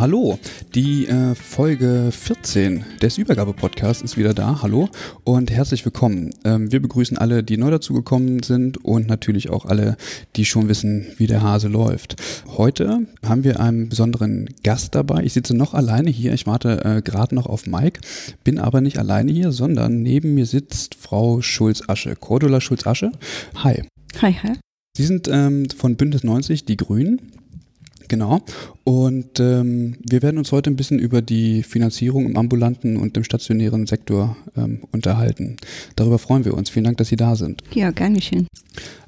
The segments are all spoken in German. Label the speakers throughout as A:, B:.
A: Hallo. Die äh, Folge 14 des Übergabe-Podcasts ist wieder da. Hallo und herzlich willkommen. Ähm, wir begrüßen alle, die neu dazugekommen sind und natürlich auch alle, die schon wissen, wie der Hase läuft. Heute haben wir einen besonderen Gast dabei. Ich sitze noch alleine hier. Ich warte äh, gerade noch auf Mike, bin aber nicht alleine hier, sondern neben mir sitzt Frau Schulz-Asche, Cordula Schulz-Asche. Hi.
B: Hi, hi.
A: Sie sind ähm, von Bündnis 90, die Grünen. Genau. Und ähm, wir werden uns heute ein bisschen über die Finanzierung im ambulanten und im stationären Sektor ähm, unterhalten. Darüber freuen wir uns. Vielen Dank, dass Sie da sind.
B: Ja, gerne schön.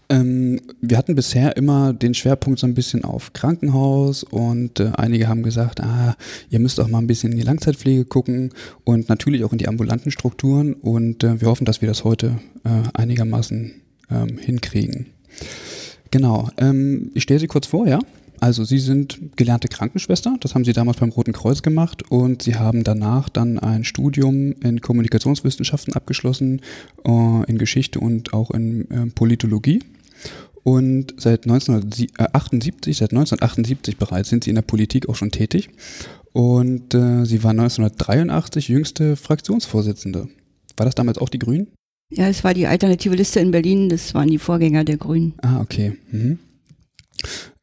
A: Ähm, wir hatten bisher immer den Schwerpunkt so ein bisschen auf Krankenhaus und äh, einige haben gesagt, ah, ihr müsst auch mal ein bisschen in die Langzeitpflege gucken und natürlich auch in die ambulanten Strukturen und äh, wir hoffen, dass wir das heute äh, einigermaßen ähm, hinkriegen. Genau. Ähm, ich stelle Sie kurz vor, ja? Also Sie sind gelernte Krankenschwester, das haben Sie damals beim Roten Kreuz gemacht und Sie haben danach dann ein Studium in Kommunikationswissenschaften abgeschlossen, äh, in Geschichte und auch in äh, Politologie. Und seit 1978, seit 1978 bereits sind Sie in der Politik auch schon tätig. Und äh, Sie waren 1983 jüngste Fraktionsvorsitzende. War das damals auch die Grünen?
B: Ja, es war die Alternative Liste in Berlin, das waren die Vorgänger der Grünen.
A: Ah, okay. Mhm.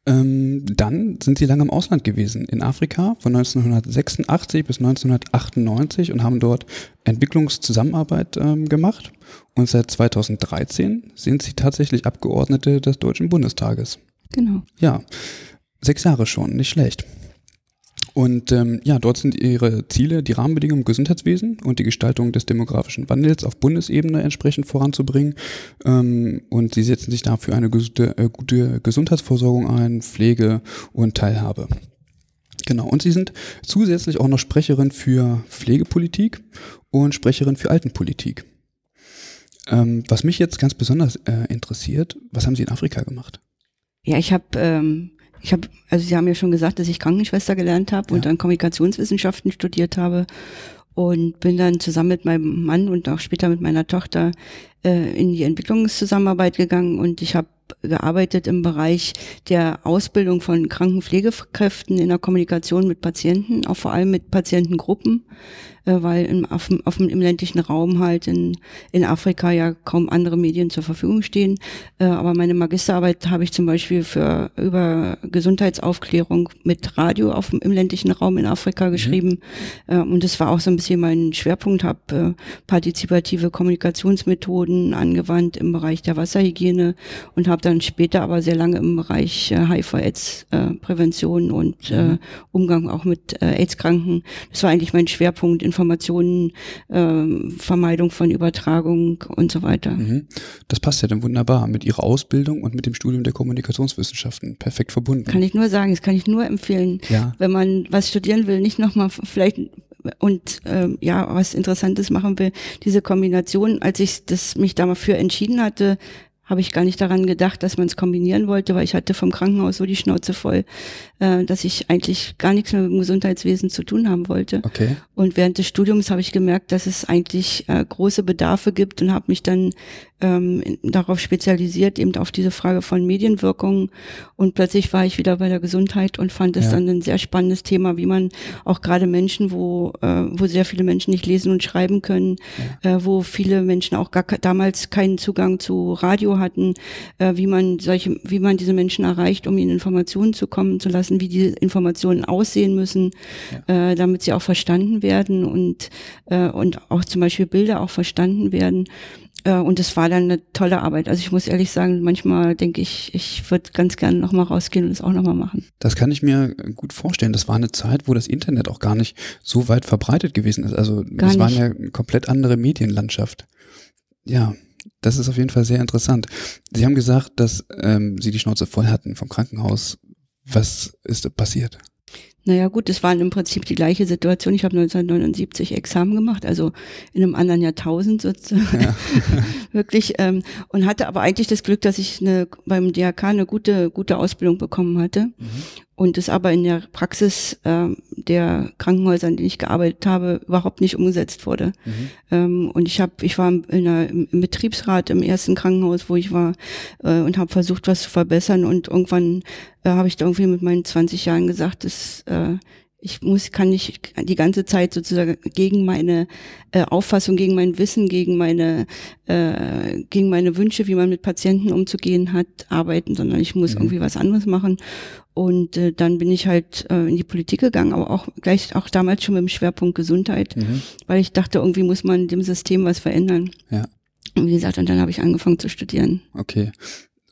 A: Ähm, dann sind sie lange im Ausland gewesen, in Afrika von 1986 bis 1998 und haben dort Entwicklungszusammenarbeit ähm, gemacht. Und seit 2013 sind sie tatsächlich Abgeordnete des Deutschen Bundestages.
B: Genau.
A: Ja, sechs Jahre schon, nicht schlecht. Und ähm, ja, dort sind ihre Ziele, die Rahmenbedingungen im Gesundheitswesen und die Gestaltung des demografischen Wandels auf Bundesebene entsprechend voranzubringen. Ähm, und sie setzen sich dafür eine gute, äh, gute Gesundheitsversorgung ein, Pflege und Teilhabe. Genau, und sie sind zusätzlich auch noch Sprecherin für Pflegepolitik und Sprecherin für Altenpolitik. Ähm, was mich jetzt ganz besonders äh, interessiert, was haben Sie in Afrika gemacht?
B: Ja, ich habe ähm, ich habe, also Sie haben ja schon gesagt, dass ich Krankenschwester gelernt habe ja. und dann Kommunikationswissenschaften studiert habe und bin dann zusammen mit meinem Mann und auch später mit meiner Tochter äh, in die Entwicklungszusammenarbeit gegangen und ich habe gearbeitet im Bereich der Ausbildung von Krankenpflegekräften in der Kommunikation mit Patienten, auch vor allem mit Patientengruppen äh, weil im, auf, auf im ländlichen Raum halt in, in Afrika ja kaum andere Medien zur Verfügung stehen. Äh, aber meine Magisterarbeit habe ich zum Beispiel für über Gesundheitsaufklärung mit Radio auf, im ländlichen Raum in Afrika mhm. geschrieben. Mhm. und das war auch so ein bisschen mein Schwerpunkt, habe partizipative Kommunikationsmethoden angewandt im Bereich der Wasserhygiene und habe dann später aber sehr lange im Bereich HIV-AIDS-Prävention und mhm. Umgang auch mit AIDS-Kranken. Das war eigentlich mein Schwerpunkt Informationen, äh, Vermeidung von Übertragung und so weiter. Mhm.
A: Das passt ja dann wunderbar mit Ihrer Ausbildung und mit dem Studium der Kommunikationswissenschaften. Perfekt verbunden.
B: Kann ich nur sagen, das kann ich nur empfehlen. Ja. Wenn man was studieren will, nicht nochmal vielleicht und ähm, ja, was Interessantes machen will, diese Kombination, als ich das mich dafür entschieden hatte, habe ich gar nicht daran gedacht, dass man es kombinieren wollte, weil ich hatte vom Krankenhaus so die Schnauze voll, äh, dass ich eigentlich gar nichts mehr mit dem Gesundheitswesen zu tun haben wollte.
A: Okay.
B: Und während des Studiums habe ich gemerkt, dass es eigentlich äh, große Bedarfe gibt und habe mich dann ähm, darauf spezialisiert, eben auf diese Frage von Medienwirkung. Und plötzlich war ich wieder bei der Gesundheit und fand es ja. dann ein sehr spannendes Thema, wie man auch gerade Menschen, wo, äh, wo sehr viele Menschen nicht lesen und schreiben können, ja. äh, wo viele Menschen auch gar damals keinen Zugang zu Radio hatten, äh, wie man solche, wie man diese Menschen erreicht, um ihnen Informationen zukommen zu lassen, wie diese Informationen aussehen müssen, ja. äh, damit sie auch verstanden werden und, äh, und auch zum Beispiel Bilder auch verstanden werden. Äh, und es war dann eine tolle Arbeit. Also ich muss ehrlich sagen, manchmal denke ich, ich würde ganz gerne nochmal rausgehen und es auch nochmal machen.
A: Das kann ich mir gut vorstellen. Das war eine Zeit, wo das Internet auch gar nicht so weit verbreitet gewesen ist. Also gar das nicht. war eine komplett andere Medienlandschaft. Ja, das ist auf jeden Fall sehr interessant. Sie haben gesagt, dass ähm, Sie die Schnauze voll hatten vom Krankenhaus. Was ist passiert?
B: Naja gut, es war im Prinzip die gleiche Situation. Ich habe 1979 Examen gemacht, also in einem anderen Jahrtausend sozusagen. Ja. Wirklich. Ähm, und hatte aber eigentlich das Glück, dass ich eine, beim DRK eine gute, gute Ausbildung bekommen hatte. Mhm und es aber in der Praxis äh, der Krankenhäuser, in denen ich gearbeitet habe, überhaupt nicht umgesetzt wurde. Mhm. Ähm, und ich habe, ich war in einer, im Betriebsrat im ersten Krankenhaus, wo ich war, äh, und habe versucht, was zu verbessern. Und irgendwann äh, habe ich da irgendwie mit meinen 20 Jahren gesagt, dass äh, ich muss, kann nicht die ganze Zeit sozusagen gegen meine äh, Auffassung, gegen mein Wissen, gegen meine, äh, gegen meine Wünsche, wie man mit Patienten umzugehen hat, arbeiten, sondern ich muss mhm. irgendwie was anderes machen. Und äh, dann bin ich halt äh, in die Politik gegangen, aber auch gleich auch damals schon mit dem Schwerpunkt Gesundheit, mhm. weil ich dachte, irgendwie muss man dem System was verändern. Ja. Und wie gesagt, und dann habe ich angefangen zu studieren.
A: Okay.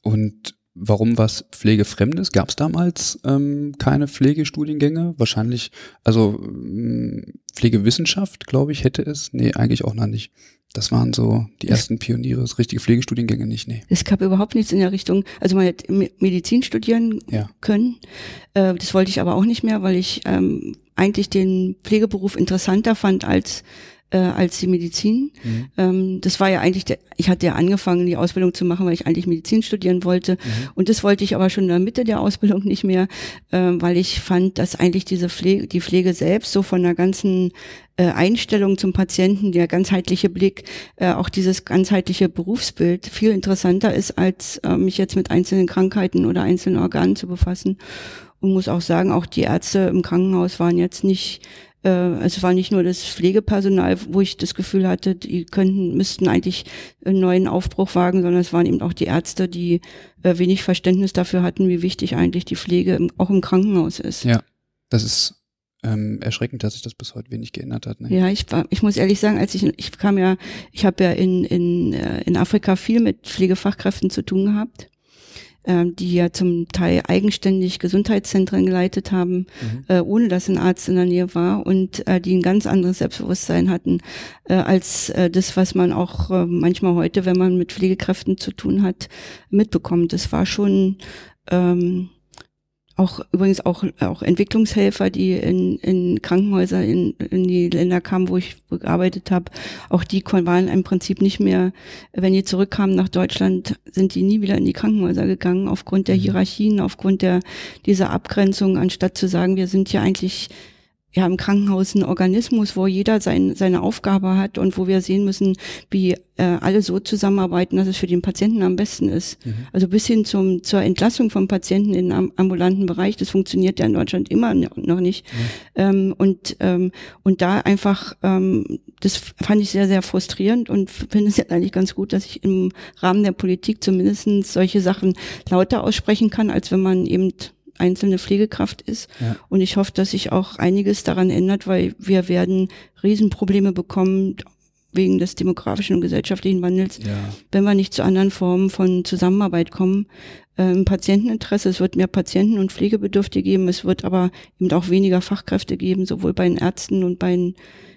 A: Und Warum was Pflegefremdes? Gab es damals ähm, keine Pflegestudiengänge? Wahrscheinlich, also ähm, Pflegewissenschaft, glaube ich, hätte es. Nee, eigentlich auch noch nicht. Das waren so die ersten Pioniere, das richtige Pflegestudiengänge nicht, nee.
B: Es gab überhaupt nichts in der Richtung, also man hätte Medizin studieren ja. können. Äh, das wollte ich aber auch nicht mehr, weil ich ähm, eigentlich den Pflegeberuf interessanter fand als äh, als die Medizin. Mhm. Ähm, das war ja eigentlich, der, ich hatte ja angefangen, die Ausbildung zu machen, weil ich eigentlich Medizin studieren wollte. Mhm. Und das wollte ich aber schon in der Mitte der Ausbildung nicht mehr, äh, weil ich fand, dass eigentlich diese Pflege, die Pflege selbst so von der ganzen äh, Einstellung zum Patienten, der ganzheitliche Blick, äh, auch dieses ganzheitliche Berufsbild viel interessanter ist, als äh, mich jetzt mit einzelnen Krankheiten oder einzelnen Organen zu befassen. Und muss auch sagen, auch die Ärzte im Krankenhaus waren jetzt nicht äh, es war nicht nur das Pflegepersonal, wo ich das Gefühl hatte, die könnten, müssten eigentlich einen neuen Aufbruch wagen, sondern es waren eben auch die Ärzte, die äh, wenig Verständnis dafür hatten, wie wichtig eigentlich die Pflege im, auch im Krankenhaus ist.
A: Ja, das ist ähm, erschreckend, dass sich das bis heute wenig geändert hat.
B: Ne? Ja, ich ich muss ehrlich sagen, als ich, ich kam ja, ich habe ja in, in, äh, in Afrika viel mit Pflegefachkräften zu tun gehabt die ja zum Teil eigenständig Gesundheitszentren geleitet haben, mhm. äh, ohne dass ein Arzt in der Nähe war und äh, die ein ganz anderes Selbstbewusstsein hatten äh, als äh, das, was man auch äh, manchmal heute, wenn man mit Pflegekräften zu tun hat, mitbekommt. Das war schon ähm, auch übrigens auch, auch Entwicklungshelfer, die in, in Krankenhäuser in, in die Länder kamen, wo ich gearbeitet habe, auch die waren im Prinzip nicht mehr, wenn die zurückkamen nach Deutschland, sind die nie wieder in die Krankenhäuser gegangen, aufgrund der mhm. Hierarchien, aufgrund der dieser Abgrenzung, anstatt zu sagen, wir sind ja eigentlich ja im Krankenhaus ein Organismus, wo jeder sein, seine Aufgabe hat und wo wir sehen müssen, wie äh, alle so zusammenarbeiten, dass es für den Patienten am besten ist. Mhm. Also bis hin zum, zur Entlassung von Patienten in am, ambulanten Bereich, das funktioniert ja in Deutschland immer noch nicht. Mhm. Ähm, und, ähm, und da einfach, ähm, das fand ich sehr, sehr frustrierend und finde es ja eigentlich ganz gut, dass ich im Rahmen der Politik zumindest solche Sachen lauter aussprechen kann, als wenn man eben einzelne Pflegekraft ist. Ja. Und ich hoffe, dass sich auch einiges daran ändert, weil wir werden Riesenprobleme bekommen wegen des demografischen und gesellschaftlichen Wandels, ja. wenn wir nicht zu anderen Formen von Zusammenarbeit kommen. Ähm, Patienteninteresse, es wird mehr Patienten und Pflegebedürftige geben, es wird aber eben auch weniger Fachkräfte geben, sowohl bei den Ärzten und bei den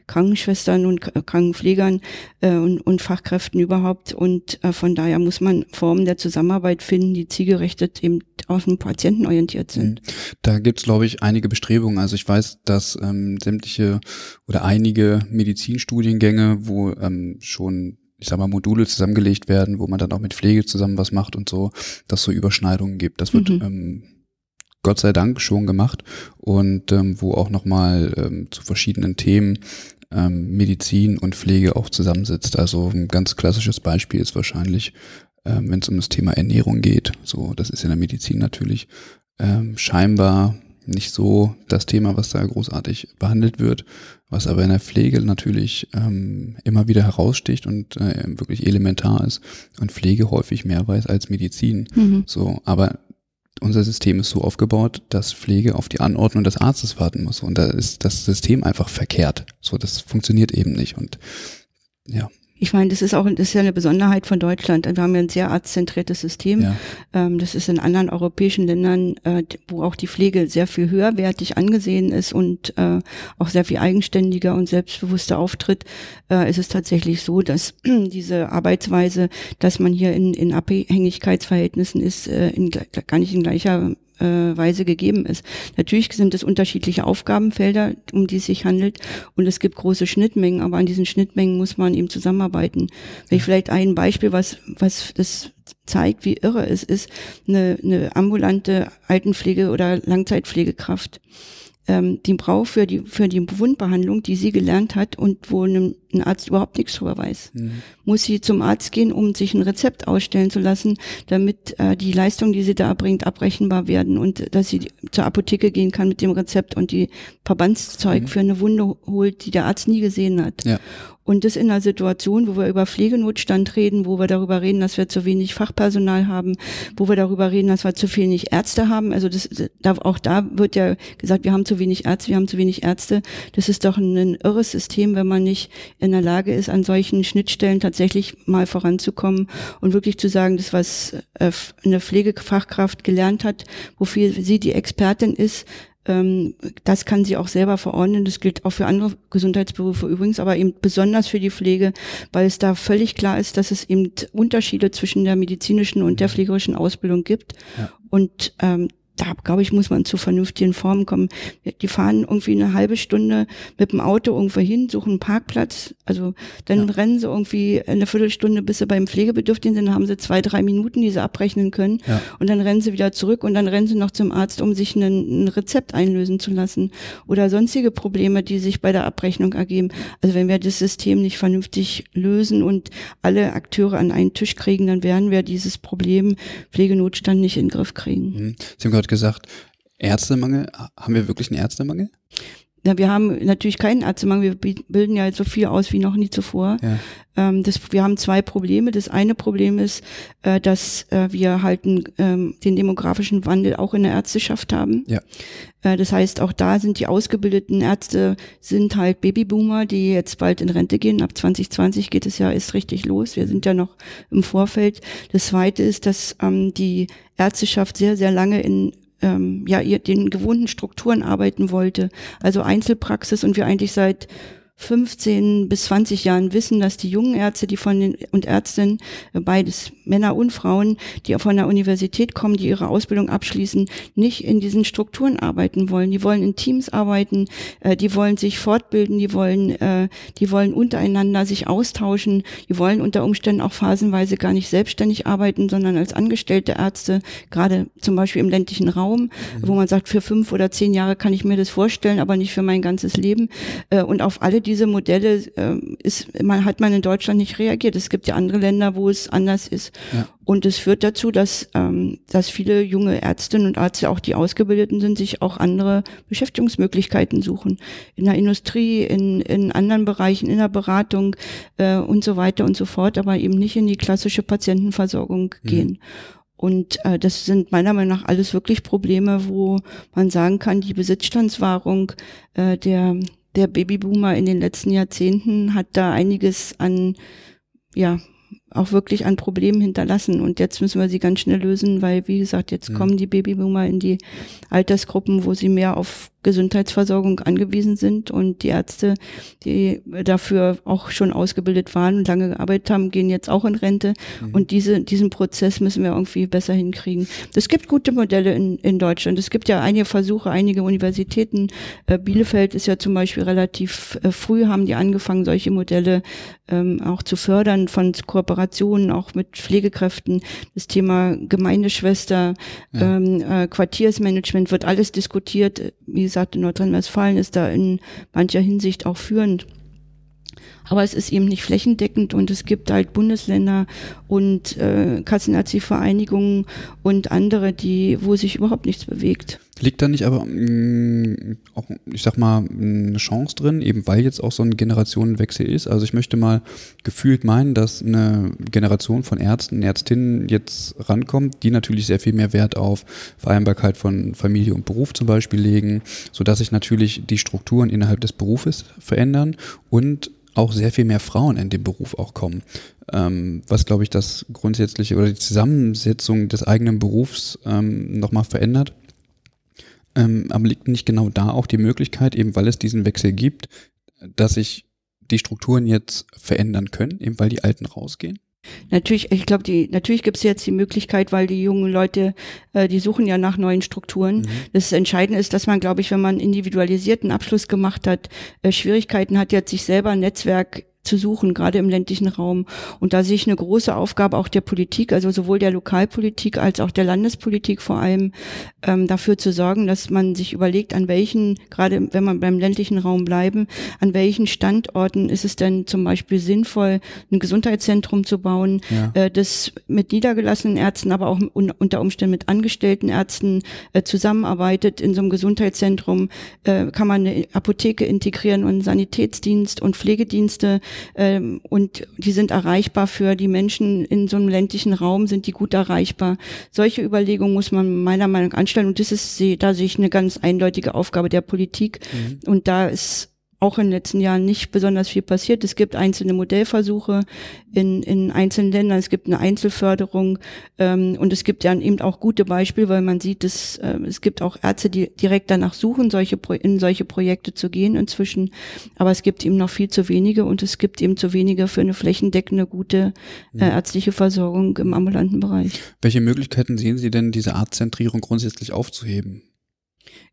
B: Krankenschwestern und Krankenpflegern äh, und, und Fachkräften überhaupt. Und äh, von daher muss man Formen der Zusammenarbeit finden, die zielgerichtet eben auf den Patienten orientiert sind. Mhm.
A: Da gibt's glaube ich, einige Bestrebungen. Also ich weiß, dass ähm, sämtliche oder einige Medizinstudiengänge, wo ähm, schon ich sag mal, Module zusammengelegt werden, wo man dann auch mit Pflege zusammen was macht und so, dass so Überschneidungen gibt. Das wird mhm. ähm, Gott sei Dank schon gemacht und ähm, wo auch nochmal ähm, zu verschiedenen Themen ähm, Medizin und Pflege auch zusammensitzt. Also ein ganz klassisches Beispiel ist wahrscheinlich, ähm, wenn es um das Thema Ernährung geht. So, das ist in der Medizin natürlich ähm, scheinbar nicht so das Thema, was da großartig behandelt wird, was aber in der Pflege natürlich ähm, immer wieder heraussticht und äh, wirklich elementar ist und Pflege häufig mehr weiß als Medizin. Mhm. So, aber unser System ist so aufgebaut, dass Pflege auf die Anordnung des Arztes warten muss und da ist das System einfach verkehrt. So, das funktioniert eben nicht und ja.
B: Ich meine, das ist auch das ist ja eine Besonderheit von Deutschland. Wir haben ja ein sehr arztzentriertes System. Ja. Ähm, das ist in anderen europäischen Ländern, äh, wo auch die Pflege sehr viel höherwertig angesehen ist und äh, auch sehr viel eigenständiger und selbstbewusster auftritt, äh, ist es tatsächlich so, dass diese Arbeitsweise, dass man hier in, in Abhängigkeitsverhältnissen ist, in, gar nicht in gleicher äh, Weise gegeben ist. Natürlich sind es unterschiedliche Aufgabenfelder, um die es sich handelt und es gibt große Schnittmengen, aber an diesen Schnittmengen muss man eben zusammenarbeiten. Wenn ich vielleicht ein Beispiel, was, was das zeigt, wie irre es ist, eine, eine ambulante Altenpflege oder Langzeitpflegekraft ähm, die braucht für die, für die Wundbehandlung, die sie gelernt hat und wo ein, ein Arzt überhaupt nichts drüber weiß. Mhm. Muss sie zum Arzt gehen, um sich ein Rezept ausstellen zu lassen, damit äh, die Leistungen, die sie da erbringt, abrechenbar werden und dass sie zur Apotheke gehen kann mit dem Rezept und die Verbandszeug mhm. für eine Wunde holt, die der Arzt nie gesehen hat. Ja. Und das in einer Situation, wo wir über Pflegenotstand reden, wo wir darüber reden, dass wir zu wenig Fachpersonal haben, wo wir darüber reden, dass wir zu wenig Ärzte haben. Also das, da, auch da wird ja gesagt, wir haben zu wenig Ärzte, wir haben zu wenig Ärzte. Das ist doch ein, ein irres System, wenn man nicht in der Lage ist, an solchen Schnittstellen tatsächlich mal voranzukommen und wirklich zu sagen, das, was äh, eine Pflegefachkraft gelernt hat, wofür sie die Expertin ist, ähm, das kann sie auch selber verordnen. Das gilt auch für andere Gesundheitsberufe übrigens, aber eben besonders für die Pflege, weil es da völlig klar ist, dass es eben Unterschiede zwischen der medizinischen und der mhm. pflegerischen Ausbildung gibt. Ja. Und ähm, da glaube ich, muss man zu vernünftigen Formen kommen. Die fahren irgendwie eine halbe Stunde mit dem Auto irgendwo hin, suchen einen Parkplatz, also dann ja. rennen sie irgendwie eine Viertelstunde, bis sie beim Pflegebedürftigen sind, dann haben sie zwei, drei Minuten, die sie abrechnen können ja. und dann rennen sie wieder zurück und dann rennen sie noch zum Arzt, um sich einen, ein Rezept einlösen zu lassen oder sonstige Probleme, die sich bei der Abrechnung ergeben. Also wenn wir das System nicht vernünftig lösen und alle Akteure an einen Tisch kriegen, dann werden wir dieses Problem Pflegenotstand nicht in den Griff kriegen.
A: Mhm. Sie haben gerade gesagt, Ärztemangel. Haben wir wirklich einen Ärztemangel?
B: Ja, wir haben natürlich keinen Ärztemangel. Wir bilden ja so viel aus wie noch nie zuvor. Ja. Ähm, das, wir haben zwei Probleme. Das eine Problem ist, äh, dass äh, wir halt ähm, den demografischen Wandel auch in der Ärzteschaft haben. Ja. Äh, das heißt, auch da sind die ausgebildeten Ärzte sind halt Babyboomer, die jetzt bald in Rente gehen. Ab 2020 geht es ja ist richtig los. Wir sind ja noch im Vorfeld. Das zweite ist, dass ähm, die Ärzteschaft sehr, sehr lange in ähm, ja ihr den gewohnten Strukturen arbeiten wollte. Also Einzelpraxis und wir eigentlich seit 15 bis 20 Jahren wissen, dass die jungen Ärzte, die von den und Ärztinnen, äh, beides Männer und Frauen, die von der Universität kommen, die ihre Ausbildung abschließen, nicht in diesen Strukturen arbeiten wollen. Die wollen in Teams arbeiten, äh, die wollen sich fortbilden, die wollen, äh, die wollen untereinander sich austauschen, die wollen unter Umständen auch phasenweise gar nicht selbstständig arbeiten, sondern als angestellte Ärzte, gerade zum Beispiel im ländlichen Raum, mhm. wo man sagt, für fünf oder zehn Jahre kann ich mir das vorstellen, aber nicht für mein ganzes Leben. Und auf alle diese Modelle ist, man hat man in Deutschland nicht reagiert. Es gibt ja andere Länder, wo es anders ist. Ja. Und es führt dazu, dass, ähm, dass viele junge Ärztinnen und Ärzte, auch die Ausgebildeten sind, sich auch andere Beschäftigungsmöglichkeiten suchen. In der Industrie, in, in anderen Bereichen, in der Beratung äh, und so weiter und so fort, aber eben nicht in die klassische Patientenversorgung mhm. gehen. Und äh, das sind meiner Meinung nach alles wirklich Probleme, wo man sagen kann, die Besitzstandswahrung äh, der, der Babyboomer in den letzten Jahrzehnten hat da einiges an ja, auch wirklich an Problemen hinterlassen. Und jetzt müssen wir sie ganz schnell lösen, weil, wie gesagt, jetzt mhm. kommen die Babyboomer in die Altersgruppen, wo sie mehr auf Gesundheitsversorgung angewiesen sind und die Ärzte, die dafür auch schon ausgebildet waren und lange gearbeitet haben, gehen jetzt auch in Rente mhm. und diese, diesen Prozess müssen wir irgendwie besser hinkriegen. Es gibt gute Modelle in, in Deutschland. Es gibt ja einige Versuche, einige Universitäten. Äh, Bielefeld ist ja zum Beispiel relativ äh, früh, haben die angefangen, solche Modelle ähm, auch zu fördern von Kooperationen, auch mit Pflegekräften. Das Thema Gemeindeschwester, ja. ähm, äh, Quartiersmanagement wird alles diskutiert. Wie gesagt, in Nordrhein-Westfalen ist da in mancher Hinsicht auch führend. Aber es ist eben nicht flächendeckend und es gibt halt Bundesländer und äh, Kassenärztliche-Vereinigungen und andere, die, wo sich überhaupt nichts bewegt.
A: Liegt da nicht aber mh, mm, auch, ich sag mal, eine Chance drin, eben weil jetzt auch so ein Generationenwechsel ist? Also ich möchte mal gefühlt meinen, dass eine Generation von Ärzten, Ärztinnen jetzt rankommt, die natürlich sehr viel mehr Wert auf Vereinbarkeit von Familie und Beruf zum Beispiel legen, sodass sich natürlich die Strukturen innerhalb des Berufes verändern und auch sehr viel mehr Frauen in den Beruf auch kommen. Ähm, was, glaube ich, das grundsätzliche oder die Zusammensetzung des eigenen Berufs ähm, nochmal verändert. Ähm, aber liegt nicht genau da auch die Möglichkeit, eben weil es diesen Wechsel gibt, dass sich die Strukturen jetzt verändern können, eben weil die Alten rausgehen?
B: Natürlich, ich glaube, die natürlich gibt es jetzt die Möglichkeit, weil die jungen Leute, äh, die suchen ja nach neuen Strukturen. Mhm. Das Entscheidende ist, dass man, glaube ich, wenn man individualisierten Abschluss gemacht hat, äh, Schwierigkeiten hat, jetzt sich selber ein Netzwerk zu suchen, gerade im ländlichen Raum. Und da sehe ich eine große Aufgabe auch der Politik, also sowohl der Lokalpolitik als auch der Landespolitik vor allem, ähm, dafür zu sorgen, dass man sich überlegt, an welchen, gerade wenn man beim ländlichen Raum bleiben, an welchen Standorten ist es denn zum Beispiel sinnvoll, ein Gesundheitszentrum zu bauen, ja. äh, das mit niedergelassenen Ärzten, aber auch un unter Umständen mit angestellten Ärzten äh, zusammenarbeitet. In so einem Gesundheitszentrum äh, kann man eine Apotheke integrieren und Sanitätsdienst und Pflegedienste ähm, und die sind erreichbar für die Menschen in so einem ländlichen Raum, sind die gut erreichbar. Solche Überlegungen muss man meiner Meinung nach anstellen und das ist, da sehe ich eine ganz eindeutige Aufgabe der Politik. Mhm. Und da ist auch in den letzten Jahren nicht besonders viel passiert. Es gibt einzelne Modellversuche in, in einzelnen Ländern, es gibt eine Einzelförderung ähm, und es gibt ja eben auch gute Beispiele, weil man sieht, dass, äh, es gibt auch Ärzte, die direkt danach suchen, solche in solche Projekte zu gehen inzwischen. Aber es gibt eben noch viel zu wenige und es gibt eben zu wenige für eine flächendeckende, gute äh, ärztliche Versorgung im ambulanten Bereich.
A: Welche Möglichkeiten sehen Sie denn, diese Arztzentrierung grundsätzlich aufzuheben?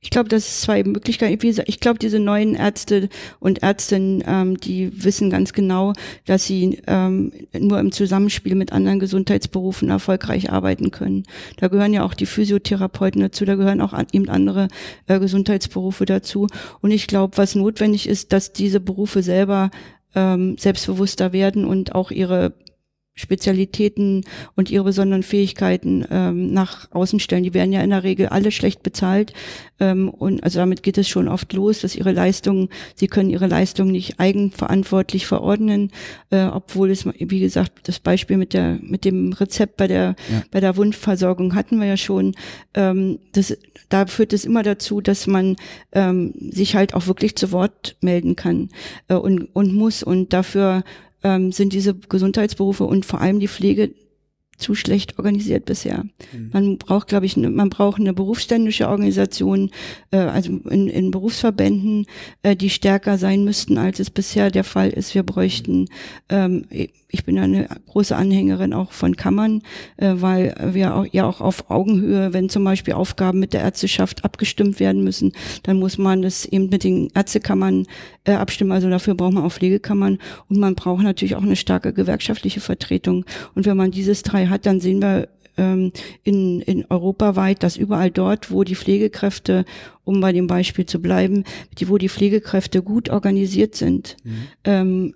B: Ich glaube, das ist zwei Möglichkeiten. Ich glaube, diese neuen Ärzte und Ärztinnen, ähm, die wissen ganz genau, dass sie ähm, nur im Zusammenspiel mit anderen Gesundheitsberufen erfolgreich arbeiten können. Da gehören ja auch die Physiotherapeuten dazu, da gehören auch eben andere äh, Gesundheitsberufe dazu. Und ich glaube, was notwendig ist, dass diese Berufe selber ähm, selbstbewusster werden und auch ihre Spezialitäten und ihre besonderen Fähigkeiten ähm, nach außen stellen. Die werden ja in der Regel alle schlecht bezahlt ähm, und also damit geht es schon oft los, dass ihre Leistungen, sie können ihre Leistungen nicht eigenverantwortlich verordnen, äh, obwohl es wie gesagt das Beispiel mit der mit dem Rezept bei der ja. bei der Wundversorgung hatten wir ja schon. Ähm, das, da führt es immer dazu, dass man ähm, sich halt auch wirklich zu Wort melden kann äh, und und muss und dafür ähm, sind diese Gesundheitsberufe und vor allem die Pflege zu schlecht organisiert bisher. Mhm. Man braucht, glaube ich, ne, man braucht eine berufsständische Organisation, äh, also in, in Berufsverbänden, äh, die stärker sein müssten, als es bisher der Fall ist. Wir bräuchten ähm, ich bin eine große Anhängerin auch von Kammern, äh, weil wir auch, ja auch auf Augenhöhe, wenn zum Beispiel Aufgaben mit der Ärzteschaft abgestimmt werden müssen, dann muss man das eben mit den Ärztekammern äh, abstimmen. Also dafür braucht man auch Pflegekammern und man braucht natürlich auch eine starke gewerkschaftliche Vertretung. Und wenn man dieses drei hat, dann sehen wir ähm, in, in europaweit, dass überall dort, wo die Pflegekräfte, um bei dem Beispiel zu bleiben, die, wo die Pflegekräfte gut organisiert sind, mhm. ähm,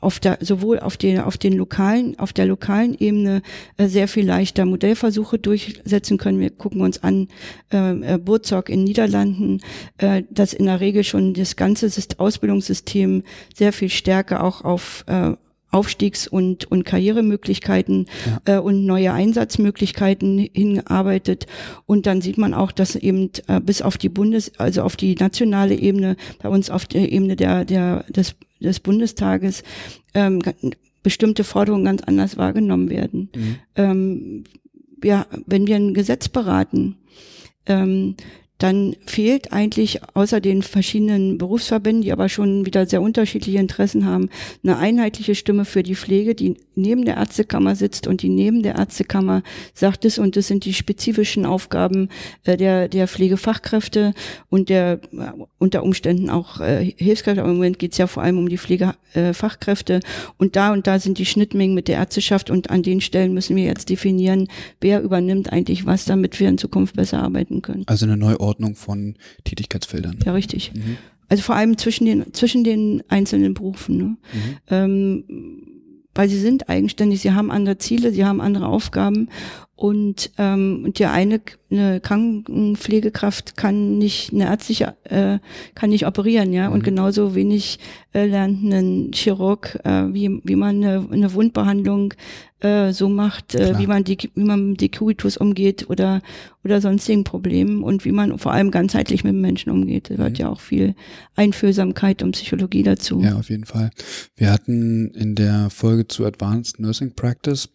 B: auf der, sowohl auf den, auf den lokalen, auf der lokalen Ebene äh, sehr viel leichter Modellversuche durchsetzen können. Wir gucken uns an äh, äh Burzog in Niederlanden, äh, dass in der Regel schon das ganze Ausbildungssystem sehr viel stärker auch auf äh, Aufstiegs- und, und Karrieremöglichkeiten ja. äh, und neue Einsatzmöglichkeiten hinarbeitet. Und dann sieht man auch, dass eben äh, bis auf die Bundes-, also auf die nationale Ebene, bei uns auf der Ebene der, der, des des Bundestages ähm, bestimmte Forderungen ganz anders wahrgenommen werden. Mhm. Ähm, ja, wenn wir ein Gesetz beraten, ähm, dann fehlt eigentlich außer den verschiedenen Berufsverbänden, die aber schon wieder sehr unterschiedliche Interessen haben, eine einheitliche Stimme für die Pflege, die neben der Ärztekammer sitzt und die neben der Ärztekammer sagt es und das sind die spezifischen Aufgaben äh, der, der Pflegefachkräfte und der äh, unter Umständen auch äh, Hilfskräfte. Aber im Moment geht es ja vor allem um die Pflegefachkräfte und da und da sind die Schnittmengen mit der Ärzteschaft und an den Stellen müssen wir jetzt definieren, wer übernimmt eigentlich was, damit wir in Zukunft besser arbeiten können.
A: Also eine Neuordnung von Tätigkeitsfeldern.
B: Ja, richtig. Mhm. also vor allem zwischen den, zwischen den einzelnen Berufen. Ne? Mhm. Ähm, weil sie sind eigenständig, sie haben andere Ziele, sie haben andere Aufgaben und, ähm, und die eine, eine Krankenpflegekraft kann nicht eine ärztliche, äh, kann nicht operieren, ja. Mhm. Und genauso wenig äh, lernt ein Chirurg, äh, wie, wie man eine, eine Wundbehandlung äh, so macht, äh, wie man die, wie man mit Decubitus umgeht oder, oder sonstigen Problemen und wie man vor allem ganzheitlich mit Menschen umgeht. Da gehört mhm. ja auch viel Einfühlsamkeit und Psychologie dazu.
A: Ja, auf jeden Fall. Wir hatten in der Folge zu Advanced Nursing Practice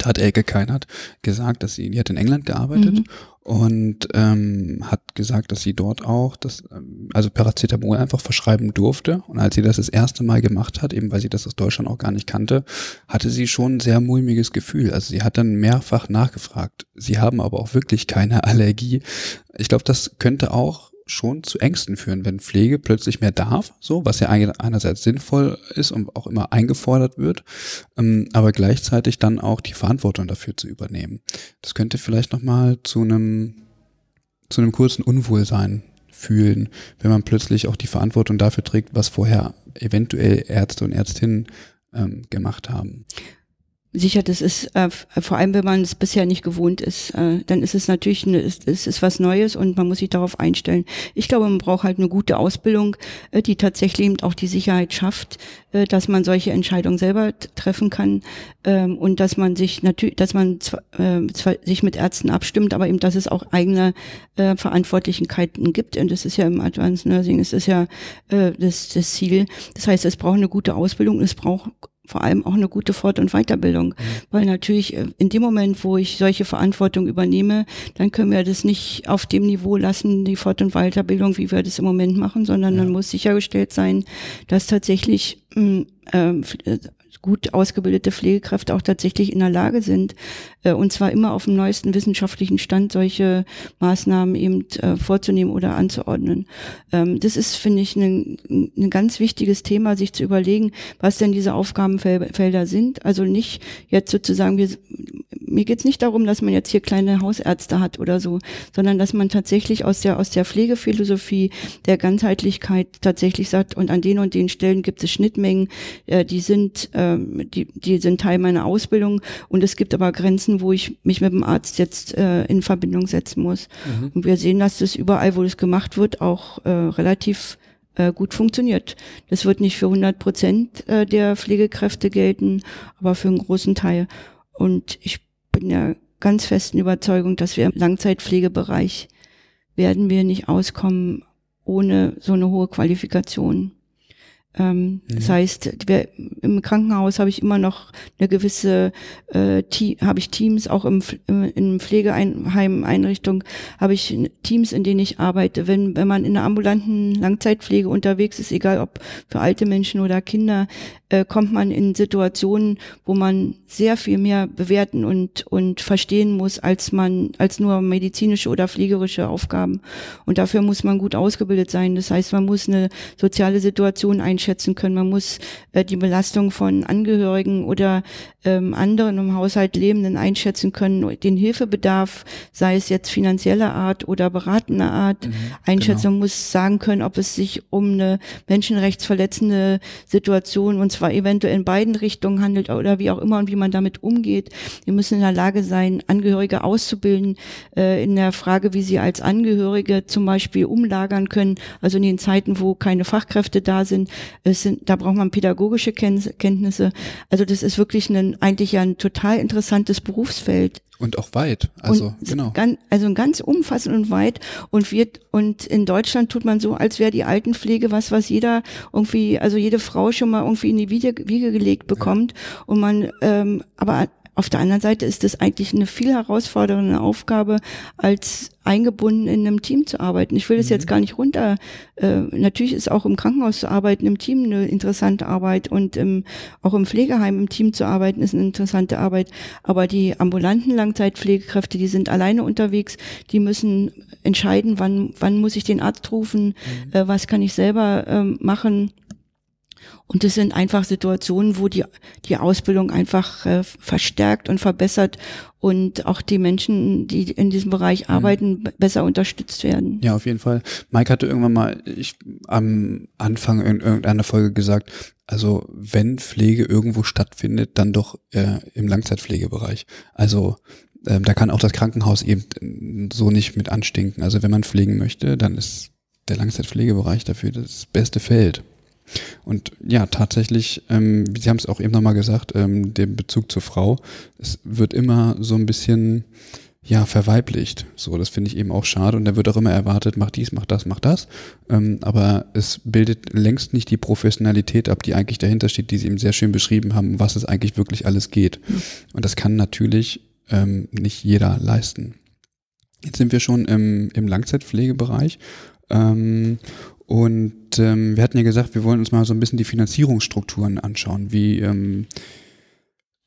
A: da hat Elke Keinert gesagt, dass sie, die hat in England gearbeitet mhm. und ähm, hat gesagt, dass sie dort auch das, ähm, also Paracetamol einfach verschreiben durfte. Und als sie das das erste Mal gemacht hat, eben weil sie das aus Deutschland auch gar nicht kannte, hatte sie schon ein sehr mulmiges Gefühl. Also sie hat dann mehrfach nachgefragt. Sie haben aber auch wirklich keine Allergie. Ich glaube, das könnte auch schon zu Ängsten führen, wenn Pflege plötzlich mehr darf, so, was ja einerseits sinnvoll ist und auch immer eingefordert wird, ähm, aber gleichzeitig dann auch die Verantwortung dafür zu übernehmen. Das könnte vielleicht nochmal zu einem, zu einem kurzen Unwohlsein fühlen, wenn man plötzlich auch die Verantwortung dafür trägt, was vorher eventuell Ärzte und Ärztinnen ähm, gemacht haben.
B: Sicher, das ist äh, vor allem, wenn man es bisher nicht gewohnt ist, äh, dann ist es natürlich eine, es, es ist was Neues und man muss sich darauf einstellen. Ich glaube, man braucht halt eine gute Ausbildung, äh, die tatsächlich eben auch die Sicherheit schafft, äh, dass man solche Entscheidungen selber treffen kann ähm, und dass man sich natürlich, dass man zwar, äh, zwar sich mit Ärzten abstimmt, aber eben, dass es auch eigene äh, Verantwortlichkeiten gibt. Und das ist ja im Advanced Nursing, es ist ja äh, das, das Ziel. Das heißt, es braucht eine gute Ausbildung, es braucht vor allem auch eine gute Fort- und Weiterbildung. Mhm. Weil natürlich äh, in dem Moment, wo ich solche Verantwortung übernehme, dann können wir das nicht auf dem Niveau lassen, die Fort- und Weiterbildung, wie wir das im Moment machen, sondern ja. dann muss sichergestellt sein, dass tatsächlich mm, äh, gut ausgebildete Pflegekräfte auch tatsächlich in der Lage sind, äh, und zwar immer auf dem neuesten wissenschaftlichen Stand solche Maßnahmen eben äh, vorzunehmen oder anzuordnen. Ähm, das ist, finde ich, ein, ein ganz wichtiges Thema, sich zu überlegen, was denn diese Aufgabenfelder sind. Also nicht jetzt sozusagen, wir, mir geht es nicht darum, dass man jetzt hier kleine Hausärzte hat oder so, sondern dass man tatsächlich aus der, aus der Pflegephilosophie der Ganzheitlichkeit tatsächlich sagt, und an den und den Stellen gibt es Schnittmengen, äh, die sind, äh, die, die sind Teil meiner Ausbildung und es gibt aber Grenzen, wo ich mich mit dem Arzt jetzt äh, in Verbindung setzen muss. Mhm. Und wir sehen, dass das überall, wo das gemacht wird, auch äh, relativ äh, gut funktioniert. Das wird nicht für 100 Prozent äh, der Pflegekräfte gelten, aber für einen großen Teil. Und ich bin der ganz festen Überzeugung, dass wir im Langzeitpflegebereich werden wir nicht auskommen ohne so eine hohe Qualifikation. Ähm, mhm. Das heißt, wir, im Krankenhaus habe ich immer noch eine gewisse, äh, habe ich Teams, auch im, im, in Pflegeheimeinrichtung habe ich Teams, in denen ich arbeite. Wenn, wenn man in der ambulanten Langzeitpflege unterwegs ist, egal ob für alte Menschen oder Kinder, äh, kommt man in Situationen, wo man sehr viel mehr bewerten und, und verstehen muss, als man, als nur medizinische oder pflegerische Aufgaben. Und dafür muss man gut ausgebildet sein. Das heißt, man muss eine soziale Situation einschätzen können. Man muss äh, die Belastung von Angehörigen oder ähm, anderen im Haushalt Lebenden einschätzen können, den Hilfebedarf, sei es jetzt finanzieller Art oder beratender Art, mhm, einschätzen. Genau. Man muss sagen können, ob es sich um eine menschenrechtsverletzende Situation und zwar eventuell in beiden Richtungen handelt oder wie auch immer und wie man damit umgeht. Wir müssen in der Lage sein, Angehörige auszubilden äh, in der Frage, wie sie als Angehörige zum Beispiel umlagern können. Also in den Zeiten, wo keine Fachkräfte da sind, es sind da braucht man pädagogische Kenntnisse. Also das ist wirklich ein eigentlich ja ein total interessantes Berufsfeld.
A: Und auch weit, also und genau.
B: Ganz, also ganz umfassend und weit. Und wird und in Deutschland tut man so, als wäre die Altenpflege was, was jeder irgendwie, also jede Frau schon mal irgendwie in die Wiege, Wiege gelegt bekommt. Ja. Und man, ähm, aber auf der anderen Seite ist es eigentlich eine viel herausfordernde Aufgabe, als eingebunden in einem Team zu arbeiten. Ich will das mhm. jetzt gar nicht runter. Äh, natürlich ist auch im Krankenhaus zu arbeiten, im Team eine interessante Arbeit und im, auch im Pflegeheim im Team zu arbeiten ist eine interessante Arbeit. Aber die ambulanten Langzeitpflegekräfte, die sind alleine unterwegs, die müssen entscheiden, wann, wann muss ich den Arzt rufen, mhm. äh, was kann ich selber äh, machen Und es sind einfach Situationen, wo die, die Ausbildung einfach äh, verstärkt und verbessert und auch die Menschen, die in diesem Bereich mhm. arbeiten, mhm. besser unterstützt werden.
A: Ja, auf jeden Fall. Mike hatte irgendwann mal ich, am Anfang in irgendeiner Folge gesagt, also wenn Pflege irgendwo stattfindet, dann doch äh, im Langzeitpflegebereich. Also ähm, da kann auch das Krankenhaus eben so nicht mit anstinken. Also wenn man pflegen möchte, dann ist der Langzeitpflegebereich dafür das beste Feld. Und ja, tatsächlich, ähm, Sie haben es auch eben nochmal gesagt, ähm, der Bezug zur Frau, es wird immer so ein bisschen ja, verweiblicht. So, das finde ich eben auch schade. Und da wird auch immer erwartet, mach dies, mach das, mach das. Ähm, aber es bildet längst nicht die Professionalität ab, die eigentlich dahinter steht, die Sie eben sehr schön beschrieben haben, um was es eigentlich wirklich alles geht. Und das kann natürlich ähm, nicht jeder leisten. Jetzt sind wir schon im, im Langzeitpflegebereich. Ähm, und ähm, wir hatten ja gesagt, wir wollen uns mal so ein bisschen die Finanzierungsstrukturen anschauen. Wie ähm,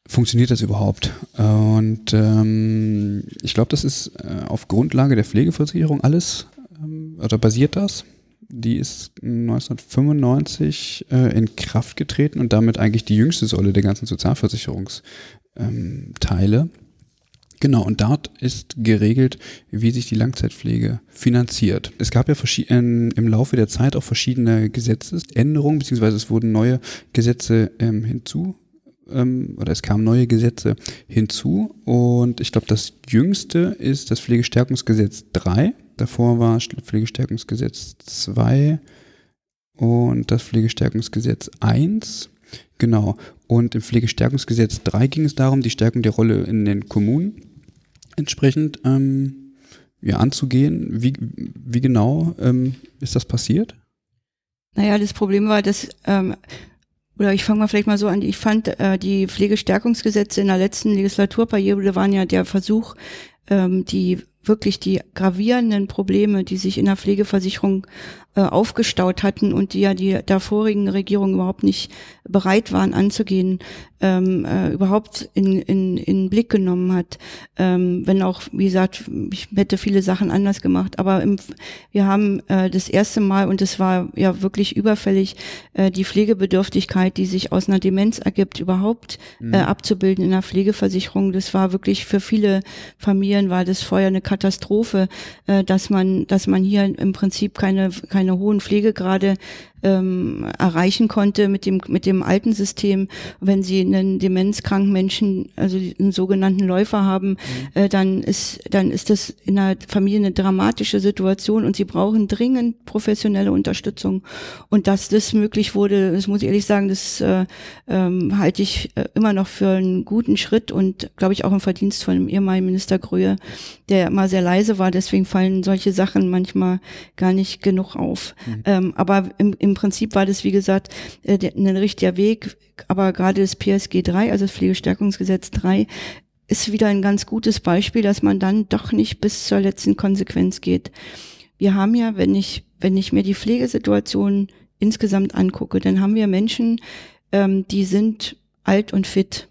A: funktioniert das überhaupt? Und ähm, ich glaube, das ist äh, auf Grundlage der Pflegeversicherung alles, ähm, oder basiert das? Die ist 1995 äh, in Kraft getreten und damit eigentlich die jüngste Säule der ganzen Sozialversicherungsteile. Ähm, Genau, und dort ist geregelt, wie sich die Langzeitpflege finanziert. Es gab ja in, im Laufe der Zeit auch verschiedene Gesetzesänderungen, beziehungsweise es wurden neue Gesetze ähm, hinzu ähm, oder es kamen neue Gesetze hinzu und ich glaube, das jüngste ist das Pflegestärkungsgesetz 3. Davor war Pflegestärkungsgesetz 2 und das Pflegestärkungsgesetz 1. Genau. Und im Pflegestärkungsgesetz 3 ging es darum, die Stärkung der Rolle in den Kommunen entsprechend ähm, ja, anzugehen. Wie, wie genau ähm, ist das passiert?
B: Naja, das Problem war, dass, ähm, oder ich fange mal vielleicht mal so an, ich fand, äh, die Pflegestärkungsgesetze in der letzten Legislaturperiode waren ja der Versuch, ähm, die wirklich die gravierenden Probleme, die sich in der Pflegeversicherung äh, aufgestaut hatten und die ja die der vorigen Regierung überhaupt nicht bereit waren anzugehen, ähm, äh, überhaupt in, in, in Blick genommen hat. Ähm, wenn auch, wie gesagt, ich hätte viele Sachen anders gemacht, aber im, wir haben äh, das erste Mal, und es war ja wirklich überfällig, äh, die Pflegebedürftigkeit, die sich aus einer Demenz ergibt, überhaupt mhm. äh, abzubilden in der Pflegeversicherung. Das war wirklich für viele Familien war das vorher eine Katastrophe, äh, dass man, dass man hier im Prinzip keine, keine hohen Pflegegrade ähm, erreichen konnte mit dem mit dem alten System. Wenn Sie einen demenzkranken Menschen, also einen sogenannten Läufer haben, mhm. äh, dann ist dann ist das in der Familie eine dramatische Situation und Sie brauchen dringend professionelle Unterstützung. Und dass das möglich wurde, das muss ich ehrlich sagen, das äh, ähm, halte ich äh, immer noch für einen guten Schritt und glaube ich auch ein Verdienst von dem ehemaligen Minister Gröhe, der immer sehr leise war. Deswegen fallen solche Sachen manchmal gar nicht genug auf. Mhm. Ähm, aber im, im im Prinzip war das, wie gesagt, äh, ein richtiger Weg, aber gerade das PSG 3, also das Pflegestärkungsgesetz 3, ist wieder ein ganz gutes Beispiel, dass man dann doch nicht bis zur letzten Konsequenz geht. Wir haben ja, wenn ich, wenn ich mir die Pflegesituation insgesamt angucke, dann haben wir Menschen, ähm, die sind alt und fit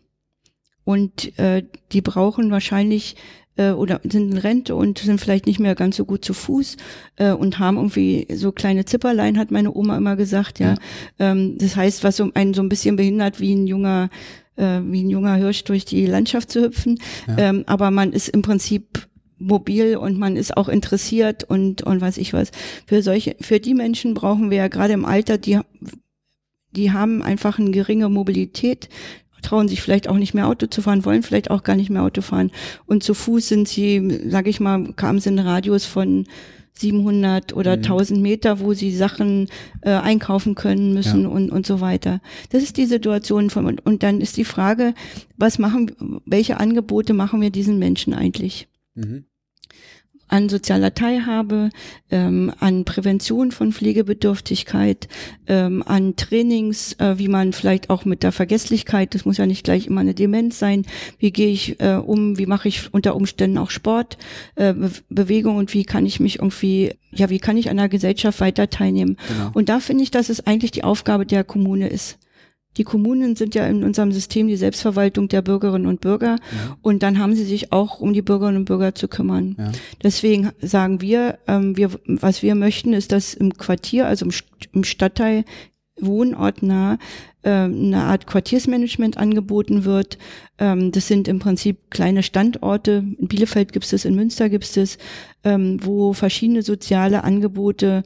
B: und äh, die brauchen wahrscheinlich äh, oder sind in Rente und sind vielleicht nicht mehr ganz so gut zu Fuß äh, und haben irgendwie so kleine Zipperlein, hat meine Oma immer gesagt, ja. ja. Ähm, das heißt, was so einen so ein bisschen behindert, wie ein junger äh, wie ein junger Hirsch durch die Landschaft zu hüpfen. Ja. Ähm, aber man ist im Prinzip mobil und man ist auch interessiert und und weiß ich was. Für solche, für die Menschen brauchen wir ja gerade im Alter, die die haben einfach eine geringe Mobilität, trauen sich vielleicht auch nicht mehr Auto zu fahren, wollen vielleicht auch gar nicht mehr Auto fahren. Und zu Fuß sind sie, sage ich mal, kamen sie in Radius von 700 oder mhm. 1000 Meter, wo sie Sachen äh, einkaufen können müssen ja. und, und so weiter. Das ist die Situation von, und, dann ist die Frage, was machen, welche Angebote machen wir diesen Menschen eigentlich? Mhm an sozialer Teilhabe, ähm, an Prävention von Pflegebedürftigkeit, ähm, an Trainings, äh, wie man vielleicht auch mit der Vergesslichkeit, das muss ja nicht gleich immer eine Demenz sein, wie gehe ich äh, um, wie mache ich unter Umständen auch Sport, äh, Be Bewegung und wie kann ich mich irgendwie, ja, wie kann ich an der Gesellschaft weiter teilnehmen. Genau. Und da finde ich, dass es eigentlich die Aufgabe der Kommune ist. Die Kommunen sind ja in unserem System die Selbstverwaltung der Bürgerinnen und Bürger ja. und dann haben sie sich auch um die Bürgerinnen und Bürger zu kümmern. Ja. Deswegen sagen wir, ähm, wir, was wir möchten, ist, dass im Quartier, also im, im Stadtteil wohnortnah äh, eine Art Quartiersmanagement angeboten wird. Ähm, das sind im Prinzip kleine Standorte. In Bielefeld gibt es das, in Münster gibt es das, ähm, wo verschiedene soziale Angebote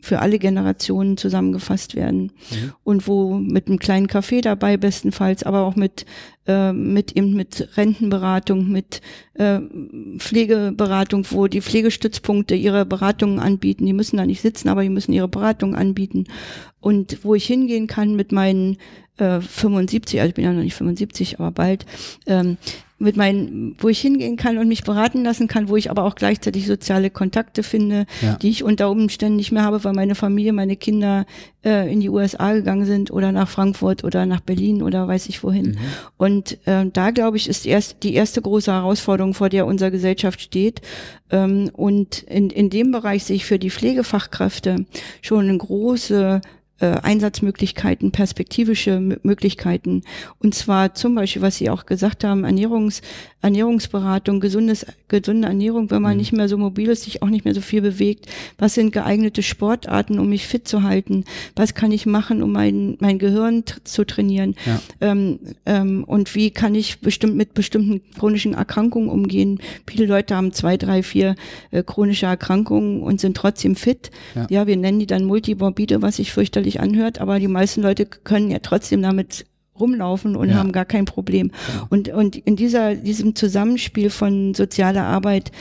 B: für alle Generationen zusammengefasst werden mhm. und wo mit einem kleinen Café dabei bestenfalls, aber auch mit äh, mit eben mit Rentenberatung, mit äh, Pflegeberatung, wo die Pflegestützpunkte ihre Beratungen anbieten. Die müssen da nicht sitzen, aber die müssen ihre Beratung anbieten und wo ich hingehen kann mit meinen äh, 75, also ich bin ja noch nicht 75, aber bald, ähm, mit meinen, wo ich hingehen kann und mich beraten lassen kann, wo ich aber auch gleichzeitig soziale Kontakte finde, ja. die ich unter Umständen nicht mehr habe, weil meine Familie, meine Kinder äh, in die USA gegangen sind oder nach Frankfurt oder nach Berlin oder weiß ich wohin. Mhm. Und äh, da glaube ich, ist erst die erste große Herausforderung, vor der unsere Gesellschaft steht. Ähm, und in, in dem Bereich sehe ich für die Pflegefachkräfte schon eine große äh, Einsatzmöglichkeiten, perspektivische Möglichkeiten. Und zwar zum Beispiel, was Sie auch gesagt haben, Ernährungs, Ernährungsberatung, gesundes, gesunde Ernährung, wenn man mhm. nicht mehr so mobil ist, sich auch nicht mehr so viel bewegt. Was sind geeignete Sportarten, um mich fit zu halten? Was kann ich machen, um mein, mein Gehirn zu trainieren? Ja. Ähm, ähm, und wie kann ich bestimmt mit bestimmten chronischen Erkrankungen umgehen? Viele Leute haben zwei, drei, vier äh, chronische Erkrankungen und sind trotzdem fit. Ja. ja, wir nennen die dann Multimorbide, was ich fürchterlich merkwürdig anhört, aber die meisten Leute können ja trotzdem damit rumlaufen und ja. haben gar kein Problem. Ja. Und, und in dieser, diesem Zusammenspiel von sozialer Arbeit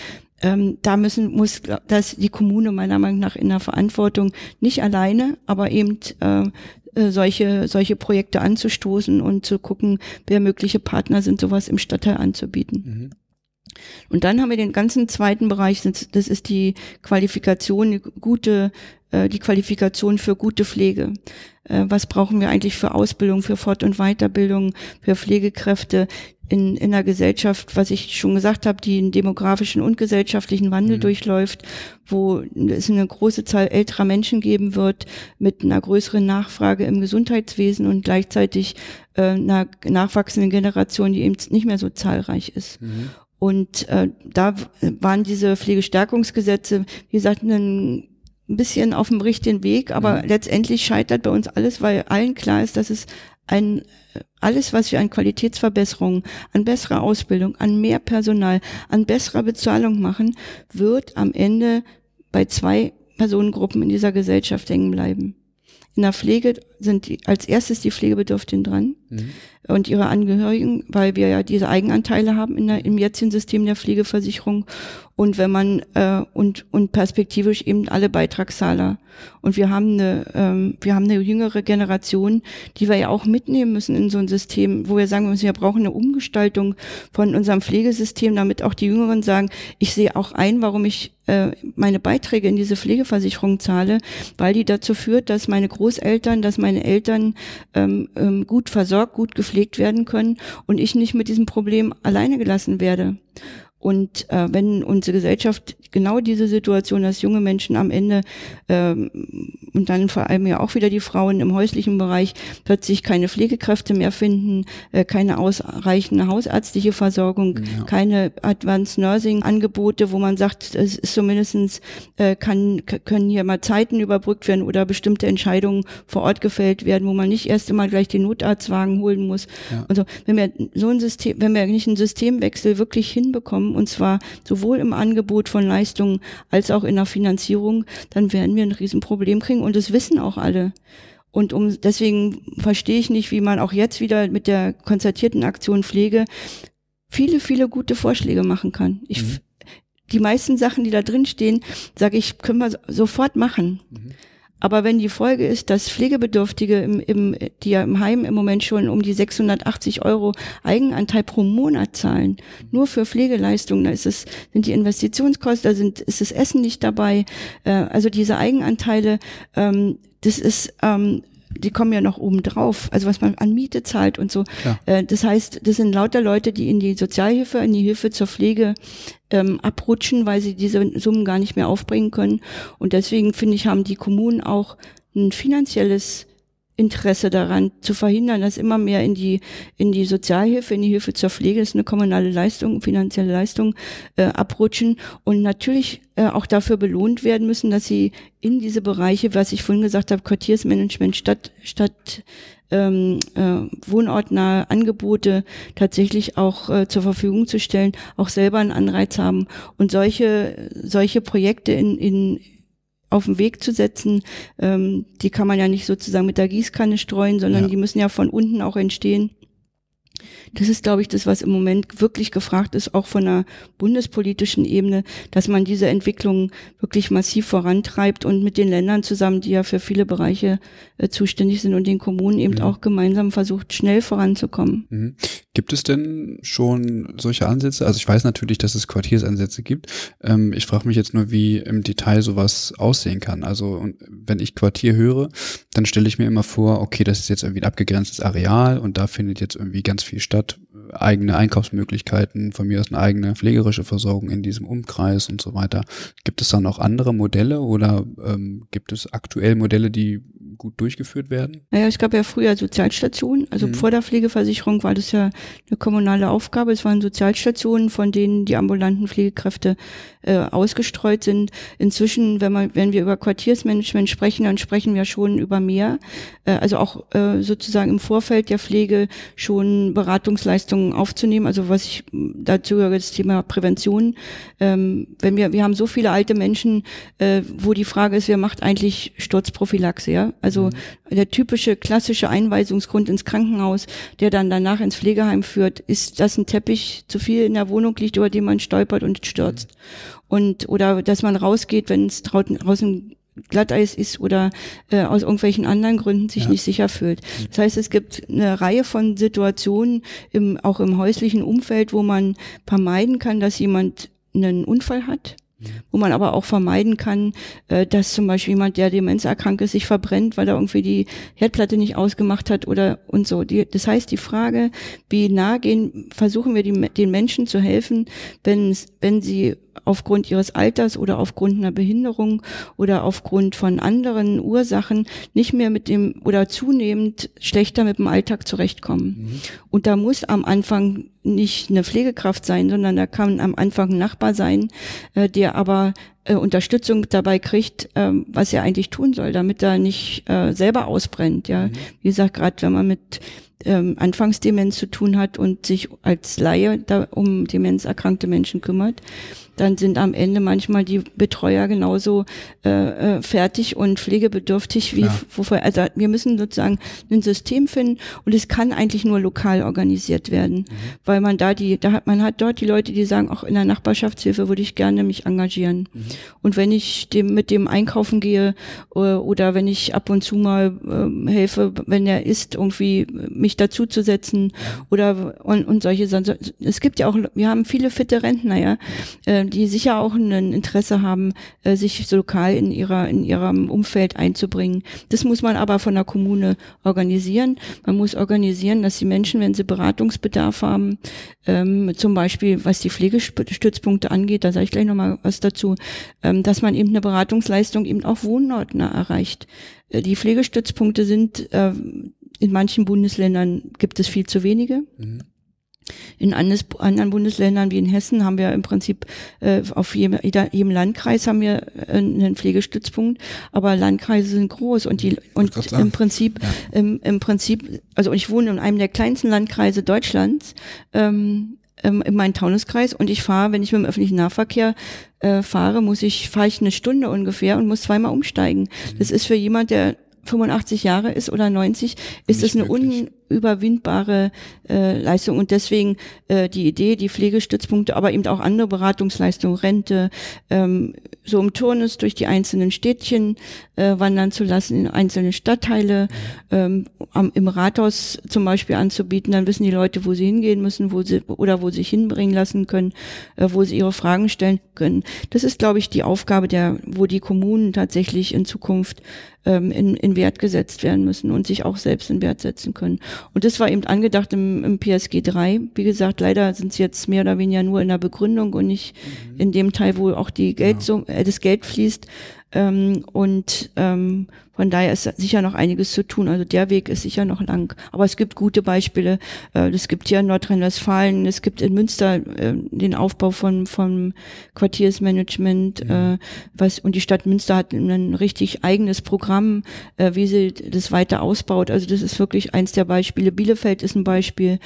B: ähm, da müssen, muss das die Kommune meiner Meinung nach in der Verantwortung nicht alleine, aber eben äh, äh, solche, solche Projekte anzustoßen und zu gucken, wer mögliche Partner sind, sowas im Stadtteil anzubieten. Mhm. Und dann haben wir den ganzen zweiten Bereich, das ist die Qualifikation, die gute, die Qualifikation für gute Pflege. Äh, was brauchen wir eigentlich für Ausbildung, für Fort- und Weiterbildung, für Pflegekräfte in, in einer Gesellschaft, was ich schon gesagt habe, die einen demografischen und gesellschaftlichen Wandel mhm. durchläuft, wo es eine große Zahl älterer Menschen geben wird mit einer größeren Nachfrage im Gesundheitswesen und gleichzeitig äh, einer nachwachsenden Generation, die eben nicht mehr so zahlreich ist. Mhm. Und äh, da waren diese Pflegestärkungsgesetze, wie gesagt, ein bisschen auf dem richtigen Weg, aber mhm. letztendlich scheitert bei uns alles, weil allen klar ist, dass es ein alles, was wir an Qualitätsverbesserungen, an besserer Ausbildung, an mehr Personal, an besserer Bezahlung machen, wird am Ende bei zwei Personengruppen in dieser Gesellschaft hängen bleiben. In der Pflege sind die, als erstes die Pflegebedürftigen dran. Mhm. und ihre Angehörigen, weil wir ja diese Eigenanteile haben in der, im jetzigen System der Pflegeversicherung. Und wenn man äh, und und perspektivisch eben alle Beitragszahler. Und wir haben eine ähm, wir haben eine jüngere Generation, die wir ja auch mitnehmen müssen in so ein System, wo wir sagen müssen, wir brauchen eine Umgestaltung von unserem Pflegesystem, damit auch die Jüngeren sagen, ich sehe auch ein, warum ich äh, meine Beiträge in diese Pflegeversicherung zahle, weil die dazu führt, dass meine Großeltern, dass meine Eltern ähm, ähm, gut versorgt, gut gepflegt werden können und ich nicht mit diesem Problem alleine gelassen werde. Und äh, wenn unsere Gesellschaft genau diese Situation, dass junge Menschen am Ende ähm, und dann vor allem ja auch wieder die Frauen im häuslichen Bereich plötzlich keine Pflegekräfte mehr finden, äh, keine ausreichende hausärztliche Versorgung, ja. keine Advanced Nursing Angebote, wo man sagt, es ist zumindestens äh, kann können hier mal Zeiten überbrückt werden oder bestimmte Entscheidungen vor Ort gefällt werden, wo man nicht erst einmal gleich den Notarztwagen holen muss. Ja. Also wenn wir so ein System, wenn wir nicht einen Systemwechsel wirklich hinbekommen haben, und zwar sowohl im Angebot von Leistungen als auch in der Finanzierung, dann werden wir ein Riesenproblem kriegen und das wissen auch alle. Und um, deswegen verstehe ich nicht, wie man auch jetzt wieder mit der konzertierten Aktion Pflege viele, viele gute Vorschläge machen kann. Ich, mhm. Die meisten Sachen, die da drin stehen, sage ich, können wir sofort machen. Mhm. Aber wenn die Folge ist, dass Pflegebedürftige, im, im, die ja im Heim im Moment schon um die 680 Euro Eigenanteil pro Monat zahlen, nur für Pflegeleistungen, da ist es, sind die Investitionskosten, da sind, ist das Essen nicht dabei. Äh, also diese Eigenanteile, ähm, das ist ähm, die kommen ja noch oben drauf, also was man an Miete zahlt und so. Ja. Äh, das heißt, das sind lauter Leute, die in die Sozialhilfe, in die Hilfe zur Pflege ähm, abrutschen, weil sie diese Summen gar nicht mehr aufbringen können. Und deswegen finde ich, haben die Kommunen auch ein finanzielles Interesse daran, zu verhindern, dass immer mehr in die, in die Sozialhilfe, in die Hilfe zur Pflege, ist eine kommunale Leistung, finanzielle Leistung, äh, abrutschen und natürlich äh, auch dafür belohnt werden müssen, dass sie in diese Bereiche, was ich vorhin gesagt habe, Quartiersmanagement, Stadt, Stadt, ähm, äh, wohnortnahe Angebote tatsächlich auch äh, zur Verfügung zu stellen, auch selber einen Anreiz haben und solche solche Projekte in, in auf den Weg zu setzen, ähm, die kann man ja nicht sozusagen mit der Gießkanne streuen, sondern ja. die müssen ja von unten auch entstehen. Das ist, glaube ich, das, was im Moment wirklich gefragt ist, auch von der bundespolitischen Ebene, dass man diese Entwicklung wirklich massiv vorantreibt und mit den Ländern zusammen, die ja für viele Bereiche äh, zuständig sind und den Kommunen eben mhm. auch gemeinsam versucht, schnell voranzukommen.
A: Mhm. Gibt es denn schon solche Ansätze? Also ich weiß natürlich, dass es Quartiersansätze gibt. Ähm, ich frage mich jetzt nur, wie im Detail sowas aussehen kann. Also wenn ich Quartier höre, dann stelle ich mir immer vor, okay, das ist jetzt irgendwie ein abgegrenztes Areal und da findet jetzt irgendwie ganz viel statt, eigene Einkaufsmöglichkeiten, von mir aus eine eigene pflegerische Versorgung in diesem Umkreis und so weiter. Gibt es dann auch andere Modelle oder ähm, gibt es aktuell Modelle, die gut durchgeführt werden?
B: Naja, es gab ja früher Sozialstationen, also mhm. vor der Pflegeversicherung war das ja eine kommunale Aufgabe. Es waren Sozialstationen, von denen die ambulanten Pflegekräfte äh, ausgestreut sind. Inzwischen, wenn man, wenn wir über Quartiersmanagement sprechen, dann sprechen wir schon über mehr. Äh, also auch äh, sozusagen im Vorfeld der Pflege schon Beratungsleistungen aufzunehmen. Also was ich dazu gehöre, das Thema Prävention. Ähm, wenn wir, wir haben so viele alte Menschen, äh, wo die Frage ist, wer macht eigentlich Sturzprophylaxe, ja? Also mhm. der typische klassische Einweisungsgrund ins Krankenhaus, der dann danach ins Pflegeheim führt, ist, dass ein Teppich zu viel in der Wohnung liegt, über den man stolpert und stürzt. Mhm. Und oder dass man rausgeht, wenn es draußen Glatteis ist oder äh, aus irgendwelchen anderen Gründen sich ja. nicht sicher fühlt. Das heißt, es gibt eine Reihe von Situationen, im, auch im häuslichen Umfeld, wo man vermeiden kann, dass jemand einen Unfall hat wo man aber auch vermeiden kann, äh, dass zum Beispiel jemand, der demenzerkrankt ist, sich verbrennt, weil er irgendwie die Herdplatte nicht ausgemacht hat oder und so. Das heißt, die Frage, wie nah gehen, versuchen wir die, den Menschen zu helfen, wenn sie aufgrund ihres Alters oder aufgrund einer Behinderung oder aufgrund von anderen Ursachen nicht mehr mit dem oder zunehmend schlechter mit dem Alltag zurechtkommen. Mhm. Und da muss am Anfang nicht eine Pflegekraft sein, sondern da kann am Anfang ein Nachbar sein, äh, der aber äh, Unterstützung dabei kriegt, äh, was er eigentlich tun soll, damit er nicht äh, selber ausbrennt. Ja, mhm. wie gesagt, gerade wenn man mit ähm, Anfangsdemenz zu tun hat und sich als Laie da um demenzerkrankte Menschen kümmert, dann sind am Ende manchmal die Betreuer genauso äh, äh fertig und pflegebedürftig wie ja. vorher. Also wir müssen sozusagen ein System finden und es kann eigentlich nur lokal organisiert werden, mhm. weil man da die, da hat man hat dort die Leute, die sagen, auch in der Nachbarschaftshilfe würde ich gerne mich engagieren. Mhm. Und wenn ich dem mit dem einkaufen gehe äh, oder wenn ich ab und zu mal äh, helfe, wenn er ist, irgendwie mich dazu zu setzen oder und, und solche Sachen. Es gibt ja auch, wir haben viele fitte Rentner, ja, äh, die sicher auch ein Interesse haben, äh, sich so lokal in ihrer in ihrem Umfeld einzubringen. Das muss man aber von der Kommune organisieren. Man muss organisieren, dass die Menschen, wenn sie Beratungsbedarf haben, ähm, zum Beispiel was die Pflegestützpunkte angeht, da sage ich gleich nochmal was dazu, ähm, dass man eben eine Beratungsleistung eben auch wohnortnah erreicht. Äh, die Pflegestützpunkte sind äh, in manchen Bundesländern gibt es viel zu wenige. Mhm. In anderen Bundesländern wie in Hessen haben wir im Prinzip äh, auf jedem, jedem Landkreis haben wir äh, einen Pflegestützpunkt, aber Landkreise sind groß und die und im Prinzip ja. im, im Prinzip also ich wohne in einem der kleinsten Landkreise Deutschlands ähm, ähm in meinem Taunuskreis und ich fahre, wenn ich mit dem öffentlichen Nahverkehr äh, fahre, muss ich fahre ich eine Stunde ungefähr und muss zweimal umsteigen. Mhm. Das ist für jemand, der 85 Jahre ist oder 90, ist es eine möglich überwindbare äh, Leistung und deswegen äh, die Idee, die Pflegestützpunkte, aber eben auch andere Beratungsleistungen, Rente, ähm, so im Turnus durch die einzelnen Städtchen äh, wandern zu lassen, in einzelne Stadtteile, ähm, am, im Rathaus zum Beispiel anzubieten, dann wissen die Leute, wo sie hingehen müssen, wo sie oder wo sie sich hinbringen lassen können, äh, wo sie ihre Fragen stellen können. Das ist, glaube ich, die Aufgabe der, wo die Kommunen tatsächlich in Zukunft ähm, in, in Wert gesetzt werden müssen und sich auch selbst in Wert setzen können. Und das war eben angedacht im, im PSG 3. Wie gesagt, leider sind sie jetzt mehr oder weniger nur in der Begründung und nicht mhm. in dem Teil, wo auch die Geld, genau. so, äh, das Geld fließt. Ähm, und ähm, von daher ist sicher noch einiges zu tun. Also der Weg ist sicher noch lang. Aber es gibt gute Beispiele. Äh, es gibt hier in Nordrhein-Westfalen, es gibt in Münster äh, den Aufbau von, von Quartiersmanagement, ja. äh, was, und die Stadt Münster hat ein richtig eigenes Programm, wie sie das weiter ausbaut. Also das ist wirklich eins der Beispiele. Bielefeld ist ein Beispiel.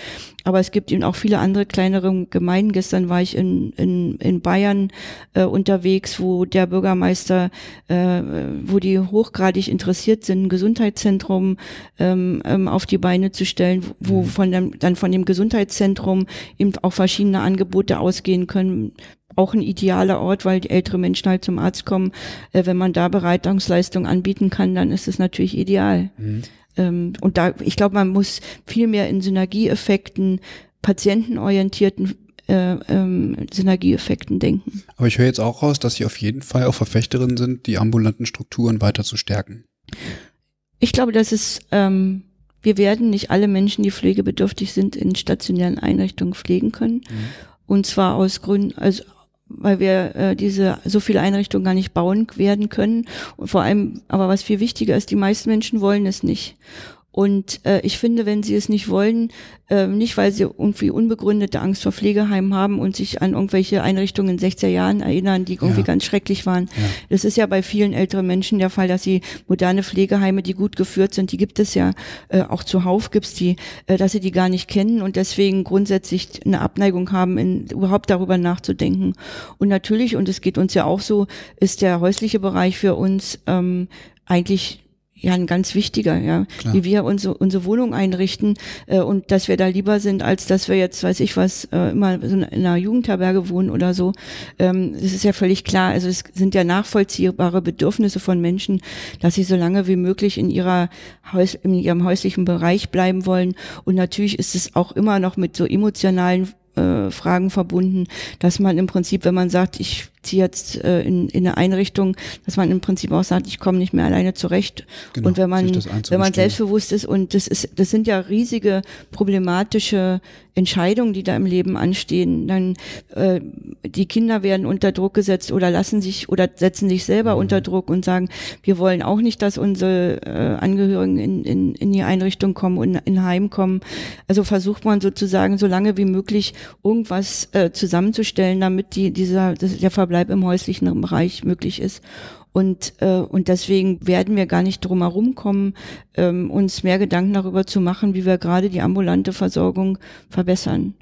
B: Aber es gibt eben auch viele andere kleinere Gemeinden. Gestern war ich in, in, in Bayern äh, unterwegs, wo der Bürgermeister, äh, wo die hochgradig interessiert sind, ein Gesundheitszentrum ähm, ähm, auf die Beine zu stellen, wo mhm. von dem, dann von dem Gesundheitszentrum eben auch verschiedene Angebote ausgehen können auch ein idealer Ort, weil die ältere Menschen halt zum Arzt kommen. Äh, wenn man da Bereitungsleistung anbieten kann, dann ist es natürlich ideal. Mhm. Ähm, und da, ich glaube, man muss viel mehr in Synergieeffekten, patientenorientierten äh, ähm, Synergieeffekten denken.
A: Aber ich höre jetzt auch raus, dass Sie auf jeden Fall auch Verfechterin sind, die ambulanten Strukturen weiter zu stärken.
B: Ich glaube, dass es, ähm, wir werden nicht alle Menschen, die pflegebedürftig sind, in stationären Einrichtungen pflegen können. Mhm. Und zwar aus Gründen, also weil wir äh, diese so viele Einrichtungen gar nicht bauen werden können. Und vor allem, aber was viel wichtiger ist, die meisten Menschen wollen es nicht. Und äh, ich finde, wenn sie es nicht wollen, äh, nicht weil sie irgendwie unbegründete Angst vor Pflegeheimen haben und sich an irgendwelche Einrichtungen in 60er Jahren erinnern, die irgendwie ja. ganz schrecklich waren. Ja. Das ist ja bei vielen älteren Menschen der Fall, dass sie moderne Pflegeheime, die gut geführt sind, die gibt es ja äh, auch zuhauf gibt's die, äh, dass sie die gar nicht kennen und deswegen grundsätzlich eine Abneigung haben, in, überhaupt darüber nachzudenken. Und natürlich, und es geht uns ja auch so, ist der häusliche Bereich für uns ähm, eigentlich ja ein ganz wichtiger, ja, Klar. wie wir unsere, unsere Wohnung einrichten äh, und dass wir da lieber sind, als dass wir jetzt, weiß ich was, äh, immer so in einer Jugendherberge wohnen oder so. Ähm, das ist ja völlig klar. Also es sind ja nachvollziehbare Bedürfnisse von Menschen, dass sie so lange wie möglich in ihrer Haus, in ihrem häuslichen Bereich bleiben wollen. Und natürlich ist es auch immer noch mit so emotionalen äh, Fragen verbunden, dass man im Prinzip, wenn man sagt, ich ziehe jetzt äh, in, in eine Einrichtung, dass man im Prinzip auch sagt, ich komme nicht mehr alleine zurecht. Genau, und wenn man, wenn man selbstbewusst ist und das ist, das sind ja riesige problematische Entscheidungen, die da im Leben anstehen. Dann äh, die Kinder werden unter Druck gesetzt oder lassen sich oder setzen sich selber mhm. unter Druck und sagen, wir wollen auch nicht, dass unsere äh, Angehörigen in, in, in die Einrichtung kommen und in Heim kommen. Also versucht man sozusagen so lange wie möglich irgendwas äh, zusammenzustellen, damit die dieser der Verbleib im häuslichen Bereich möglich ist. Und, äh, und deswegen werden wir gar nicht drum herum kommen, ähm, uns mehr Gedanken darüber zu machen, wie wir gerade die ambulante Versorgung verbessern.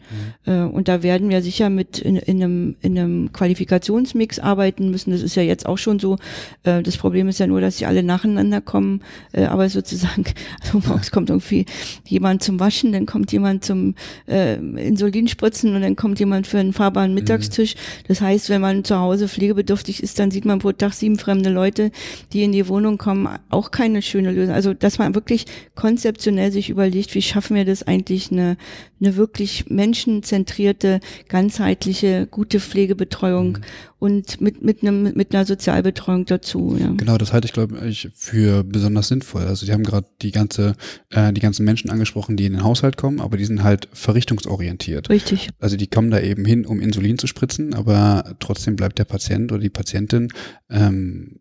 B: Mhm. Äh, und da werden wir sicher mit in, in, einem, in einem Qualifikationsmix arbeiten müssen. Das ist ja jetzt auch schon so. Äh, das Problem ist ja nur, dass sie alle nacheinander kommen. Äh, aber sozusagen, also morgens kommt irgendwie jemand zum Waschen, dann kommt jemand zum äh, Insulinspritzen und dann kommt jemand für einen fahrbaren Mittagstisch. Mhm. Das heißt, wenn man zu Hause pflegebedürftig ist, dann sieht man pro Tag sieben fremde Leute, die in die Wohnung kommen, auch keine schöne Lösung. Also, dass man wirklich konzeptionell sich überlegt, wie schaffen wir das eigentlich, eine, eine wirklich menschenzentrierte, ganzheitliche, gute Pflegebetreuung mhm. und mit, mit, einem, mit einer Sozialbetreuung dazu. Ja.
A: Genau, das halte ich, glaube ich, für besonders sinnvoll. Also, die haben gerade die ganze, äh, die ganzen Menschen angesprochen, die in den Haushalt kommen, aber die sind halt verrichtungsorientiert.
B: Richtig.
A: Also, die kommen da eben hin, um Insulin zu spritzen, aber trotzdem bleibt der Patient oder die Patientin ähm,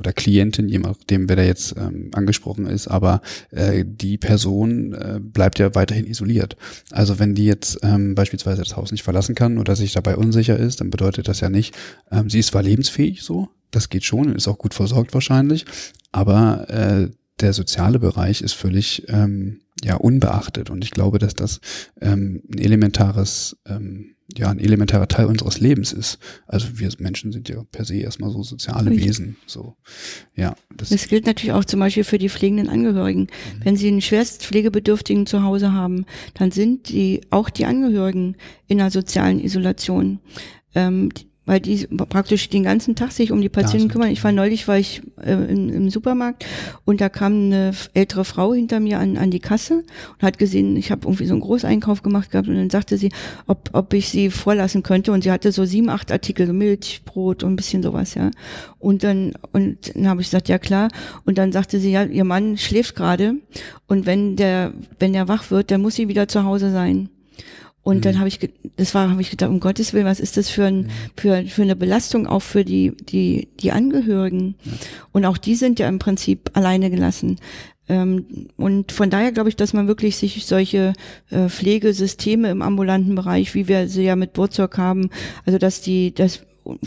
A: oder Klientin, je nachdem, wer da jetzt ähm, angesprochen ist, aber äh, die Person äh, bleibt ja weiterhin isoliert. Also wenn die jetzt ähm, beispielsweise das Haus nicht verlassen kann oder sich dabei unsicher ist, dann bedeutet das ja nicht, ähm, sie ist zwar lebensfähig so, das geht schon, ist auch gut versorgt wahrscheinlich, aber äh, der soziale Bereich ist völlig ähm, ja unbeachtet und ich glaube, dass das ähm, ein elementares ähm, ja ein elementarer Teil unseres Lebens ist. Also wir Menschen sind ja per se erstmal so soziale Richtig. Wesen. So, ja.
B: Das, das, gilt natürlich auch zum Beispiel für die pflegenden Angehörigen. Mhm. Wenn Sie einen schwerst Pflegebedürftigen zu Hause haben, dann sind die auch die Angehörigen in einer sozialen Isolation. Ähm, weil die praktisch den ganzen Tag sich um die Patienten kümmern. Ich war neulich, war ich äh, im, im, Supermarkt und da kam eine ältere Frau hinter mir an, an die Kasse und hat gesehen, ich habe irgendwie so einen Großeinkauf gemacht gehabt und dann sagte sie, ob, ob ich sie vorlassen könnte und sie hatte so sieben, acht Artikel, so Milch, Brot und ein bisschen sowas, ja. Und dann, und dann habe ich gesagt, ja klar. Und dann sagte sie, ja, ihr Mann schläft gerade und wenn der, wenn der wach wird, dann muss sie wieder zu Hause sein. Und mhm. dann habe ich, das war, habe ich gedacht, um Gottes Willen, was ist das für, ein, mhm. für, für eine Belastung auch für die, die, die Angehörigen? Ja. Und auch die sind ja im Prinzip alleine gelassen. Ähm, und von daher glaube ich, dass man wirklich sich solche äh, Pflegesysteme im ambulanten Bereich, wie wir sie ja mit Burzog haben, also dass die, dass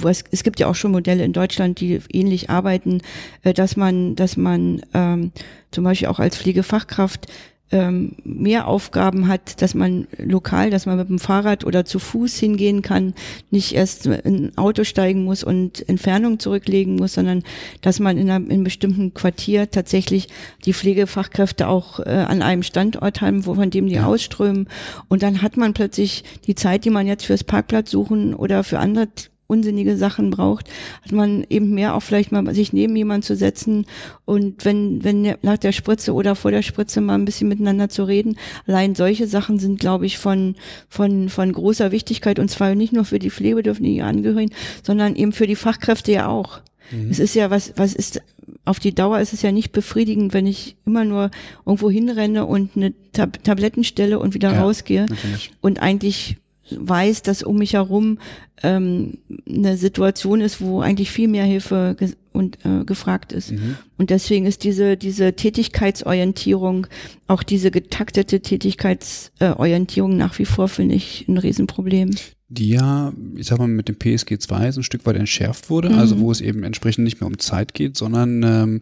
B: es, es gibt ja auch schon Modelle in Deutschland, die ähnlich arbeiten, äh, dass man, dass man ähm, zum Beispiel auch als Pflegefachkraft ähm, mehr Aufgaben hat, dass man lokal, dass man mit dem Fahrrad oder zu Fuß hingehen kann, nicht erst in ein Auto steigen muss und Entfernung zurücklegen muss, sondern dass man in einem, in einem bestimmten Quartier tatsächlich die Pflegefachkräfte auch äh, an einem Standort haben, wo von dem die ja. ausströmen. Und dann hat man plötzlich die Zeit, die man jetzt fürs Parkplatz suchen oder für andere unsinnige Sachen braucht, hat man eben mehr auch vielleicht mal sich neben jemand zu setzen und wenn, wenn nach der Spritze oder vor der Spritze mal ein bisschen miteinander zu reden. Allein solche Sachen sind, glaube ich, von, von, von großer Wichtigkeit und zwar nicht nur für die pflegebedürftigen Angehörigen, sondern eben für die Fachkräfte ja auch. Mhm. Es ist ja, was, was ist, auf die Dauer ist es ja nicht befriedigend, wenn ich immer nur irgendwo hinrenne und eine Tab Tabletten stelle und wieder ja, rausgehe. Natürlich. Und eigentlich weiß, dass um mich herum ähm, eine Situation ist, wo eigentlich viel mehr Hilfe ge und äh, gefragt ist. Mhm. Und deswegen ist diese diese Tätigkeitsorientierung, auch diese getaktete Tätigkeitsorientierung nach wie vor finde ich ein Riesenproblem
A: die ja, ich sag mal, mit dem PSG 2 so ein Stück weit entschärft wurde, mhm. also wo es eben entsprechend nicht mehr um Zeit geht, sondern ähm,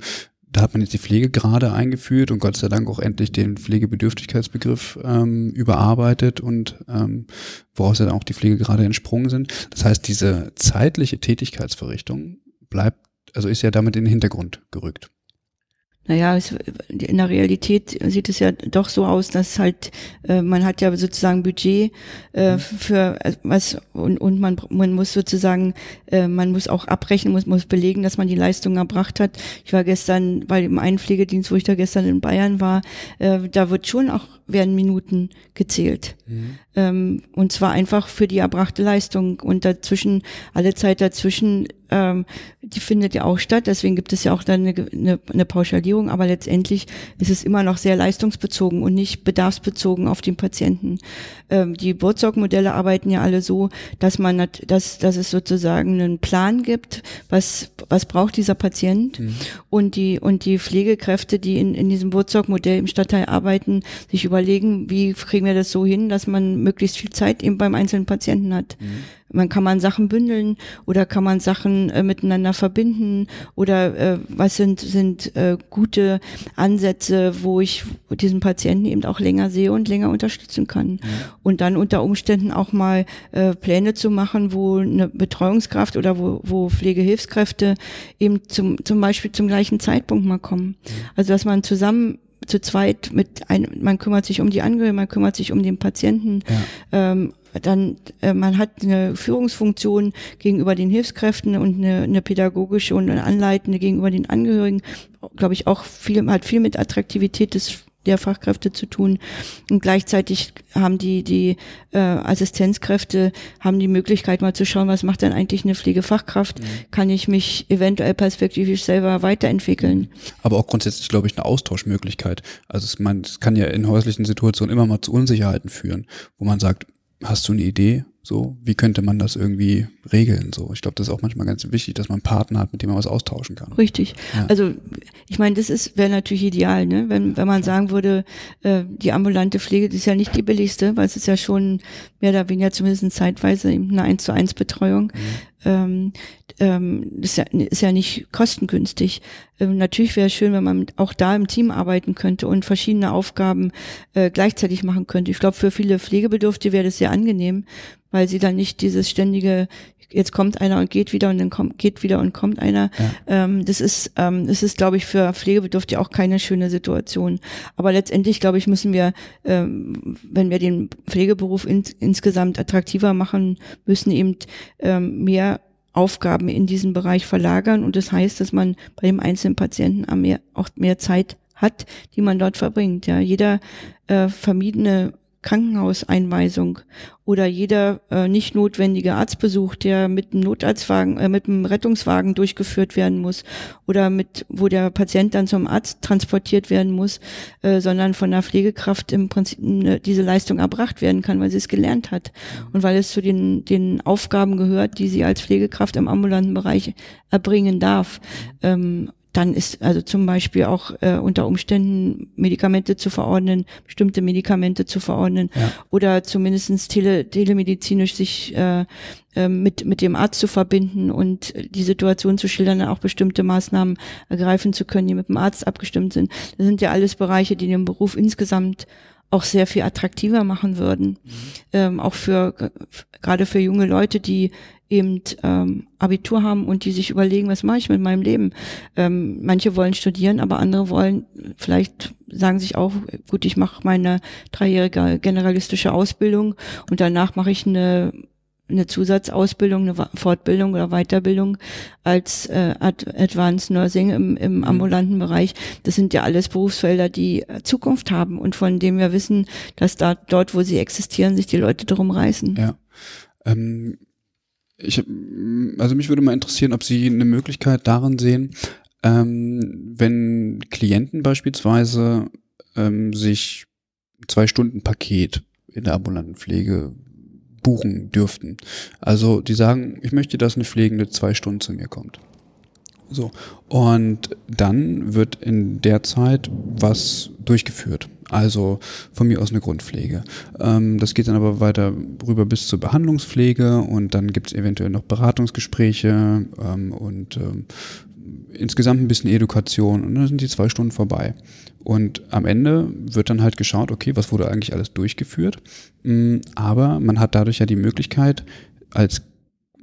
A: da hat man jetzt die Pflegegrade eingeführt und Gott sei Dank auch endlich den Pflegebedürftigkeitsbegriff ähm, überarbeitet und ähm, woraus ja dann auch die Pflegegrade entsprungen sind. Das heißt, diese zeitliche Tätigkeitsverrichtung bleibt, also ist ja damit in den Hintergrund gerückt
B: naja, es, in der Realität sieht es ja doch so aus, dass halt, äh, man hat ja sozusagen Budget äh, mhm. für äh, was und, und man, man muss sozusagen, äh, man muss auch abrechnen, muss, muss belegen, dass man die Leistung erbracht hat. Ich war gestern bei dem einen Pflegedienst, wo ich da gestern in Bayern war, äh, da wird schon auch werden Minuten gezählt. Mhm. Ähm, und zwar einfach für die erbrachte Leistung. Und dazwischen, alle Zeit dazwischen, ähm, die findet ja auch statt. Deswegen gibt es ja auch dann eine, eine, eine Pauschalierung. Aber letztendlich ist es immer noch sehr leistungsbezogen und nicht bedarfsbezogen auf den Patienten. Ähm, die Burzog-Modelle arbeiten ja alle so, dass man, dass, dass es sozusagen einen Plan gibt, was, was braucht dieser Patient. Mhm. Und die, und die Pflegekräfte, die in, in diesem Burzog-Modell im Stadtteil arbeiten, sich über überlegen, wie kriegen wir das so hin, dass man möglichst viel Zeit eben beim einzelnen Patienten hat. Mhm. Man kann man Sachen bündeln oder kann man Sachen äh, miteinander verbinden oder äh, was sind sind äh, gute Ansätze, wo ich diesen Patienten eben auch länger sehe und länger unterstützen kann. Ja. Und dann unter Umständen auch mal äh, Pläne zu machen, wo eine Betreuungskraft oder wo, wo Pflegehilfskräfte eben zum, zum Beispiel zum gleichen Zeitpunkt mal kommen. Ja. Also dass man zusammen zu zweit mit ein, man kümmert sich um die Angehörigen, man kümmert sich um den Patienten. Ja. Ähm, dann äh, man hat eine Führungsfunktion gegenüber den Hilfskräften und eine, eine pädagogische und eine anleitende gegenüber den Angehörigen, glaube ich auch viel hat viel mit Attraktivität des der Fachkräfte zu tun. Und gleichzeitig haben die, die äh, Assistenzkräfte haben die Möglichkeit mal zu schauen, was macht denn eigentlich eine Pflegefachkraft? Mhm. Kann ich mich eventuell perspektivisch selber weiterentwickeln?
A: Aber auch grundsätzlich, glaube ich, eine Austauschmöglichkeit. Also es, man, es kann ja in häuslichen Situationen immer mal zu Unsicherheiten führen, wo man sagt, hast du eine Idee? So, wie könnte man das irgendwie regeln? So, ich glaube, das ist auch manchmal ganz wichtig, dass man einen Partner hat, mit dem man was austauschen kann.
B: Richtig. Ja. Also ich meine, das ist wäre natürlich ideal, ne? Wenn wenn man sagen würde, äh, die ambulante Pflege das ist ja nicht die billigste, weil es ist ja schon mehr oder weniger zumindest zeitweise eine eins zu eins Betreuung. Mhm. Ähm, ähm, ist, ja, ist ja nicht kostengünstig. Ähm, natürlich wäre es schön, wenn man auch da im Team arbeiten könnte und verschiedene Aufgaben äh, gleichzeitig machen könnte. Ich glaube, für viele Pflegebedürftige wäre das sehr angenehm, weil sie dann nicht dieses ständige, jetzt kommt einer und geht wieder und dann kommt, geht wieder und kommt einer. Ja. Ähm, das ist, ähm, das ist, glaube ich, für Pflegebedürftige auch keine schöne Situation. Aber letztendlich, glaube ich, müssen wir, ähm, wenn wir den Pflegeberuf in, insgesamt attraktiver machen, müssen eben ähm, mehr Aufgaben in diesen Bereich verlagern. Und das heißt, dass man bei dem einzelnen Patienten auch mehr Zeit hat, die man dort verbringt. Ja, jeder äh, vermiedene Krankenhauseinweisung oder jeder äh, nicht notwendige Arztbesuch, der mit einem Notarztwagen, äh, mit einem Rettungswagen durchgeführt werden muss oder mit, wo der Patient dann zum Arzt transportiert werden muss, äh, sondern von der Pflegekraft im Prinzip eine, diese Leistung erbracht werden kann, weil sie es gelernt hat. Und weil es zu den, den Aufgaben gehört, die sie als Pflegekraft im ambulanten Bereich erbringen darf. Ähm, dann ist also zum Beispiel auch äh, unter Umständen Medikamente zu verordnen, bestimmte Medikamente zu verordnen ja. oder zumindestens tele, telemedizinisch sich äh, äh, mit, mit dem Arzt zu verbinden und die Situation zu schildern, auch bestimmte Maßnahmen ergreifen zu können, die mit dem Arzt abgestimmt sind. Das sind ja alles Bereiche, die den Beruf insgesamt auch sehr viel attraktiver machen würden. Mhm. Ähm, auch für gerade für junge Leute, die eben ähm, Abitur haben und die sich überlegen, was mache ich mit meinem Leben. Ähm, manche wollen studieren, aber andere wollen vielleicht sagen sich auch, gut, ich mache meine dreijährige generalistische Ausbildung und danach mache ich eine eine Zusatzausbildung, eine Fortbildung oder Weiterbildung als äh, Ad Advanced Nursing im, im mhm. ambulanten Bereich. Das sind ja alles Berufsfelder, die Zukunft haben und von dem wir wissen, dass da dort, wo sie existieren, sich die Leute drum reißen.
A: Ja. Ähm, ich, also mich würde mal interessieren, ob Sie eine Möglichkeit darin sehen, ähm, wenn Klienten beispielsweise ähm, sich zwei Stunden Paket in der ambulanten Pflege buchen dürften. Also die sagen, ich möchte, dass eine Pflegende zwei Stunden zu mir kommt. So. Und dann wird in der Zeit was durchgeführt. Also von mir aus eine Grundpflege. Ähm, das geht dann aber weiter rüber bis zur Behandlungspflege und dann gibt es eventuell noch Beratungsgespräche ähm, und ähm, insgesamt ein bisschen Education und dann sind die zwei Stunden vorbei. Und am Ende wird dann halt geschaut, okay, was wurde eigentlich alles durchgeführt. Mm, aber man hat dadurch ja die Möglichkeit, als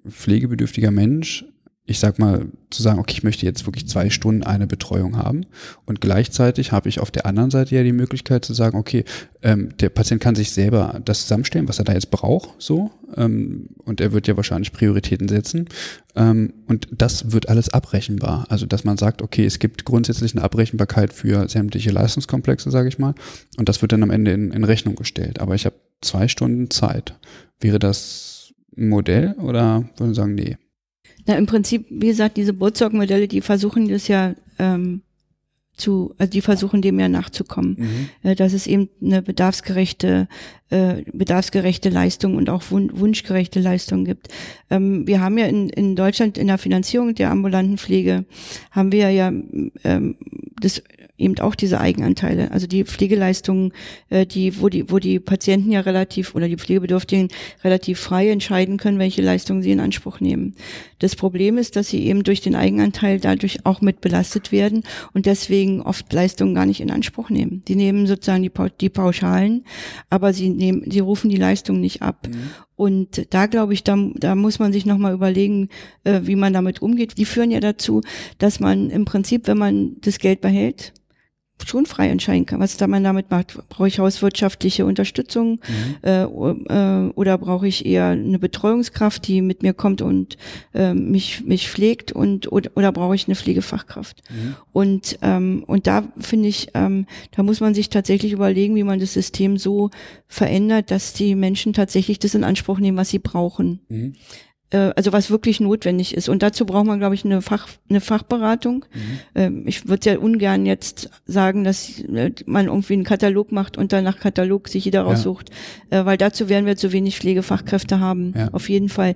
A: pflegebedürftiger Mensch ich sag mal, zu sagen, okay, ich möchte jetzt wirklich zwei Stunden eine Betreuung haben. Und gleichzeitig habe ich auf der anderen Seite ja die Möglichkeit zu sagen, okay, ähm, der Patient kann sich selber das zusammenstellen, was er da jetzt braucht, so. Ähm, und er wird ja wahrscheinlich Prioritäten setzen. Ähm, und das wird alles abrechenbar. Also, dass man sagt, okay, es gibt grundsätzlich eine Abrechenbarkeit für sämtliche Leistungskomplexe, sage ich mal. Und das wird dann am Ende in, in Rechnung gestellt. Aber ich habe zwei Stunden Zeit. Wäre das ein Modell oder würden Sie sagen, nee?
B: Na, im Prinzip, wie gesagt, diese Bootstock-Modelle, die versuchen das ja ähm, zu, also die versuchen dem ja nachzukommen, mhm. äh, dass es eben eine bedarfsgerechte, äh, bedarfsgerechte Leistung und auch wun wunschgerechte Leistung gibt. Ähm, wir haben ja in, in Deutschland in der Finanzierung der ambulanten Pflege haben wir ja ähm, das eben auch diese Eigenanteile. Also die Pflegeleistungen, äh, die, wo die, wo die Patienten ja relativ oder die Pflegebedürftigen relativ frei entscheiden können, welche Leistungen sie in Anspruch nehmen. Das Problem ist, dass sie eben durch den Eigenanteil dadurch auch mit belastet werden und deswegen oft Leistungen gar nicht in Anspruch nehmen. Die nehmen sozusagen die, die Pauschalen, aber sie nehmen, sie rufen die Leistung nicht ab. Mhm. Und da glaube ich, da, da muss man sich nochmal überlegen, äh, wie man damit umgeht. Die führen ja dazu, dass man im Prinzip, wenn man das Geld behält, schon frei entscheiden kann, was da man damit macht. Brauche ich hauswirtschaftliche Unterstützung mhm. äh, äh, oder brauche ich eher eine Betreuungskraft, die mit mir kommt und äh, mich mich pflegt und oder, oder brauche ich eine Pflegefachkraft? Mhm. Und ähm, und da finde ich, ähm, da muss man sich tatsächlich überlegen, wie man das System so verändert, dass die Menschen tatsächlich das in Anspruch nehmen, was sie brauchen. Mhm. Äh, also was wirklich notwendig ist. Und dazu braucht man, glaube ich, eine, Fach, eine Fachberatung. Mhm. Ähm, ich würde ja ungern jetzt sagen, dass äh, man irgendwie einen Katalog macht und dann nach Katalog sich jeder raussucht, ja. Äh, weil dazu werden wir zu wenig Pflegefachkräfte haben, ja. auf jeden Fall,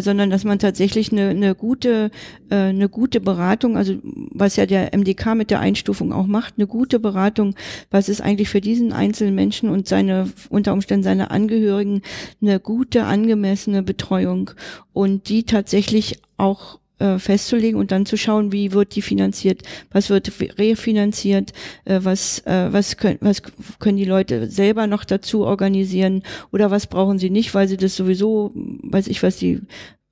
B: sondern dass man tatsächlich eine, eine gute, eine gute Beratung, also was ja der MDK mit der Einstufung auch macht, eine gute Beratung, was ist eigentlich für diesen einzelnen Menschen und seine unter Umständen seine Angehörigen eine gute, angemessene Betreuung und die tatsächlich auch äh, festzulegen und dann zu schauen, wie wird die finanziert, was wird refinanziert, äh, was, äh, was, können, was können die Leute selber noch dazu organisieren oder was brauchen sie nicht, weil sie das sowieso, weiß ich was, die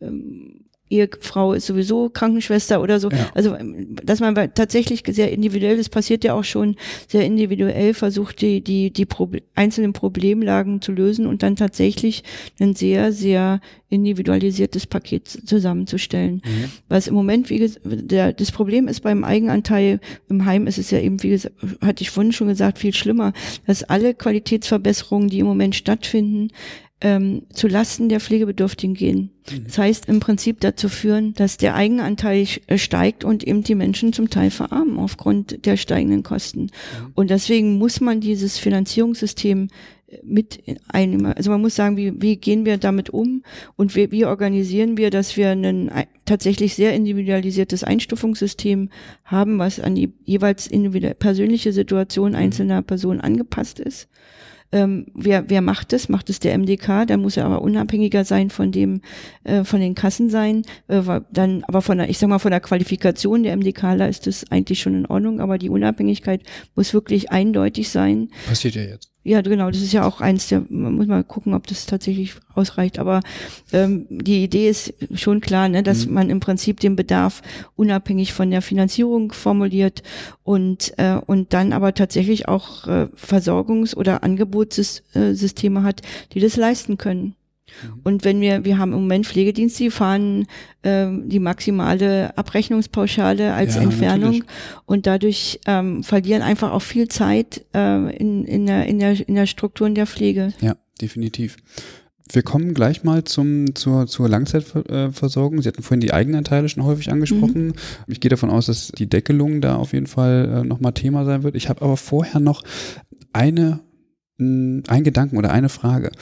B: ähm, Ehefrau ist sowieso Krankenschwester oder so. Ja. Also, dass man tatsächlich sehr individuell, das passiert ja auch schon sehr individuell, versucht die, die, die Proble einzelnen Problemlagen zu lösen und dann tatsächlich ein sehr, sehr individualisiertes Paket zusammenzustellen. Mhm. Was im Moment, wie gesagt, der, das Problem ist beim Eigenanteil im Heim ist es ja eben, wie gesagt, hatte ich vorhin schon gesagt, viel schlimmer, dass alle Qualitätsverbesserungen, die im Moment stattfinden, ähm, zu Lasten der Pflegebedürftigen gehen. Mhm. Das heißt im Prinzip dazu führen, dass der Eigenanteil äh, steigt und eben die Menschen zum Teil verarmen aufgrund der steigenden Kosten. Mhm. Und deswegen muss man dieses Finanzierungssystem äh, mit einnehmen. Also man muss sagen, wie, wie gehen wir damit um und wie, wie organisieren wir, dass wir ein tatsächlich sehr individualisiertes Einstufungssystem haben, was an die jeweils individuelle persönliche Situation mhm. einzelner Personen angepasst ist ähm, wer, wer macht das? Macht es der MDK? Da muss er aber unabhängiger sein von dem, äh, von den Kassen sein. Äh, dann, aber von der, ich sag mal, von der Qualifikation der MDKler ist das eigentlich schon in Ordnung, aber die Unabhängigkeit muss wirklich eindeutig sein.
A: Passiert ja jetzt.
B: Ja, genau, das ist ja auch eins der, man muss mal gucken, ob das tatsächlich ausreicht. Aber ähm, die Idee ist schon klar, ne, dass mhm. man im Prinzip den Bedarf unabhängig von der Finanzierung formuliert und, äh, und dann aber tatsächlich auch äh, Versorgungs- oder Angebotssysteme hat, die das leisten können. Mhm. Und wenn wir, wir haben im Moment Pflegedienste, die fahren ähm, die maximale Abrechnungspauschale als ja, Entfernung natürlich. und dadurch ähm, verlieren einfach auch viel Zeit äh, in, in, der, in, der, in der Strukturen der Pflege.
A: Ja, definitiv. Wir kommen gleich mal zum, zur, zur Langzeitversorgung. Sie hatten vorhin die Eigenanteile schon häufig angesprochen. Mhm. Ich gehe davon aus, dass die Deckelung da auf jeden Fall äh, nochmal Thema sein wird. Ich habe aber vorher noch eine, mh, ein Gedanken oder eine Frage.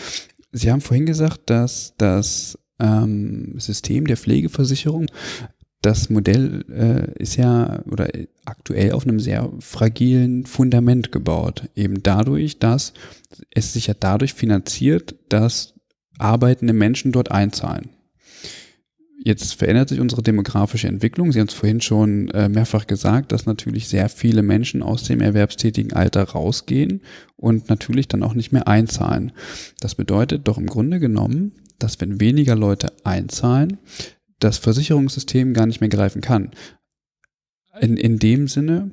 A: Sie haben vorhin gesagt, dass das ähm, System der Pflegeversicherung, das Modell äh, ist ja oder aktuell auf einem sehr fragilen Fundament gebaut. Eben dadurch, dass es sich ja dadurch finanziert, dass arbeitende Menschen dort einzahlen. Jetzt verändert sich unsere demografische Entwicklung. Sie haben es vorhin schon äh, mehrfach gesagt, dass natürlich sehr viele Menschen aus dem erwerbstätigen Alter rausgehen und natürlich dann auch nicht mehr einzahlen. Das bedeutet doch im Grunde genommen, dass wenn weniger Leute einzahlen, das Versicherungssystem gar nicht mehr greifen kann. In, in dem Sinne,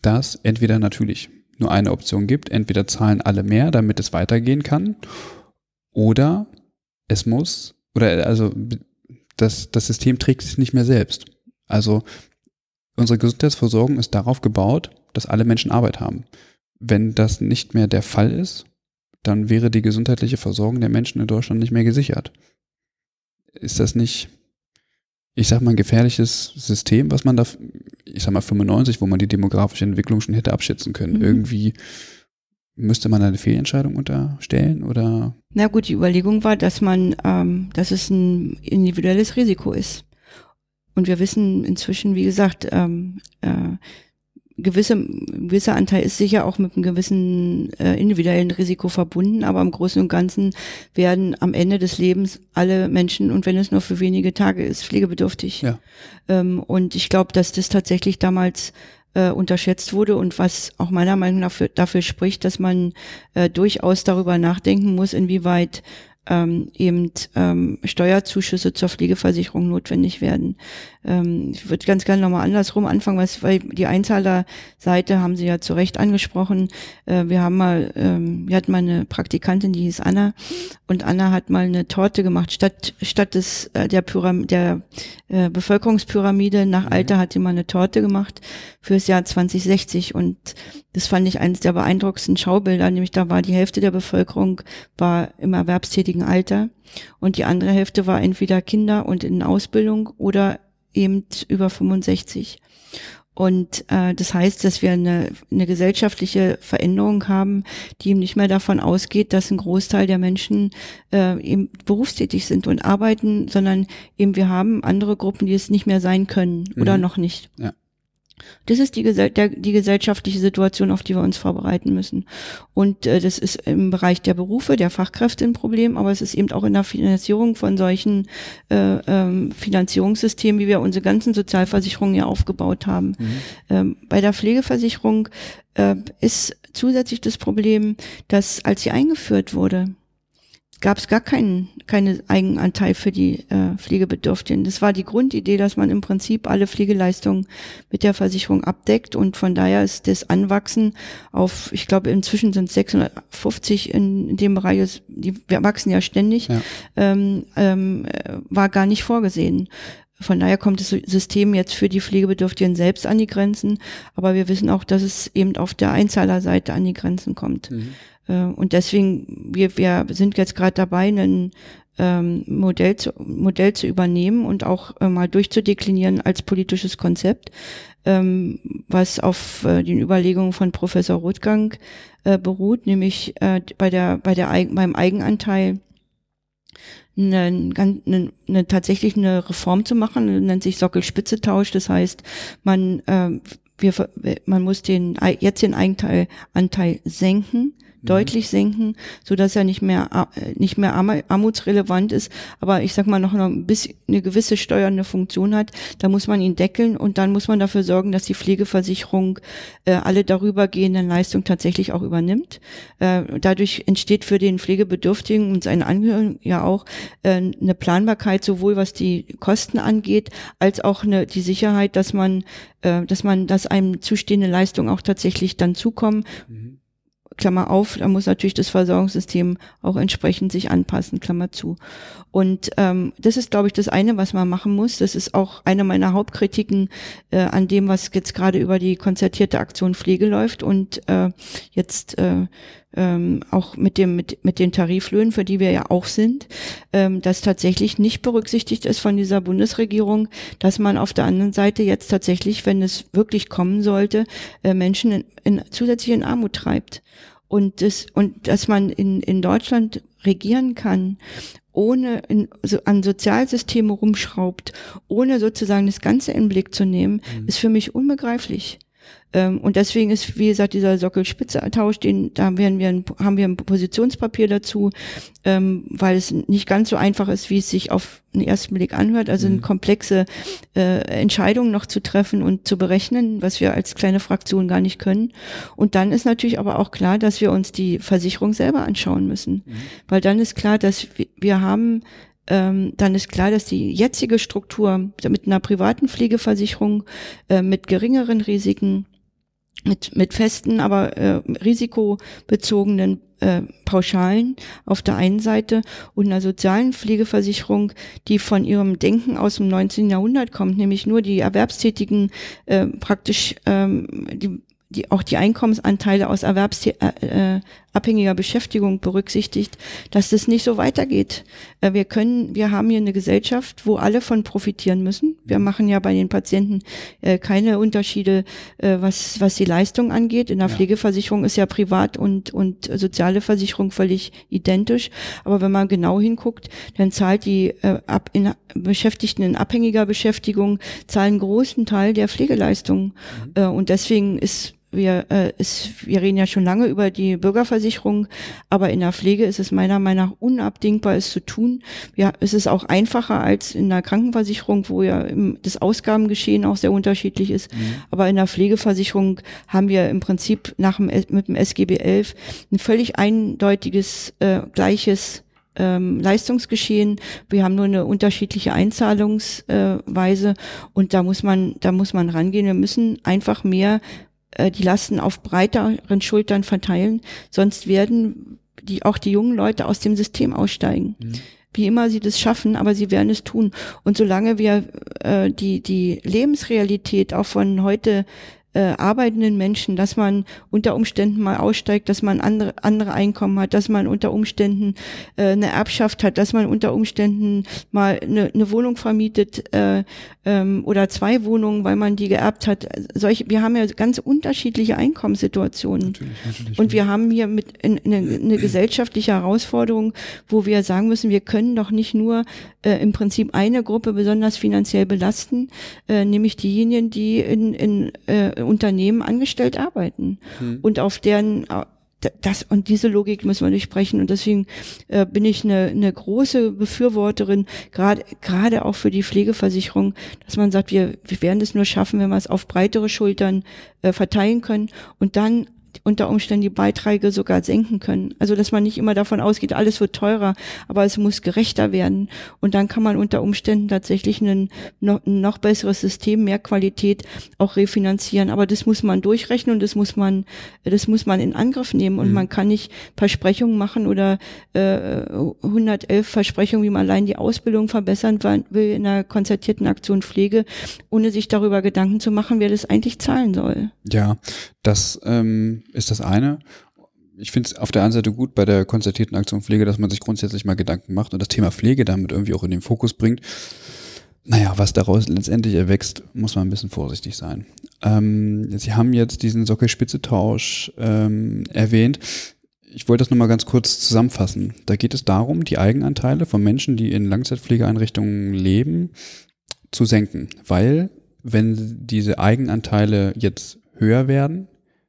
A: dass entweder natürlich nur eine Option gibt, entweder zahlen alle mehr, damit es weitergehen kann, oder es muss, oder also das, das System trägt sich nicht mehr selbst. Also unsere Gesundheitsversorgung ist darauf gebaut, dass alle Menschen Arbeit haben. Wenn das nicht mehr der Fall ist, dann wäre die gesundheitliche Versorgung der Menschen in Deutschland nicht mehr gesichert. Ist das nicht, ich sag mal, ein gefährliches System, was man da, ich sag mal 95, wo man die demografische Entwicklung schon hätte abschätzen können, mhm. irgendwie Müsste man eine Fehlentscheidung unterstellen oder?
B: Na gut, die Überlegung war, dass man, ähm, dass es ein individuelles Risiko ist. Und wir wissen inzwischen, wie gesagt, ähm, äh, gewisse, gewisser Anteil ist sicher auch mit einem gewissen äh, individuellen Risiko verbunden, aber im Großen und Ganzen werden am Ende des Lebens alle Menschen, und wenn es nur für wenige Tage ist, pflegebedürftig. Ja. Ähm, und ich glaube, dass das tatsächlich damals äh, unterschätzt wurde und was auch meiner Meinung nach für, dafür spricht, dass man äh, durchaus darüber nachdenken muss, inwieweit ähm, eben ähm, Steuerzuschüsse zur Pflegeversicherung notwendig werden. Ähm, ich würde ganz gerne nochmal andersrum anfangen, weil die Einzahlerseite haben Sie ja zu Recht angesprochen. Äh, wir haben mal, ähm, wir hatten mal eine Praktikantin, die hieß Anna und Anna hat mal eine Torte gemacht. Statt, statt des, äh, der, Pyram der äh, Bevölkerungspyramide nach mhm. Alter hat sie mal eine Torte gemacht fürs Jahr 2060 und das fand ich eines der beeindruckendsten Schaubilder, nämlich da war die Hälfte der Bevölkerung war im erwerbstätigen Alter und die andere Hälfte war entweder Kinder und in Ausbildung oder eben über 65. Und äh, das heißt, dass wir eine, eine gesellschaftliche Veränderung haben, die eben nicht mehr davon ausgeht, dass ein Großteil der Menschen äh, eben berufstätig sind und arbeiten, sondern eben wir haben andere Gruppen, die es nicht mehr sein können mhm. oder noch nicht. Ja. Das ist die, der, die gesellschaftliche Situation, auf die wir uns vorbereiten müssen. Und äh, das ist im Bereich der Berufe, der Fachkräfte ein Problem, aber es ist eben auch in der Finanzierung von solchen äh, ähm, Finanzierungssystemen, wie wir unsere ganzen Sozialversicherungen ja aufgebaut haben. Mhm. Ähm, bei der Pflegeversicherung äh, ist zusätzlich das Problem, dass als sie eingeführt wurde, gab es gar keinen keine Eigenanteil für die äh, Pflegebedürftigen. Das war die Grundidee, dass man im Prinzip alle Pflegeleistungen mit der Versicherung abdeckt und von daher ist das Anwachsen auf, ich glaube inzwischen sind es 650 in, in dem Bereich, die wir wachsen ja ständig, ja. Ähm, ähm, war gar nicht vorgesehen. Von daher kommt das System jetzt für die Pflegebedürftigen selbst an die Grenzen, aber wir wissen auch, dass es eben auf der Einzahlerseite an die Grenzen kommt. Mhm. Äh, und deswegen, wir, wir sind jetzt gerade dabei, ein ähm, Modell, zu, Modell zu übernehmen und auch äh, mal durchzudeklinieren als politisches Konzept, ähm, was auf äh, den Überlegungen von Professor Rothgang äh, beruht, nämlich äh, bei der, bei der, beim Eigenanteil eine, eine, eine, tatsächlich eine Reform zu machen, nennt sich Sockelspitzetausch. Das heißt, man, äh, wir, man muss den jetzt den Eigenteil Anteil senken Mhm. deutlich senken, so dass er nicht mehr äh, nicht mehr armutsrelevant ist, aber ich sag mal noch ein bisschen eine gewisse steuernde Funktion hat. Da muss man ihn deckeln und dann muss man dafür sorgen, dass die Pflegeversicherung äh, alle darübergehenden Leistungen tatsächlich auch übernimmt. Äh, dadurch entsteht für den Pflegebedürftigen und seinen Angehörigen ja auch äh, eine Planbarkeit sowohl was die Kosten angeht als auch eine die Sicherheit, dass man äh, dass man dass einem zustehende Leistungen auch tatsächlich dann zukommen. Mhm Klammer auf, da muss natürlich das Versorgungssystem auch entsprechend sich anpassen, Klammer zu. Und ähm, das ist, glaube ich, das eine, was man machen muss. Das ist auch eine meiner Hauptkritiken äh, an dem, was jetzt gerade über die konzertierte Aktion Pflege läuft und äh, jetzt äh, ähm, auch mit dem mit, mit den Tariflöhnen, für die wir ja auch sind, ähm, dass tatsächlich nicht berücksichtigt ist von dieser Bundesregierung, dass man auf der anderen Seite jetzt tatsächlich, wenn es wirklich kommen sollte, äh, Menschen in, in, zusätzlich in Armut treibt und das und dass man in in Deutschland regieren kann ohne in, so an Sozialsysteme rumschraubt, ohne sozusagen das Ganze in Blick zu nehmen, mhm. ist für mich unbegreiflich. Ähm, und deswegen ist, wie gesagt, dieser Sockelspitze-Tausch, den, da werden wir ein, haben wir ein Positionspapier dazu, ähm, weil es nicht ganz so einfach ist, wie es sich auf den ersten Blick anhört. Also mhm. eine komplexe äh, Entscheidung noch zu treffen und zu berechnen, was wir als kleine Fraktion gar nicht können. Und dann ist natürlich aber auch klar, dass wir uns die Versicherung selber anschauen müssen. Mhm. Weil dann ist klar, dass wir, wir haben ähm, dann ist klar, dass die jetzige Struktur mit einer privaten Pflegeversicherung, äh, mit geringeren Risiken, mit, mit festen, aber äh, risikobezogenen äh, Pauschalen auf der einen Seite und einer sozialen Pflegeversicherung, die von ihrem Denken aus dem 19. Jahrhundert kommt, nämlich nur die Erwerbstätigen äh, praktisch ähm, die die auch die Einkommensanteile aus erwerbsabhängiger äh, Beschäftigung berücksichtigt, dass das nicht so weitergeht. Äh, wir können, wir haben hier eine Gesellschaft, wo alle von profitieren müssen. Wir machen ja bei den Patienten äh, keine Unterschiede, äh, was was die Leistung angeht. In der ja. Pflegeversicherung ist ja Privat und und soziale Versicherung völlig identisch. Aber wenn man genau hinguckt, dann zahlt die äh, ab in, Beschäftigten in abhängiger Beschäftigung zahlen großen Teil der Pflegeleistungen. Mhm. Äh, und deswegen ist wir, äh, ist, wir reden ja schon lange über die Bürgerversicherung, aber in der Pflege ist es meiner Meinung nach unabdingbar, es zu tun. Ja, es ist auch einfacher als in der Krankenversicherung, wo ja das Ausgabengeschehen auch sehr unterschiedlich ist. Mhm. Aber in der Pflegeversicherung haben wir im Prinzip nach dem, mit dem SGB 11 ein völlig eindeutiges, äh, gleiches ähm, Leistungsgeschehen. Wir haben nur eine unterschiedliche Einzahlungsweise äh, und da muss man, da muss man rangehen. Wir müssen einfach mehr äh, die Lasten auf breiteren Schultern verteilen, sonst werden die auch die jungen Leute aus dem System aussteigen. Mhm. Wie immer sie das schaffen, aber sie werden es tun. Und solange wir äh, die die Lebensrealität auch von heute äh, arbeitenden Menschen, dass man unter Umständen mal aussteigt, dass man andere, andere Einkommen hat, dass man unter Umständen äh, eine Erbschaft hat, dass man unter Umständen mal eine, eine Wohnung vermietet äh, ähm, oder zwei Wohnungen, weil man die geerbt hat. Solche, wir haben ja ganz unterschiedliche Einkommenssituationen. Natürlich, natürlich, Und wir haben hier mit eine, eine gesellschaftliche Herausforderung, wo wir sagen müssen, wir können doch nicht nur äh, im Prinzip eine Gruppe besonders finanziell belasten, äh, nämlich diejenigen, die in, in äh, Unternehmen angestellt arbeiten. Hm. und auf deren äh, das und diese Logik müssen wir durchsprechen und deswegen äh, bin ich eine, eine große Befürworterin gerade gerade auch für die Pflegeversicherung, dass man sagt, wir, wir werden es nur schaffen, wenn wir es auf breitere Schultern äh, verteilen können. Und dann unter Umständen die Beiträge sogar senken können. Also dass man nicht immer davon ausgeht, alles wird teurer, aber es muss gerechter werden. Und dann kann man unter Umständen tatsächlich ein noch, noch besseres System, mehr Qualität auch refinanzieren. Aber das muss man durchrechnen und das muss man, das muss man in Angriff nehmen. Und mhm. man kann nicht Versprechungen machen oder äh, 111 Versprechungen, wie man allein die Ausbildung verbessern will in einer konzertierten Aktion Pflege, ohne sich darüber Gedanken zu machen, wer das eigentlich zahlen soll.
A: Ja, das ähm, ist das eine. Ich finde es auf der einen Seite gut bei der konzertierten Aktion Pflege, dass man sich grundsätzlich mal Gedanken macht und das Thema Pflege damit irgendwie auch in den Fokus bringt. Naja, was daraus letztendlich erwächst, muss man ein bisschen vorsichtig sein. Ähm, Sie haben jetzt diesen Sockelspitze-Tausch ähm, erwähnt. Ich wollte das nochmal ganz kurz zusammenfassen. Da geht es darum, die Eigenanteile von Menschen, die in Langzeitpflegeeinrichtungen leben, zu senken. Weil, wenn diese Eigenanteile jetzt höher werden,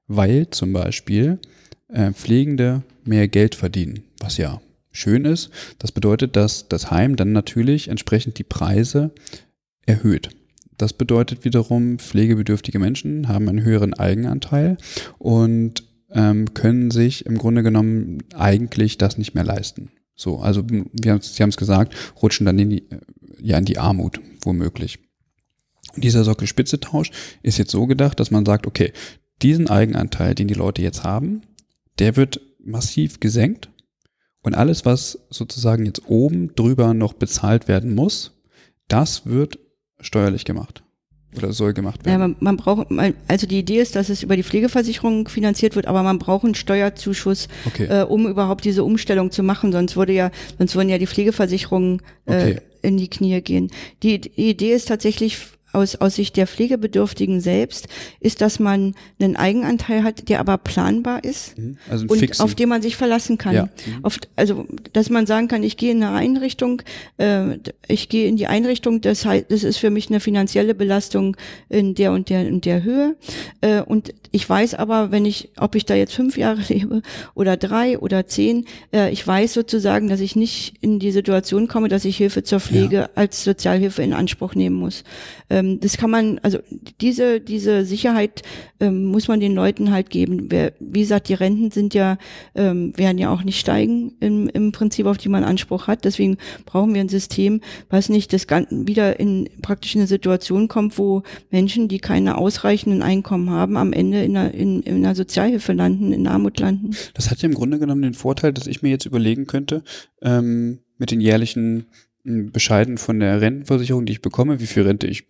A: weil zum Beispiel äh, Pflegende mehr Geld verdienen, was ja schön ist. Das bedeutet, dass das Heim dann natürlich entsprechend die Preise erhöht. Das bedeutet wiederum, pflegebedürftige Menschen haben einen höheren Eigenanteil und ähm, können sich im Grunde genommen eigentlich das nicht mehr leisten. So, also wir haben, Sie haben es gesagt, rutschen dann in die, ja, in die Armut, womöglich. Dieser Sockelspitze-Tausch ist jetzt so gedacht, dass man sagt, okay, diesen Eigenanteil, den die Leute jetzt haben, der wird massiv gesenkt und alles, was sozusagen jetzt oben drüber noch bezahlt werden muss, das wird steuerlich gemacht oder soll gemacht werden.
B: Ja, man, man braucht, also die Idee ist, dass es über die Pflegeversicherung finanziert wird, aber man braucht einen Steuerzuschuss, okay. äh, um überhaupt diese Umstellung zu machen. Sonst würde ja, sonst würden ja die Pflegeversicherungen äh, okay. in die Knie gehen. Die, die Idee ist tatsächlich aus, aus Sicht der Pflegebedürftigen selbst, ist, dass man einen Eigenanteil hat, der aber planbar ist mhm. also und fixen. auf den man sich verlassen kann. Ja. Mhm. Auf, also, dass man sagen kann, ich gehe in eine Einrichtung, äh, ich gehe in die Einrichtung, das heißt, das ist für mich eine finanzielle Belastung in der und der und der Höhe. Äh, und ich weiß aber, wenn ich, ob ich da jetzt fünf Jahre lebe oder drei oder zehn, äh, ich weiß sozusagen, dass ich nicht in die Situation komme, dass ich Hilfe zur Pflege ja. als Sozialhilfe in Anspruch nehmen muss. Ähm, das kann man, also diese, diese Sicherheit ähm, muss man den Leuten halt geben. Wer, wie gesagt, die Renten sind ja, ähm, werden ja auch nicht steigen im, im Prinzip, auf die man Anspruch hat. Deswegen brauchen wir ein System, was nicht das Ganze wieder in praktisch eine Situation kommt, wo Menschen, die keine ausreichenden Einkommen haben, am Ende in einer, in, in einer Sozialhilfe landen, in Armut landen.
A: Das hat ja im Grunde genommen den Vorteil, dass ich mir jetzt überlegen könnte, ähm, mit den jährlichen Bescheiden von der Rentenversicherung, die ich bekomme, wie viel Rente ich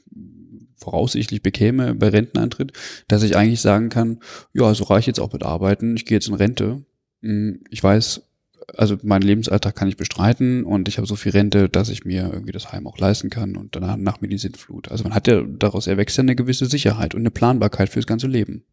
A: voraussichtlich bekäme bei Rentenantritt, dass ich eigentlich sagen kann, ja, so reicht jetzt auch mit Arbeiten, ich gehe jetzt in Rente. Hm, ich weiß, also meinen Lebensalltag kann ich bestreiten und ich habe so viel Rente, dass ich mir irgendwie das Heim auch leisten kann und danach nach mir die Sintflut. Also man hat ja daraus erwächst ja eine gewisse Sicherheit und eine Planbarkeit fürs ganze Leben.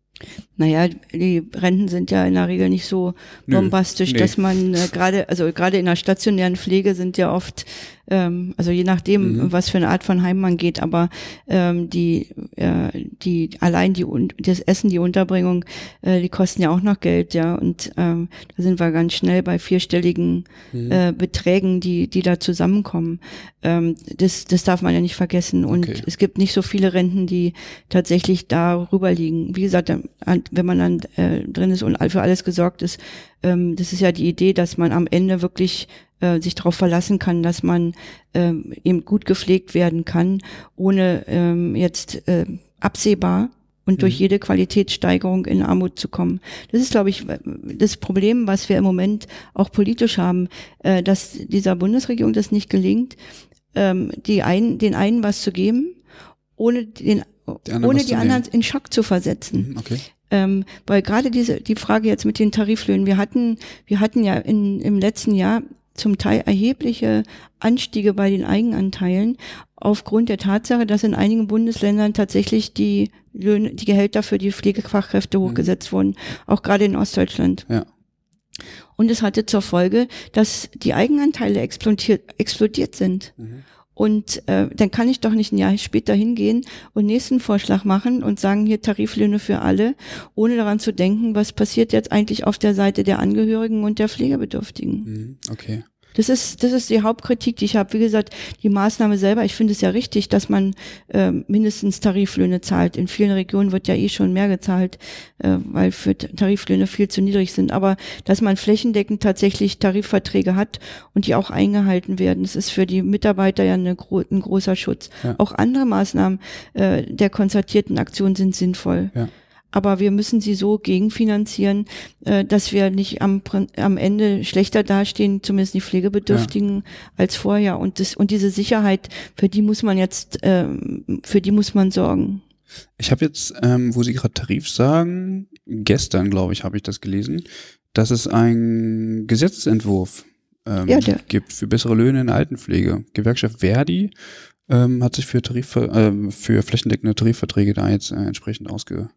B: Naja, die Renten sind ja in der Regel nicht so bombastisch, nee. dass man äh, gerade, also gerade in der stationären Pflege sind ja oft ähm, also je nachdem, mhm. was für eine Art von Heim man geht, aber ähm, die, äh, die allein die das Essen, die Unterbringung, äh, die kosten ja auch noch Geld, ja. Und ähm, da sind wir ganz schnell bei vierstelligen mhm. äh, Beträgen, die, die da zusammenkommen. Ähm, das, das darf man ja nicht vergessen. Und okay. es gibt nicht so viele Renten, die tatsächlich darüber liegen. Wie gesagt, wenn man dann äh, drin ist und für alles gesorgt ist, ähm, das ist ja die Idee, dass man am Ende wirklich äh, sich darauf verlassen kann, dass man ähm, eben gut gepflegt werden kann, ohne ähm, jetzt äh, absehbar und durch mhm. jede Qualitätssteigerung in Armut zu kommen. Das ist, glaube ich, das Problem, was wir im Moment auch politisch haben, äh, dass dieser Bundesregierung das nicht gelingt, ähm, die einen, den einen was zu geben, ohne den ohne die anderen in Schock zu versetzen. Mhm, okay. Ähm, weil gerade diese die Frage jetzt mit den Tariflöhnen, wir hatten wir hatten ja in, im letzten Jahr zum Teil erhebliche Anstiege bei den Eigenanteilen aufgrund der Tatsache, dass in einigen Bundesländern tatsächlich die Löhne, die Gehälter für die Pflegefachkräfte mhm. hochgesetzt mhm. wurden, auch gerade in Ostdeutschland. Ja. Und es hatte zur Folge, dass die Eigenanteile explodiert, explodiert sind. Mhm. Und äh, dann kann ich doch nicht ein Jahr später hingehen und nächsten Vorschlag machen und sagen, hier Tariflöhne für alle, ohne daran zu denken, was passiert jetzt eigentlich auf der Seite der Angehörigen und der Pflegebedürftigen.
A: Mhm, okay.
B: Das ist, das ist die Hauptkritik, die ich habe. Wie gesagt, die Maßnahme selber, ich finde es ja richtig, dass man äh, mindestens Tariflöhne zahlt. In vielen Regionen wird ja eh schon mehr gezahlt, äh, weil für Tariflöhne viel zu niedrig sind. Aber dass man flächendeckend tatsächlich Tarifverträge hat und die auch eingehalten werden, das ist für die Mitarbeiter ja eine, ein großer Schutz. Ja. Auch andere Maßnahmen äh, der konzertierten Aktion sind sinnvoll. Ja aber wir müssen sie so gegenfinanzieren, äh, dass wir nicht am, am Ende schlechter dastehen, zumindest die Pflegebedürftigen, ja. als vorher. Und, das, und diese Sicherheit, für die muss man jetzt, ähm, für die muss man sorgen.
A: Ich habe jetzt, ähm, wo Sie gerade Tarif sagen, gestern, glaube ich, habe ich das gelesen, dass es einen Gesetzentwurf ähm, ja, gibt für bessere Löhne in der Altenpflege. Gewerkschaft Verdi ähm, hat sich für Tarif, äh, für flächendeckende Tarifverträge da jetzt äh, entsprechend ausge,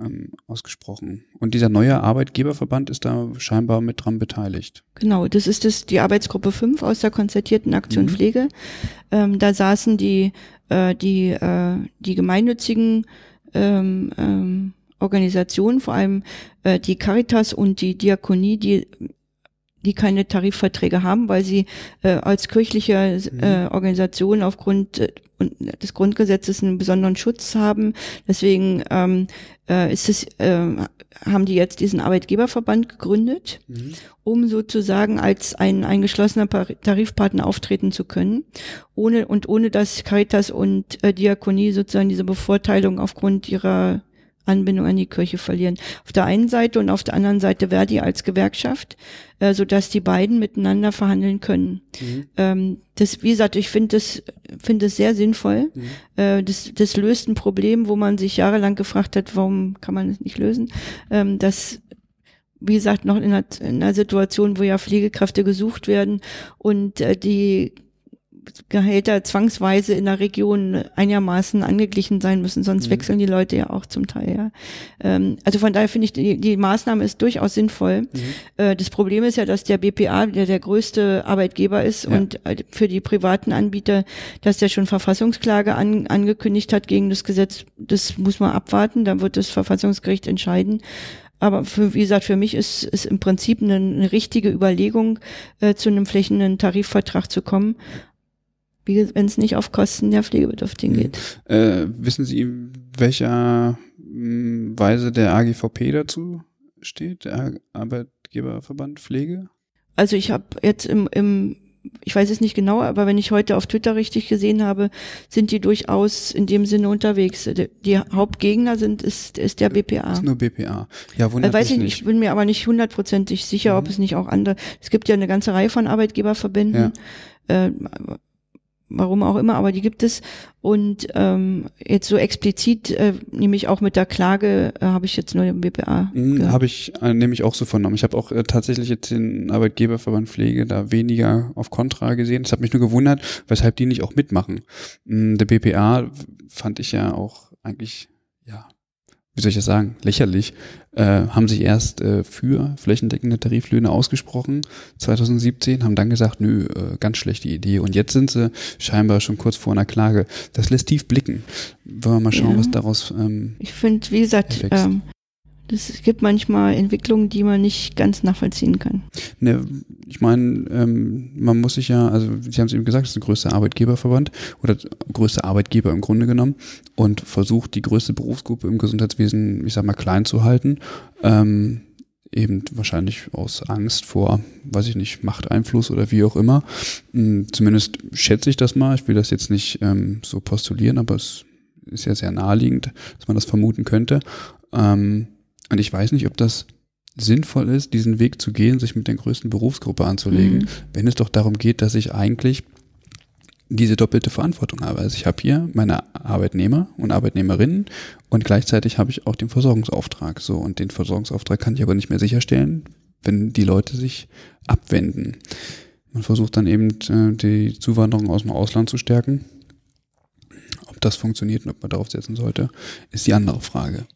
A: ähm, ausgesprochen. Und dieser neue Arbeitgeberverband ist da scheinbar mit dran beteiligt.
B: Genau, das ist das, die Arbeitsgruppe 5 aus der konzertierten Aktion mhm. Pflege. Ähm, da saßen die, äh, die, äh, die gemeinnützigen ähm, ähm, Organisationen, vor allem äh, die Caritas und die Diakonie, die die keine Tarifverträge haben, weil sie äh, als kirchliche mhm. äh, Organisation aufgrund äh, des Grundgesetzes einen besonderen Schutz haben. Deswegen ähm, äh, ist es, äh, haben die jetzt diesen Arbeitgeberverband gegründet, mhm. um sozusagen als ein, ein geschlossener Tarifpartner auftreten zu können, ohne und ohne dass Caritas und äh, Diakonie sozusagen diese Bevorteilung aufgrund ihrer Anbindung an die Kirche verlieren. Auf der einen Seite und auf der anderen Seite Verdi als Gewerkschaft, äh, so dass die beiden miteinander verhandeln können. Mhm. Ähm, das, wie gesagt, ich finde das, finde es sehr sinnvoll. Mhm. Äh, das, das löst ein Problem, wo man sich jahrelang gefragt hat, warum kann man es nicht lösen? Ähm, das wie gesagt, noch in einer, in einer Situation, wo ja Pflegekräfte gesucht werden und äh, die Gehälter zwangsweise in der Region einigermaßen angeglichen sein müssen, sonst mhm. wechseln die Leute ja auch zum Teil. Ja. Ähm, also von daher finde ich, die, die Maßnahme ist durchaus sinnvoll. Mhm. Äh, das Problem ist ja, dass der BPA der, der größte Arbeitgeber ist ja. und äh, für die privaten Anbieter, dass der schon Verfassungsklage an, angekündigt hat gegen das Gesetz, das muss man abwarten, dann wird das Verfassungsgericht entscheiden. Aber für, wie gesagt, für mich ist, ist im Prinzip eine, eine richtige Überlegung, äh, zu einem flächenden Tarifvertrag zu kommen wenn es nicht auf Kosten der Pflegebedürftigen mhm. geht.
A: Äh, wissen Sie, welcher hm, Weise der AGVP dazu steht, der Arbeitgeberverband Pflege?
B: Also ich habe jetzt im, im ich weiß es nicht genau, aber wenn ich heute auf Twitter richtig gesehen habe, sind die durchaus in dem Sinne unterwegs. Die Hauptgegner sind ist, ist der BPA. Ist
A: nur BPA. Ja, wundert
B: weiß ich nicht. Ich bin mir aber nicht hundertprozentig sicher, mhm. ob es nicht auch andere. Es gibt ja eine ganze Reihe von Arbeitgeberverbänden. Ja. Äh, warum auch immer, aber die gibt es. Und ähm, jetzt so explizit, äh, nämlich auch mit der Klage, äh, habe ich jetzt nur den BPA.
A: Mhm, habe ich äh, nämlich auch so vernommen. Ich habe auch äh, tatsächlich jetzt den Arbeitgeberverband Pflege da weniger auf Kontra gesehen. Das hat mich nur gewundert, weshalb die nicht auch mitmachen. Mhm, der BPA fand ich ja auch eigentlich, wie soll ich das sagen, lächerlich, äh, haben sich erst äh, für flächendeckende Tariflöhne ausgesprochen, 2017, haben dann gesagt, nö, äh, ganz schlechte Idee. Und jetzt sind sie scheinbar schon kurz vor einer Klage. Das lässt tief blicken. Wollen wir mal schauen, ja. was daraus. Ähm,
B: ich finde, wie gesagt, ähm, es gibt manchmal Entwicklungen, die man nicht ganz nachvollziehen kann.
A: Ne, ich meine, ähm, man muss sich ja, also Sie haben es eben gesagt, es ist der größte Arbeitgeberverband oder größte Arbeitgeber im Grunde genommen und versucht die größte Berufsgruppe im Gesundheitswesen, ich sag mal, klein zu halten. Ähm, eben wahrscheinlich aus Angst vor, weiß ich nicht, Machteinfluss oder wie auch immer. Hm, zumindest schätze ich das mal. Ich will das jetzt nicht ähm, so postulieren, aber es ist ja sehr naheliegend, dass man das vermuten könnte. Ähm, und ich weiß nicht, ob das sinnvoll ist, diesen Weg zu gehen, sich mit der größten Berufsgruppe anzulegen, mhm. wenn es doch darum geht, dass ich eigentlich diese doppelte Verantwortung habe. Also ich habe hier meine Arbeitnehmer und Arbeitnehmerinnen und gleichzeitig habe ich auch den Versorgungsauftrag. So und den Versorgungsauftrag kann ich aber nicht mehr sicherstellen, wenn die Leute sich abwenden. Man versucht dann eben äh, die Zuwanderung aus dem Ausland zu stärken. Ob das funktioniert und ob man darauf setzen sollte, ist die andere Frage.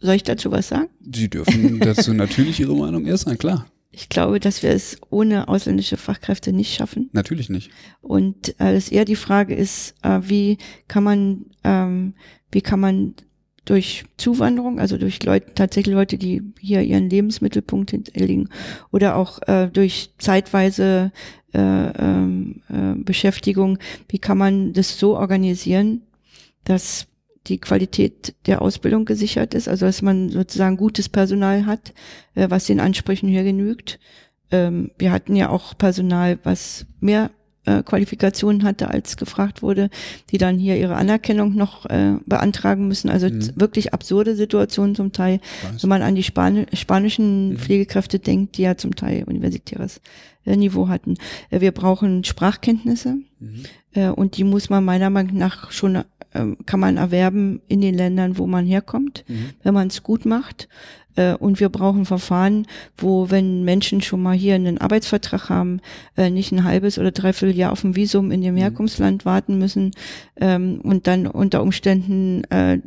B: Soll ich dazu was sagen?
A: Sie dürfen dazu natürlich Ihre Meinung sein, klar.
B: Ich glaube, dass wir es ohne ausländische Fachkräfte nicht schaffen.
A: Natürlich nicht.
B: Und äh, dass eher die Frage ist, äh, wie kann man, ähm, wie kann man durch Zuwanderung, also durch Leute, tatsächlich Leute, die hier ihren Lebensmittelpunkt hinterlegen oder auch äh, durch zeitweise äh, ähm, äh, Beschäftigung, wie kann man das so organisieren, dass die Qualität der Ausbildung gesichert ist, also dass man sozusagen gutes Personal hat, äh, was den Ansprüchen hier genügt. Ähm, wir hatten ja auch Personal, was mehr äh, Qualifikationen hatte, als gefragt wurde, die dann hier ihre Anerkennung noch äh, beantragen müssen. Also mhm. wirklich absurde Situationen zum Teil, Weiß. wenn man an die Spani spanischen mhm. Pflegekräfte denkt, die ja zum Teil universitäres äh, Niveau hatten. Äh, wir brauchen Sprachkenntnisse mhm. äh, und die muss man meiner Meinung nach schon kann man erwerben in den Ländern, wo man herkommt, mhm. wenn man es gut macht. Äh, und wir brauchen Verfahren, wo, wenn Menschen schon mal hier einen Arbeitsvertrag haben, äh, nicht ein halbes oder dreiviertel Jahr auf ein Visum in dem mhm. Herkunftsland warten müssen ähm, und dann unter Umständen äh,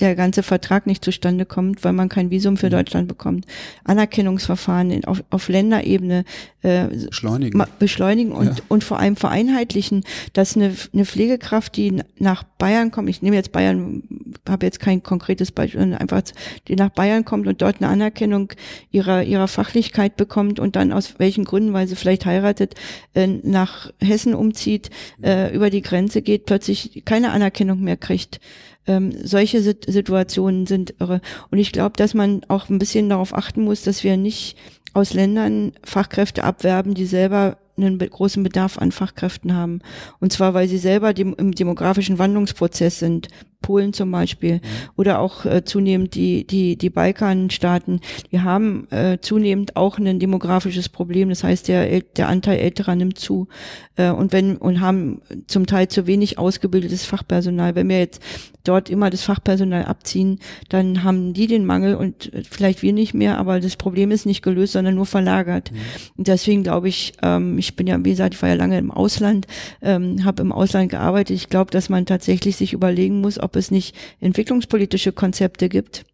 B: der, ganze Vertrag nicht zustande kommt, weil man kein Visum für mhm. Deutschland bekommt. Anerkennungsverfahren auf, auf Länderebene
A: äh, beschleunigen,
B: beschleunigen und, ja. und vor allem vereinheitlichen, dass eine, eine Pflegekraft, die nach Bayern kommt, ich nehme jetzt Bayern, habe jetzt kein konkretes Beispiel, einfach die nach Bayern kommt und dort dort eine Anerkennung ihrer, ihrer Fachlichkeit bekommt und dann aus welchen Gründen, weil sie vielleicht heiratet, äh, nach Hessen umzieht, äh, über die Grenze geht, plötzlich keine Anerkennung mehr kriegt. Ähm, solche Sit Situationen sind irre. Und ich glaube, dass man auch ein bisschen darauf achten muss, dass wir nicht aus Ländern Fachkräfte abwerben, die selber einen großen Bedarf an Fachkräften haben. Und zwar, weil sie selber dem, im demografischen Wandlungsprozess sind. Polen zum Beispiel mhm. oder auch äh, zunehmend die, die, die Balkanstaaten, die haben äh, zunehmend auch ein demografisches Problem. Das heißt, der, der Anteil älterer nimmt zu äh, und wenn und haben zum Teil zu wenig ausgebildetes Fachpersonal. Wenn wir jetzt dort immer das Fachpersonal abziehen, dann haben die den Mangel und vielleicht wir nicht mehr, aber das Problem ist nicht gelöst, sondern nur verlagert. Mhm. Und deswegen glaube ich, ähm, ich bin ja, wie gesagt, ich war ja lange im Ausland, ähm, habe im Ausland gearbeitet. Ich glaube, dass man tatsächlich sich überlegen muss, ob es nicht entwicklungspolitische Konzepte gibt,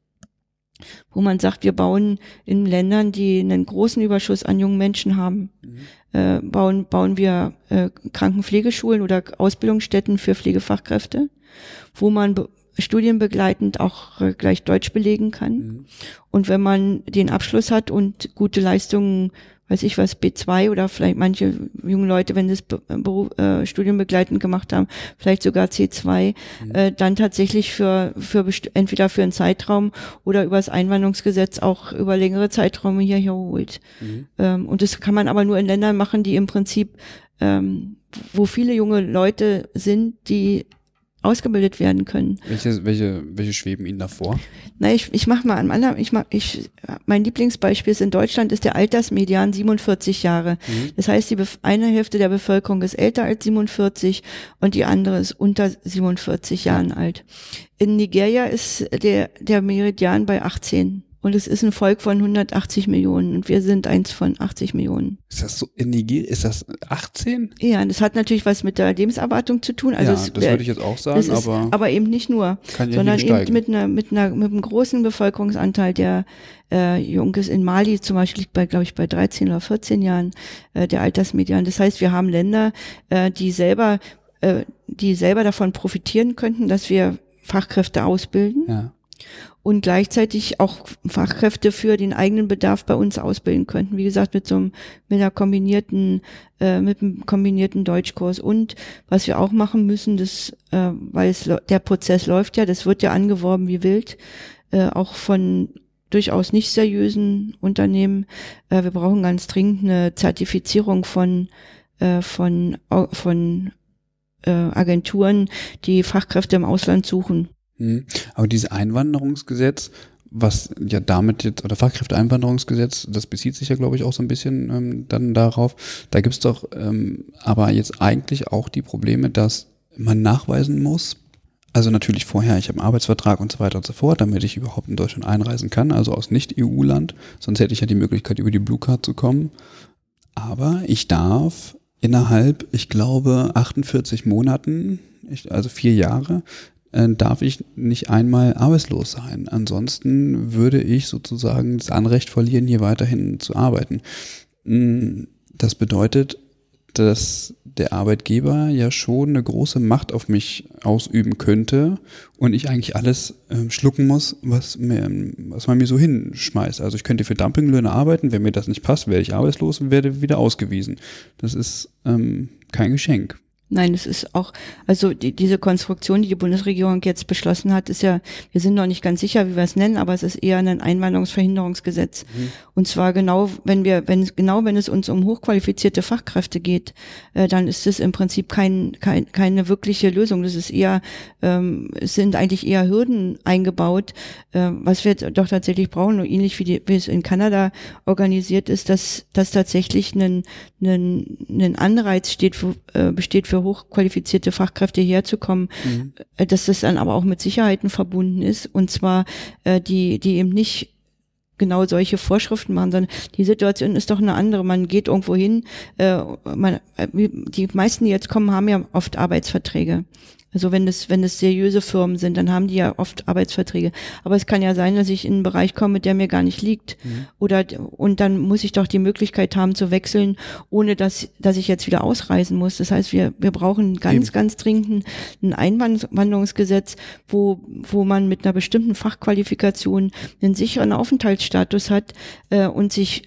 B: wo man sagt, wir bauen in Ländern, die einen großen Überschuss an jungen Menschen haben, mhm. äh, bauen, bauen wir äh, Krankenpflegeschulen oder Ausbildungsstätten für Pflegefachkräfte, wo man studienbegleitend auch äh, gleich Deutsch belegen kann. Mhm. Und wenn man den Abschluss hat und gute Leistungen weiß ich was, B2 oder vielleicht manche junge Leute, wenn das Beruf, äh, Studienbegleitend gemacht haben, vielleicht sogar C2, mhm. äh, dann tatsächlich für, für entweder für einen Zeitraum oder über das Einwanderungsgesetz auch über längere Zeiträume hierher holt. Mhm. Ähm, und das kann man aber nur in Ländern machen, die im Prinzip ähm, wo viele junge Leute sind, die ausgebildet werden können.
A: Welche, welche, welche schweben Ihnen davor?
B: Na, ich, ich mache mal an anderem, ich mach, ich, mein Lieblingsbeispiel ist in Deutschland ist der Altersmedian 47 Jahre. Mhm. Das heißt, die eine Hälfte der Bevölkerung ist älter als 47 und die andere ist unter 47 Jahren alt. In Nigeria ist der, der Meridian bei 18. Und es ist ein Volk von 180 Millionen und wir sind eins von 80 Millionen.
A: Ist das so in Nigeria? Ist das 18?
B: Ja, das hat natürlich was mit der Lebenserwartung zu tun. Also
A: ja, es, das würde ich jetzt auch sagen, ist, aber.
B: Aber eben nicht nur, sondern eben mit einer, mit einer, mit einem großen Bevölkerungsanteil, der äh, jung ist. In Mali zum Beispiel liegt bei, glaube ich, bei 13 oder 14 Jahren äh, der Altersmedian. Das heißt, wir haben Länder, äh, die selber, äh, die selber davon profitieren könnten, dass wir Fachkräfte ausbilden. Ja und gleichzeitig auch Fachkräfte für den eigenen Bedarf bei uns ausbilden könnten. Wie gesagt, mit so einem, mit einer kombinierten, äh, mit einem kombinierten Deutschkurs. Und was wir auch machen müssen, das, äh, weil es der Prozess läuft ja, das wird ja angeworben wie wild, äh, auch von durchaus nicht seriösen Unternehmen. Äh, wir brauchen ganz dringend eine Zertifizierung von äh, von von äh, Agenturen, die Fachkräfte im Ausland suchen.
A: Mhm. Aber dieses Einwanderungsgesetz, was ja damit jetzt, oder Fachkräfteeinwanderungsgesetz, das bezieht sich ja, glaube ich, auch so ein bisschen ähm, dann darauf. Da gibt's doch ähm, aber jetzt eigentlich auch die Probleme, dass man nachweisen muss, also natürlich vorher, ich habe einen Arbeitsvertrag und so weiter und so fort, damit ich überhaupt in Deutschland einreisen kann, also aus Nicht-EU-Land. Sonst hätte ich ja die Möglichkeit, über die Blue Card zu kommen. Aber ich darf innerhalb, ich glaube, 48 Monaten, also vier Jahre, darf ich nicht einmal arbeitslos sein. Ansonsten würde ich sozusagen das Anrecht verlieren, hier weiterhin zu arbeiten. Mm, das bedeutet, dass der Arbeitgeber ja schon eine große Macht auf mich ausüben könnte und ich eigentlich alles ähm, schlucken muss, was, mir, was man mir so hinschmeißt. Also ich könnte für Dumpinglöhne arbeiten, wenn mir das nicht passt, werde ich arbeitslos und werde wieder ausgewiesen. Das ist ähm, kein Geschenk.
B: Nein, es ist auch, also die, diese Konstruktion, die die Bundesregierung jetzt beschlossen hat, ist ja, wir sind noch nicht ganz sicher, wie wir es nennen, aber es ist eher ein Einwanderungsverhinderungsgesetz. Mhm. Und zwar genau, wenn wir, wenn genau wenn es uns um hochqualifizierte Fachkräfte geht, äh, dann ist es im Prinzip kein, kein, keine wirkliche Lösung. Das ist eher, ähm, es sind eigentlich eher Hürden eingebaut, äh, was wir doch tatsächlich brauchen, ähnlich wie, die, wie es in Kanada organisiert ist, dass, dass tatsächlich ein, ein, ein Anreiz steht für, äh, besteht für hochqualifizierte Fachkräfte herzukommen, mhm. Dass das dann aber auch mit Sicherheiten verbunden ist und zwar äh, die, die eben nicht genau solche Vorschriften machen, sondern die Situation ist doch eine andere. Man geht irgendwo hin, äh, man, äh, die meisten, die jetzt kommen, haben ja oft Arbeitsverträge. Also wenn es, wenn es seriöse Firmen sind, dann haben die ja oft Arbeitsverträge. Aber es kann ja sein, dass ich in einen Bereich komme, der mir gar nicht liegt. Mhm. Oder, und dann muss ich doch die Möglichkeit haben zu wechseln, ohne dass, dass ich jetzt wieder ausreisen muss. Das heißt, wir, wir brauchen ganz, Eben. ganz dringend ein Einwanderungsgesetz, wo, wo man mit einer bestimmten Fachqualifikation einen sicheren Aufenthaltsstatus hat äh, und sich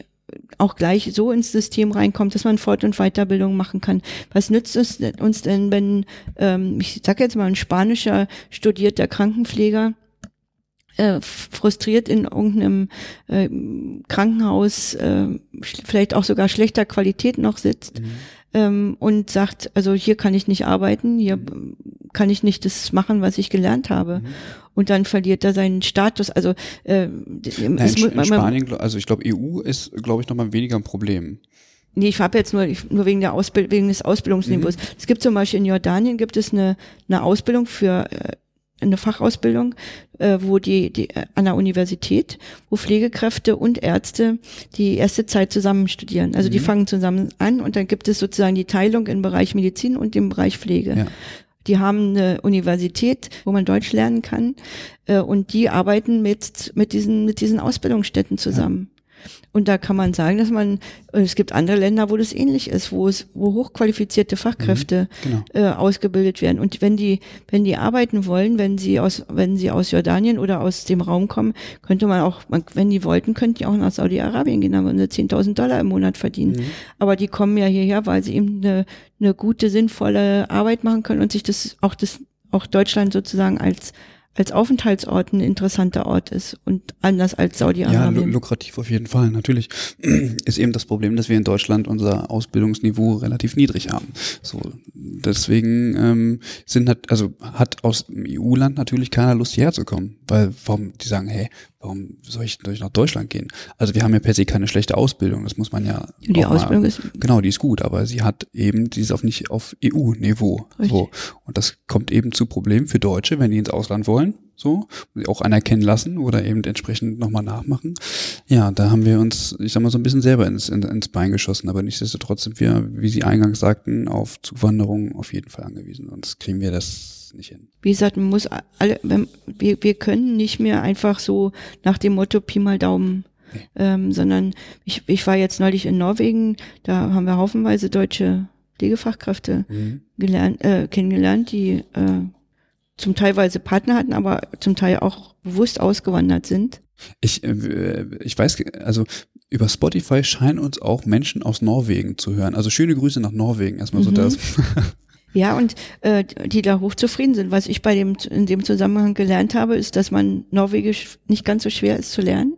B: auch gleich so ins System reinkommt, dass man Fort- und Weiterbildung machen kann. Was nützt es uns denn, wenn, ähm, ich sage jetzt mal, ein spanischer studierter Krankenpfleger äh, frustriert in irgendeinem äh, Krankenhaus, äh, vielleicht auch sogar schlechter Qualität noch sitzt mhm. Ähm, und sagt, also hier kann ich nicht arbeiten, hier mhm. kann ich nicht das machen, was ich gelernt habe. Mhm und dann verliert er seinen Status. Also äh, Nein,
A: in, in Spanien, also ich glaube, EU ist, glaube ich, nochmal weniger ein Problem.
B: Nee, ich habe jetzt nur, nur wegen, der Ausbild wegen des Ausbildungsniveaus. Mhm. Es gibt zum Beispiel in Jordanien gibt es eine, eine Ausbildung für äh, eine Fachausbildung, äh, wo die, die äh, an der Universität, wo Pflegekräfte und Ärzte die erste Zeit zusammen studieren. Also mhm. die fangen zusammen an und dann gibt es sozusagen die Teilung im Bereich Medizin und im Bereich Pflege. Ja. Die haben eine Universität, wo man Deutsch lernen kann, äh, und die arbeiten mit, mit diesen, mit diesen Ausbildungsstätten zusammen. Ja. Und da kann man sagen, dass man, es gibt andere Länder, wo das ähnlich ist, wo es, wo hochqualifizierte Fachkräfte mhm, genau. äh, ausgebildet werden. Und wenn die, wenn die arbeiten wollen, wenn sie aus, wenn sie aus Jordanien oder aus dem Raum kommen, könnte man auch, wenn die wollten, könnten die auch nach Saudi-Arabien gehen, dann würden sie 10.000 Dollar im Monat verdienen. Mhm. Aber die kommen ja hierher, weil sie eben eine, eine gute, sinnvolle Arbeit machen können und sich das, auch das, auch Deutschland sozusagen als als Aufenthaltsort ein interessanter Ort ist und anders als Saudi-Arabien.
A: Ja, lukrativ auf jeden Fall. Natürlich ist eben das Problem, dass wir in Deutschland unser Ausbildungsniveau relativ niedrig haben. So deswegen ähm, sind hat, also hat aus dem EU-Land natürlich keiner Lust hierher zu kommen, weil warum die sagen, hey, warum soll ich, soll ich nach Deutschland gehen? Also wir haben ja per se keine schlechte Ausbildung, das muss man ja.
B: Die Ausbildung mal, ist
A: genau, die ist gut, aber sie hat eben, die ist auf nicht auf EU-Niveau. So und das kommt eben zu Problemen für Deutsche, wenn die ins Ausland wollen, so auch anerkennen lassen oder eben entsprechend nochmal nachmachen. Ja, da haben wir uns, ich sag mal so ein bisschen selber ins, ins Bein geschossen, aber nichtsdestotrotz sind wir, wie Sie eingangs sagten, auf Zuwanderung auf jeden Fall angewiesen. Sonst kriegen wir das nicht hin.
B: Wie gesagt, man muss alle, wir, wir können nicht mehr einfach so nach dem Motto Pi mal Daumen nee. ähm, sondern ich, ich war jetzt neulich in Norwegen, da haben wir haufenweise deutsche Pflegefachkräfte mhm. gelernt, äh, kennengelernt, die äh, zum Teilweise Partner hatten, aber zum Teil auch bewusst ausgewandert sind.
A: Ich, äh, ich weiß, also über Spotify scheinen uns auch Menschen aus Norwegen zu hören. Also schöne Grüße nach Norwegen, erstmal mhm. so das.
B: Ja, und äh, die da hochzufrieden sind. Was ich bei dem in dem Zusammenhang gelernt habe, ist, dass man Norwegisch nicht ganz so schwer ist zu lernen.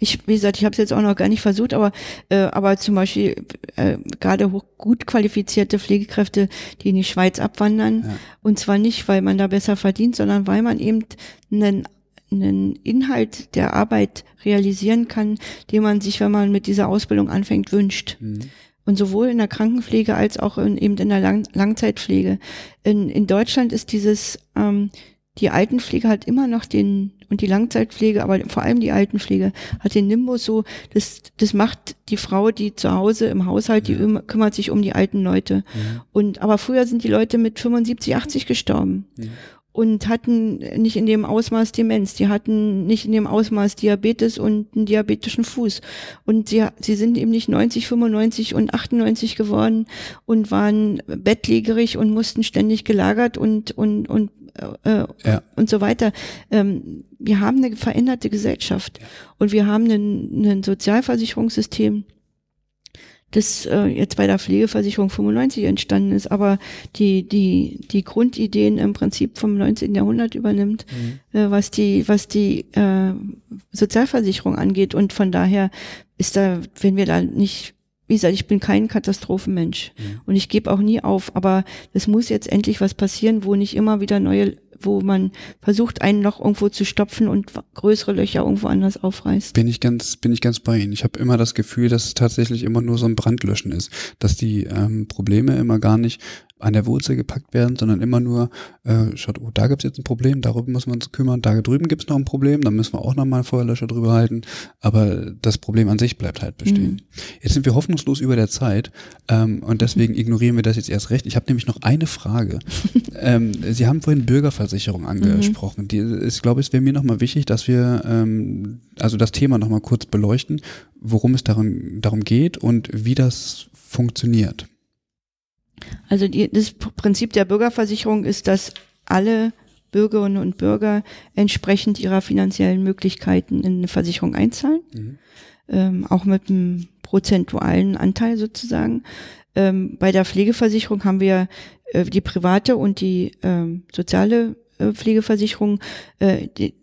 B: Ich, wie gesagt, ich habe es jetzt auch noch gar nicht versucht, aber äh, aber zum Beispiel äh, gerade hoch, gut qualifizierte Pflegekräfte, die in die Schweiz abwandern, ja. und zwar nicht, weil man da besser verdient, sondern weil man eben einen einen Inhalt der Arbeit realisieren kann, den man sich, wenn man mit dieser Ausbildung anfängt, wünscht. Mhm. Und sowohl in der Krankenpflege als auch in, eben in der Lang Langzeitpflege. In, in Deutschland ist dieses, ähm, die Altenpflege hat immer noch den, und die Langzeitpflege, aber vor allem die Altenpflege, hat den Nimbus so, das, das macht die Frau, die zu Hause im Haushalt, die ja. kümmert sich um die alten Leute. Ja. Und, aber früher sind die Leute mit 75, 80 gestorben. Ja. und hatten nicht in dem Ausmaß Demenz, die hatten nicht in dem Ausmaß Diabetes und einen diabetischen Fuß. Und sie, sie sind eben nicht 90, 95 und 98 geworden und waren bettlägerig und mussten ständig gelagert und, und, und, äh, ja. und so weiter. Ähm, wir haben eine veränderte Gesellschaft und wir haben ein, ein Sozialversicherungssystem, das äh, jetzt bei der Pflegeversicherung 95 entstanden ist, aber die, die, die Grundideen im Prinzip vom 19. Jahrhundert übernimmt, mhm. äh, was die, was die äh, Sozialversicherung angeht. Und von daher ist da, wenn wir da nicht wie gesagt, ich bin kein Katastrophenmensch mhm. und ich gebe auch nie auf, aber es muss jetzt endlich was passieren, wo nicht immer wieder neue wo man versucht, einen Loch irgendwo zu stopfen und größere Löcher irgendwo anders aufreißt.
A: Bin ich ganz, bin ich ganz bei Ihnen. Ich habe immer das Gefühl, dass es tatsächlich immer nur so ein Brandlöschen ist, dass die ähm, Probleme immer gar nicht an der Wurzel gepackt werden, sondern immer nur, äh, schaut, oh, da gibt's jetzt ein Problem, darüber müssen wir uns kümmern, da drüben gibt's noch ein Problem, dann müssen wir auch nochmal Feuerlöscher drüber halten, aber das Problem an sich bleibt halt bestehen. Mhm. Jetzt sind wir hoffnungslos über der Zeit ähm, und deswegen ignorieren wir das jetzt erst recht. Ich habe nämlich noch eine Frage. ähm, Sie haben vorhin Bürgerversicherung angesprochen. Mhm. Die ist, glaube ich, wäre mir nochmal wichtig, dass wir ähm, also das Thema nochmal kurz beleuchten, worum es darum, darum geht und wie das funktioniert.
B: Also die, das Prinzip der Bürgerversicherung ist, dass alle Bürgerinnen und Bürger entsprechend ihrer finanziellen Möglichkeiten in eine Versicherung einzahlen, mhm. ähm, auch mit einem prozentualen Anteil sozusagen. Ähm, bei der Pflegeversicherung haben wir äh, die private und die ähm, soziale äh, Pflegeversicherung. Äh, die,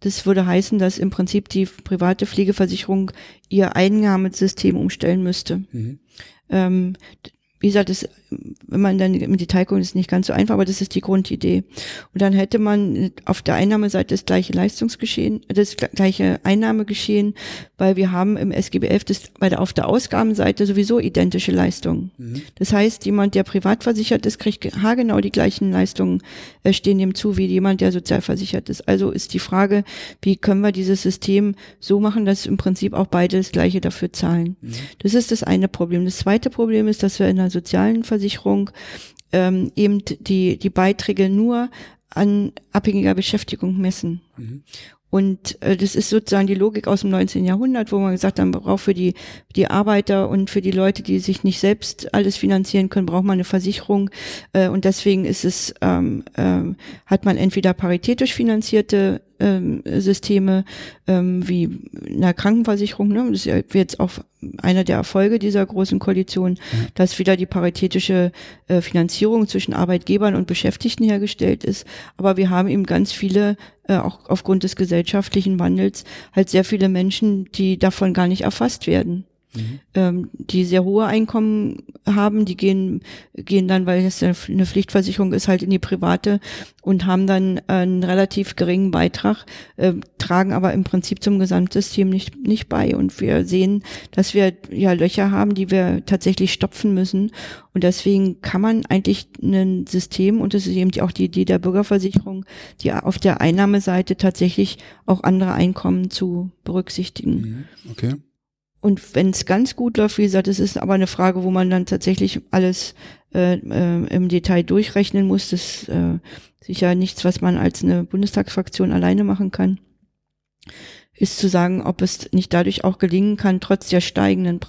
B: das würde heißen, dass im Prinzip die private Pflegeversicherung ihr Einnahmesystem umstellen müsste. Mhm. Ähm, wie gesagt, das, wenn man dann im Detail guckt, ist nicht ganz so einfach, aber das ist die Grundidee. Und dann hätte man auf der Einnahmeseite das gleiche Leistungsgeschehen, das gleiche Einnahmegeschehen, weil wir haben im SGB das bei der, auf der Ausgabenseite sowieso identische Leistungen. Mhm. Das heißt, jemand, der privat versichert ist, kriegt haargenau die gleichen Leistungen, äh, stehen ihm zu, wie jemand, der sozial versichert ist. Also ist die Frage, wie können wir dieses System so machen, dass im Prinzip auch beide das gleiche dafür zahlen. Mhm. Das ist das eine Problem. Das zweite Problem ist, dass wir in der sozialen Versicherung ähm, eben die, die Beiträge nur an abhängiger Beschäftigung messen. Mhm. Und äh, das ist sozusagen die Logik aus dem 19. Jahrhundert, wo man gesagt hat, man braucht für die, die Arbeiter und für die Leute, die sich nicht selbst alles finanzieren können, braucht man eine Versicherung. Äh, und deswegen ist es, ähm, äh, hat man entweder paritätisch finanzierte ähm, Systeme ähm, wie in der Krankenversicherung. Ne? Das ist ja jetzt auch einer der Erfolge dieser großen Koalition, mhm. dass wieder die paritätische äh, Finanzierung zwischen Arbeitgebern und Beschäftigten hergestellt ist. Aber wir haben eben ganz viele, äh, auch aufgrund des gesellschaftlichen Wandels, halt sehr viele Menschen, die davon gar nicht erfasst werden. Mhm. Ähm, die sehr hohe Einkommen haben, die gehen, gehen dann, weil es eine Pflichtversicherung ist, halt in die private und haben dann einen relativ geringen Beitrag, äh, tragen aber im Prinzip zum Gesamtsystem nicht, nicht bei. Und wir sehen, dass wir ja Löcher haben, die wir tatsächlich stopfen müssen. Und deswegen kann man eigentlich ein System, und das ist eben auch die Idee der Bürgerversicherung, die auf der Einnahmeseite tatsächlich auch andere Einkommen zu berücksichtigen.
A: Mhm. Okay.
B: Und wenn es ganz gut läuft, wie gesagt, das ist aber eine Frage, wo man dann tatsächlich alles äh, äh, im Detail durchrechnen muss. Das ist äh, sicher nichts, was man als eine Bundestagsfraktion alleine machen kann. Ist zu sagen, ob es nicht dadurch auch gelingen kann, trotz der steigenden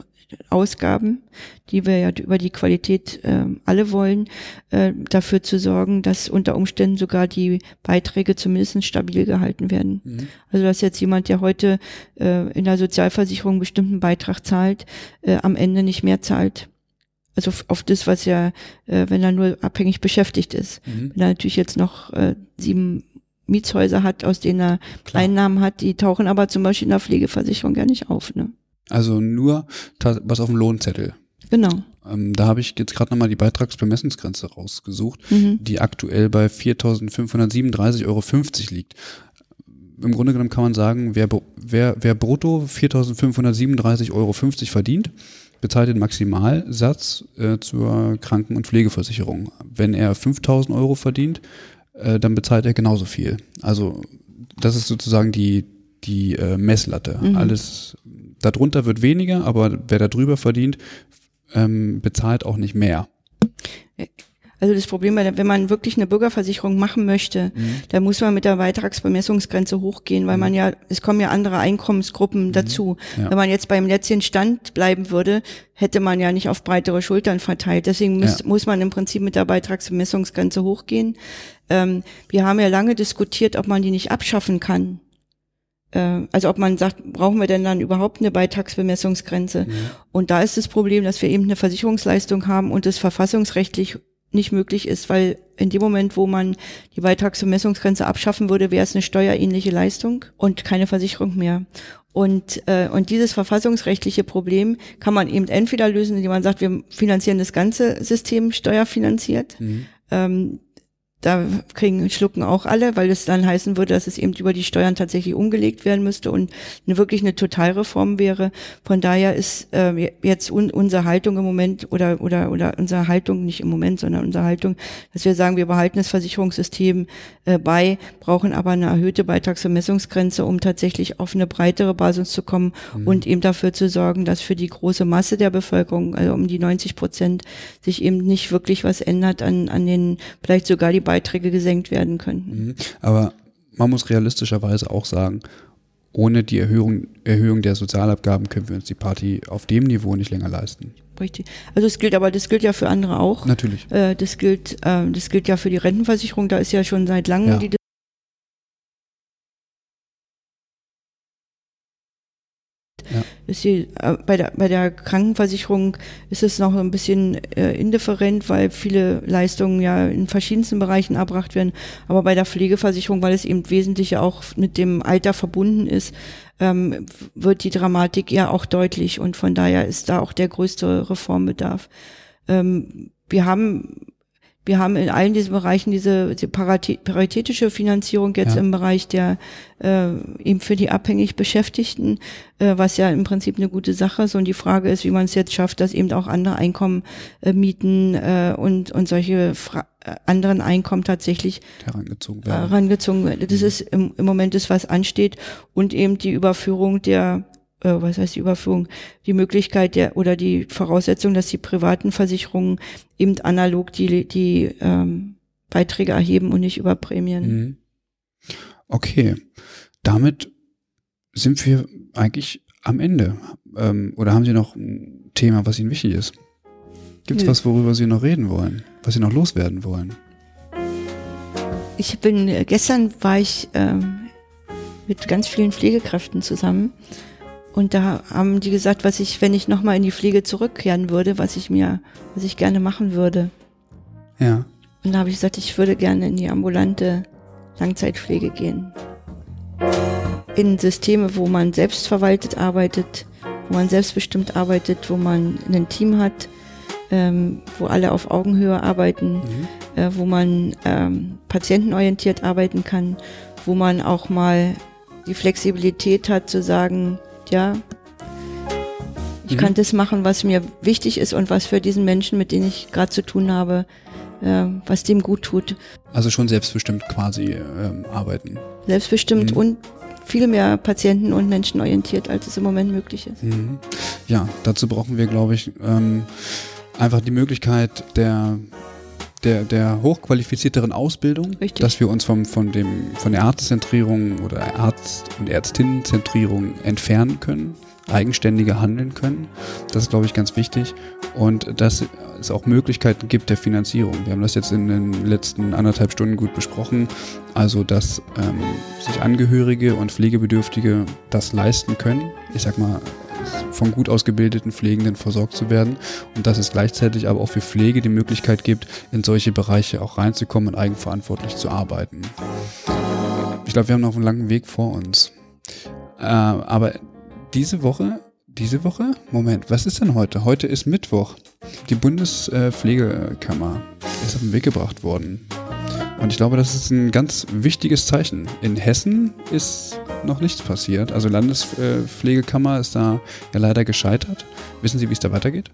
B: Ausgaben, die wir ja über die Qualität äh, alle wollen, äh, dafür zu sorgen, dass unter Umständen sogar die Beiträge zumindest stabil gehalten werden. Mhm. Also dass jetzt jemand, der heute äh, in der Sozialversicherung einen bestimmten Beitrag zahlt, äh, am Ende nicht mehr zahlt. Also auf das, was ja, äh, wenn er nur abhängig beschäftigt ist. Mhm. Wenn er natürlich jetzt noch äh, sieben Mietshäuser hat, aus denen er Klar. Einnahmen hat, die tauchen aber zum Beispiel in der Pflegeversicherung gar nicht auf. Ne?
A: Also nur was auf dem Lohnzettel.
B: Genau.
A: Ähm, da habe ich jetzt gerade nochmal die Beitragsbemessungsgrenze rausgesucht, mhm. die aktuell bei 4.537,50 Euro liegt. Im Grunde genommen kann man sagen, wer, wer, wer brutto 4.537,50 Euro verdient, bezahlt den Maximalsatz äh, zur Kranken- und Pflegeversicherung. Wenn er 5.000 Euro verdient, äh, dann bezahlt er genauso viel. Also das ist sozusagen die, die äh, Messlatte. Mhm. Alles darunter wird weniger, aber wer da drüber verdient, ähm, bezahlt auch nicht mehr.
B: Also das Problem, wenn man wirklich eine Bürgerversicherung machen möchte, mhm. dann muss man mit der Beitragsbemessungsgrenze hochgehen, weil mhm. man ja, es kommen ja andere Einkommensgruppen mhm. dazu. Ja. Wenn man jetzt beim letzten Stand bleiben würde, hätte man ja nicht auf breitere Schultern verteilt. Deswegen muss, ja. muss man im Prinzip mit der Beitragsbemessungsgrenze hochgehen. Ähm, wir haben ja lange diskutiert, ob man die nicht abschaffen kann also ob man sagt, brauchen wir denn dann überhaupt eine Beitragsbemessungsgrenze? Mhm. Und da ist das Problem, dass wir eben eine Versicherungsleistung haben und es verfassungsrechtlich nicht möglich ist, weil in dem Moment, wo man die Beitragsbemessungsgrenze abschaffen würde, wäre es eine steuerähnliche Leistung und keine Versicherung mehr. Und, äh, und dieses verfassungsrechtliche Problem kann man eben entweder lösen, indem man sagt, wir finanzieren das ganze System steuerfinanziert. Mhm. Ähm, da kriegen, schlucken auch alle, weil es dann heißen würde, dass es eben über die Steuern tatsächlich umgelegt werden müsste und eine, wirklich eine Totalreform wäre. Von daher ist äh, jetzt un, unsere Haltung im Moment oder, oder, oder unsere Haltung, nicht im Moment, sondern unsere Haltung, dass wir sagen, wir behalten das Versicherungssystem äh, bei, brauchen aber eine erhöhte Beitragsvermessungsgrenze, um tatsächlich auf eine breitere Basis zu kommen mhm. und eben dafür zu sorgen, dass für die große Masse der Bevölkerung, also um die 90 Prozent, sich eben nicht wirklich was ändert an, an den, vielleicht sogar die Beiträge gesenkt werden könnten.
A: Mhm. Aber man muss realistischerweise auch sagen, ohne die Erhöhung, Erhöhung der Sozialabgaben können wir uns die Party auf dem Niveau nicht länger leisten.
B: Richtig. Also es gilt aber, das gilt ja für andere auch.
A: Natürlich.
B: Äh, das gilt, äh, das gilt ja für die Rentenversicherung. Da ist ja schon seit langem ja. die Ja. Die, äh, bei, der, bei der Krankenversicherung ist es noch ein bisschen äh, indifferent, weil viele Leistungen ja in verschiedensten Bereichen erbracht werden. Aber bei der Pflegeversicherung, weil es eben wesentlich auch mit dem Alter verbunden ist, ähm, wird die Dramatik ja auch deutlich. Und von daher ist da auch der größte Reformbedarf. Ähm, wir haben wir haben in allen diesen Bereichen diese, diese paritätische Finanzierung jetzt ja. im Bereich der äh, eben für die abhängig Beschäftigten, äh, was ja im Prinzip eine gute Sache ist. Und die Frage ist, wie man es jetzt schafft, dass eben auch andere Einkommen, äh, Mieten äh, und, und solche Fra äh, anderen Einkommen tatsächlich
A: herangezogen
B: werden. Herangezogen werden. Das mhm. ist im, im Moment das, was ansteht. Und eben die Überführung der äh, was heißt die Überführung, die Möglichkeit der oder die Voraussetzung, dass die privaten Versicherungen eben analog die, die ähm, Beiträge erheben und nicht über Prämien. Mhm.
A: Okay, damit sind wir eigentlich am Ende. Ähm, oder haben Sie noch ein Thema, was Ihnen wichtig ist? Gibt es was, worüber Sie noch reden wollen? Was Sie noch loswerden wollen?
B: Ich bin, äh, gestern war ich ähm, mit ganz vielen Pflegekräften zusammen und da haben die gesagt, was ich, wenn ich nochmal in die Pflege zurückkehren würde, was ich mir, was ich gerne machen würde.
A: Ja.
B: Und da habe ich gesagt, ich würde gerne in die ambulante Langzeitpflege gehen. In Systeme, wo man selbstverwaltet arbeitet, wo man selbstbestimmt arbeitet, wo man ein Team hat, ähm, wo alle auf Augenhöhe arbeiten, mhm. äh, wo man ähm, patientenorientiert arbeiten kann, wo man auch mal die Flexibilität hat zu sagen, ja, ich mhm. kann das machen, was mir wichtig ist und was für diesen Menschen, mit denen ich gerade zu tun habe, äh, was dem gut tut.
A: Also schon selbstbestimmt quasi ähm, arbeiten.
B: Selbstbestimmt mhm. und viel mehr patienten- und menschenorientiert, als es im Moment möglich ist.
A: Mhm. Ja, dazu brauchen wir, glaube ich, ähm, einfach die Möglichkeit der der, der hochqualifizierteren Ausbildung, Richtig. dass wir uns vom, von, dem, von der Arztzentrierung oder Arzt- und Ärztinnenzentrierung entfernen können, eigenständiger handeln können. Das ist, glaube ich, ganz wichtig. Und dass es auch Möglichkeiten gibt der Finanzierung. Wir haben das jetzt in den letzten anderthalb Stunden gut besprochen. Also, dass ähm, sich Angehörige und Pflegebedürftige das leisten können. Ich sag mal, von gut ausgebildeten Pflegenden versorgt zu werden und dass es gleichzeitig aber auch für Pflege die Möglichkeit gibt, in solche Bereiche auch reinzukommen und eigenverantwortlich zu arbeiten. Ich glaube, wir haben noch einen langen Weg vor uns. Äh, aber diese Woche, diese Woche, Moment, was ist denn heute? Heute ist Mittwoch. Die Bundespflegekammer ist auf den Weg gebracht worden. Und ich glaube, das ist ein ganz wichtiges Zeichen. In Hessen ist noch nichts passiert. Also Landespflegekammer ist da ja leider gescheitert. Wissen Sie, wie es da weitergeht?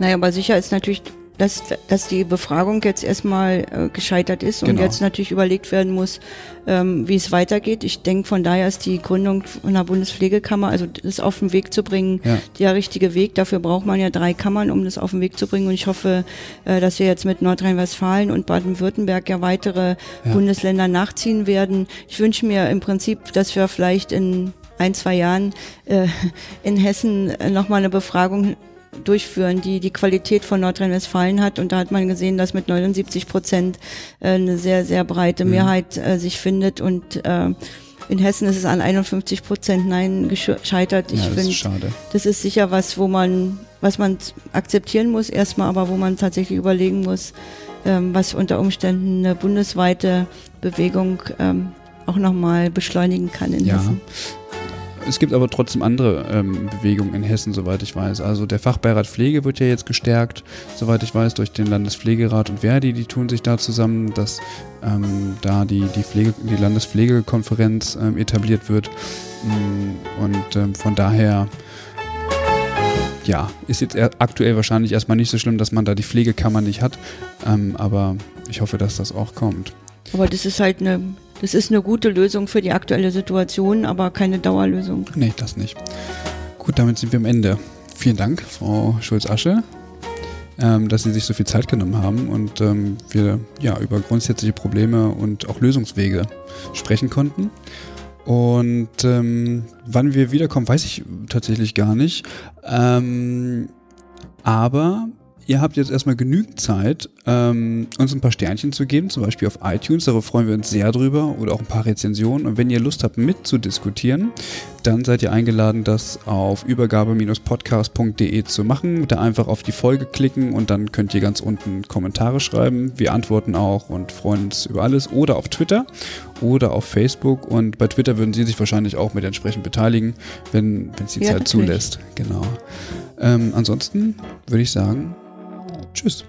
B: Naja, aber sicher ist natürlich dass, dass die Befragung jetzt erstmal äh, gescheitert ist und
A: Genau.
B: jetzt natürlich überlegt werden muss, ähm, wie es weitergeht. Ich denke, von daher ist die Gründung einer Bundespflegekammer, also das auf den Weg zu bringen,
A: Ja.
B: der richtige Weg. Dafür braucht man ja drei Kammern, um das auf den Weg zu bringen. Und ich hoffe, äh, dass wir jetzt mit Nordrhein-Westfalen und Baden-Württemberg ja weitere
A: Ja.
B: Bundesländer nachziehen werden. Ich wünsche mir im Prinzip, dass wir vielleicht in ein, zwei Jahren äh, in Hessen nochmal eine Befragung durchführen, die die Qualität von Nordrhein-Westfalen hat. Und da hat man gesehen, dass mit 79 Prozent äh, eine sehr, sehr breite
A: Mhm.
B: Mehrheit äh, sich findet. Und äh, in Hessen ist es an 51 Prozent Nein gescheitert. Ich
A: ja,
B: finde, das ist sicher was, wo man, was man akzeptieren muss erstmal, aber wo man tatsächlich überlegen muss, ähm, was unter Umständen eine bundesweite Bewegung ähm, auch nochmal beschleunigen kann in
A: Ja.
B: Hessen.
A: Es gibt aber trotzdem andere ähm, Bewegungen in Hessen, soweit ich weiß. Also der Fachbeirat Pflege wird ja jetzt gestärkt, soweit ich weiß, durch den Landespflegerat und Verdi. Die tun sich da zusammen, dass ähm, da die, die, Pflege, die Landespflegekonferenz ähm, etabliert wird. Mm, Und ähm, von daher, ja, ist jetzt aktuell wahrscheinlich erstmal nicht so schlimm, dass man da die Pflegekammer nicht hat. Ähm, aber ich hoffe, dass das auch kommt.
B: Aber das ist halt eine, das ist eine gute Lösung für die aktuelle Situation, aber keine Dauerlösung.
A: Nee, das nicht. Gut, damit sind wir am Ende. Vielen Dank, Frau Schulz-Asche, ähm, dass Sie sich so viel Zeit genommen haben und ähm, wir ja über grundsätzliche Probleme und auch Lösungswege sprechen konnten. Und ähm, wann wir wiederkommen, weiß ich tatsächlich gar nicht. Ähm, aber ihr habt jetzt erstmal genügend Zeit, ähm, uns ein paar Sternchen zu geben, zum Beispiel auf iTunes. Darüber freuen wir uns sehr drüber oder auch ein paar Rezensionen. Und wenn ihr Lust habt, mitzudiskutieren, dann seid ihr eingeladen, das auf übergabe-podcast.de zu machen. Da einfach auf die Folge klicken und dann könnt ihr ganz unten Kommentare schreiben. Wir antworten auch und freuen uns über alles. Oder auf Twitter oder auf Facebook. Und bei Twitter würden Sie sich wahrscheinlich auch mit entsprechend beteiligen, wenn es die
B: Ja,
A: Zeit
B: natürlich.
A: zulässt. Genau. Ähm, ansonsten würde ich sagen, Tschüss.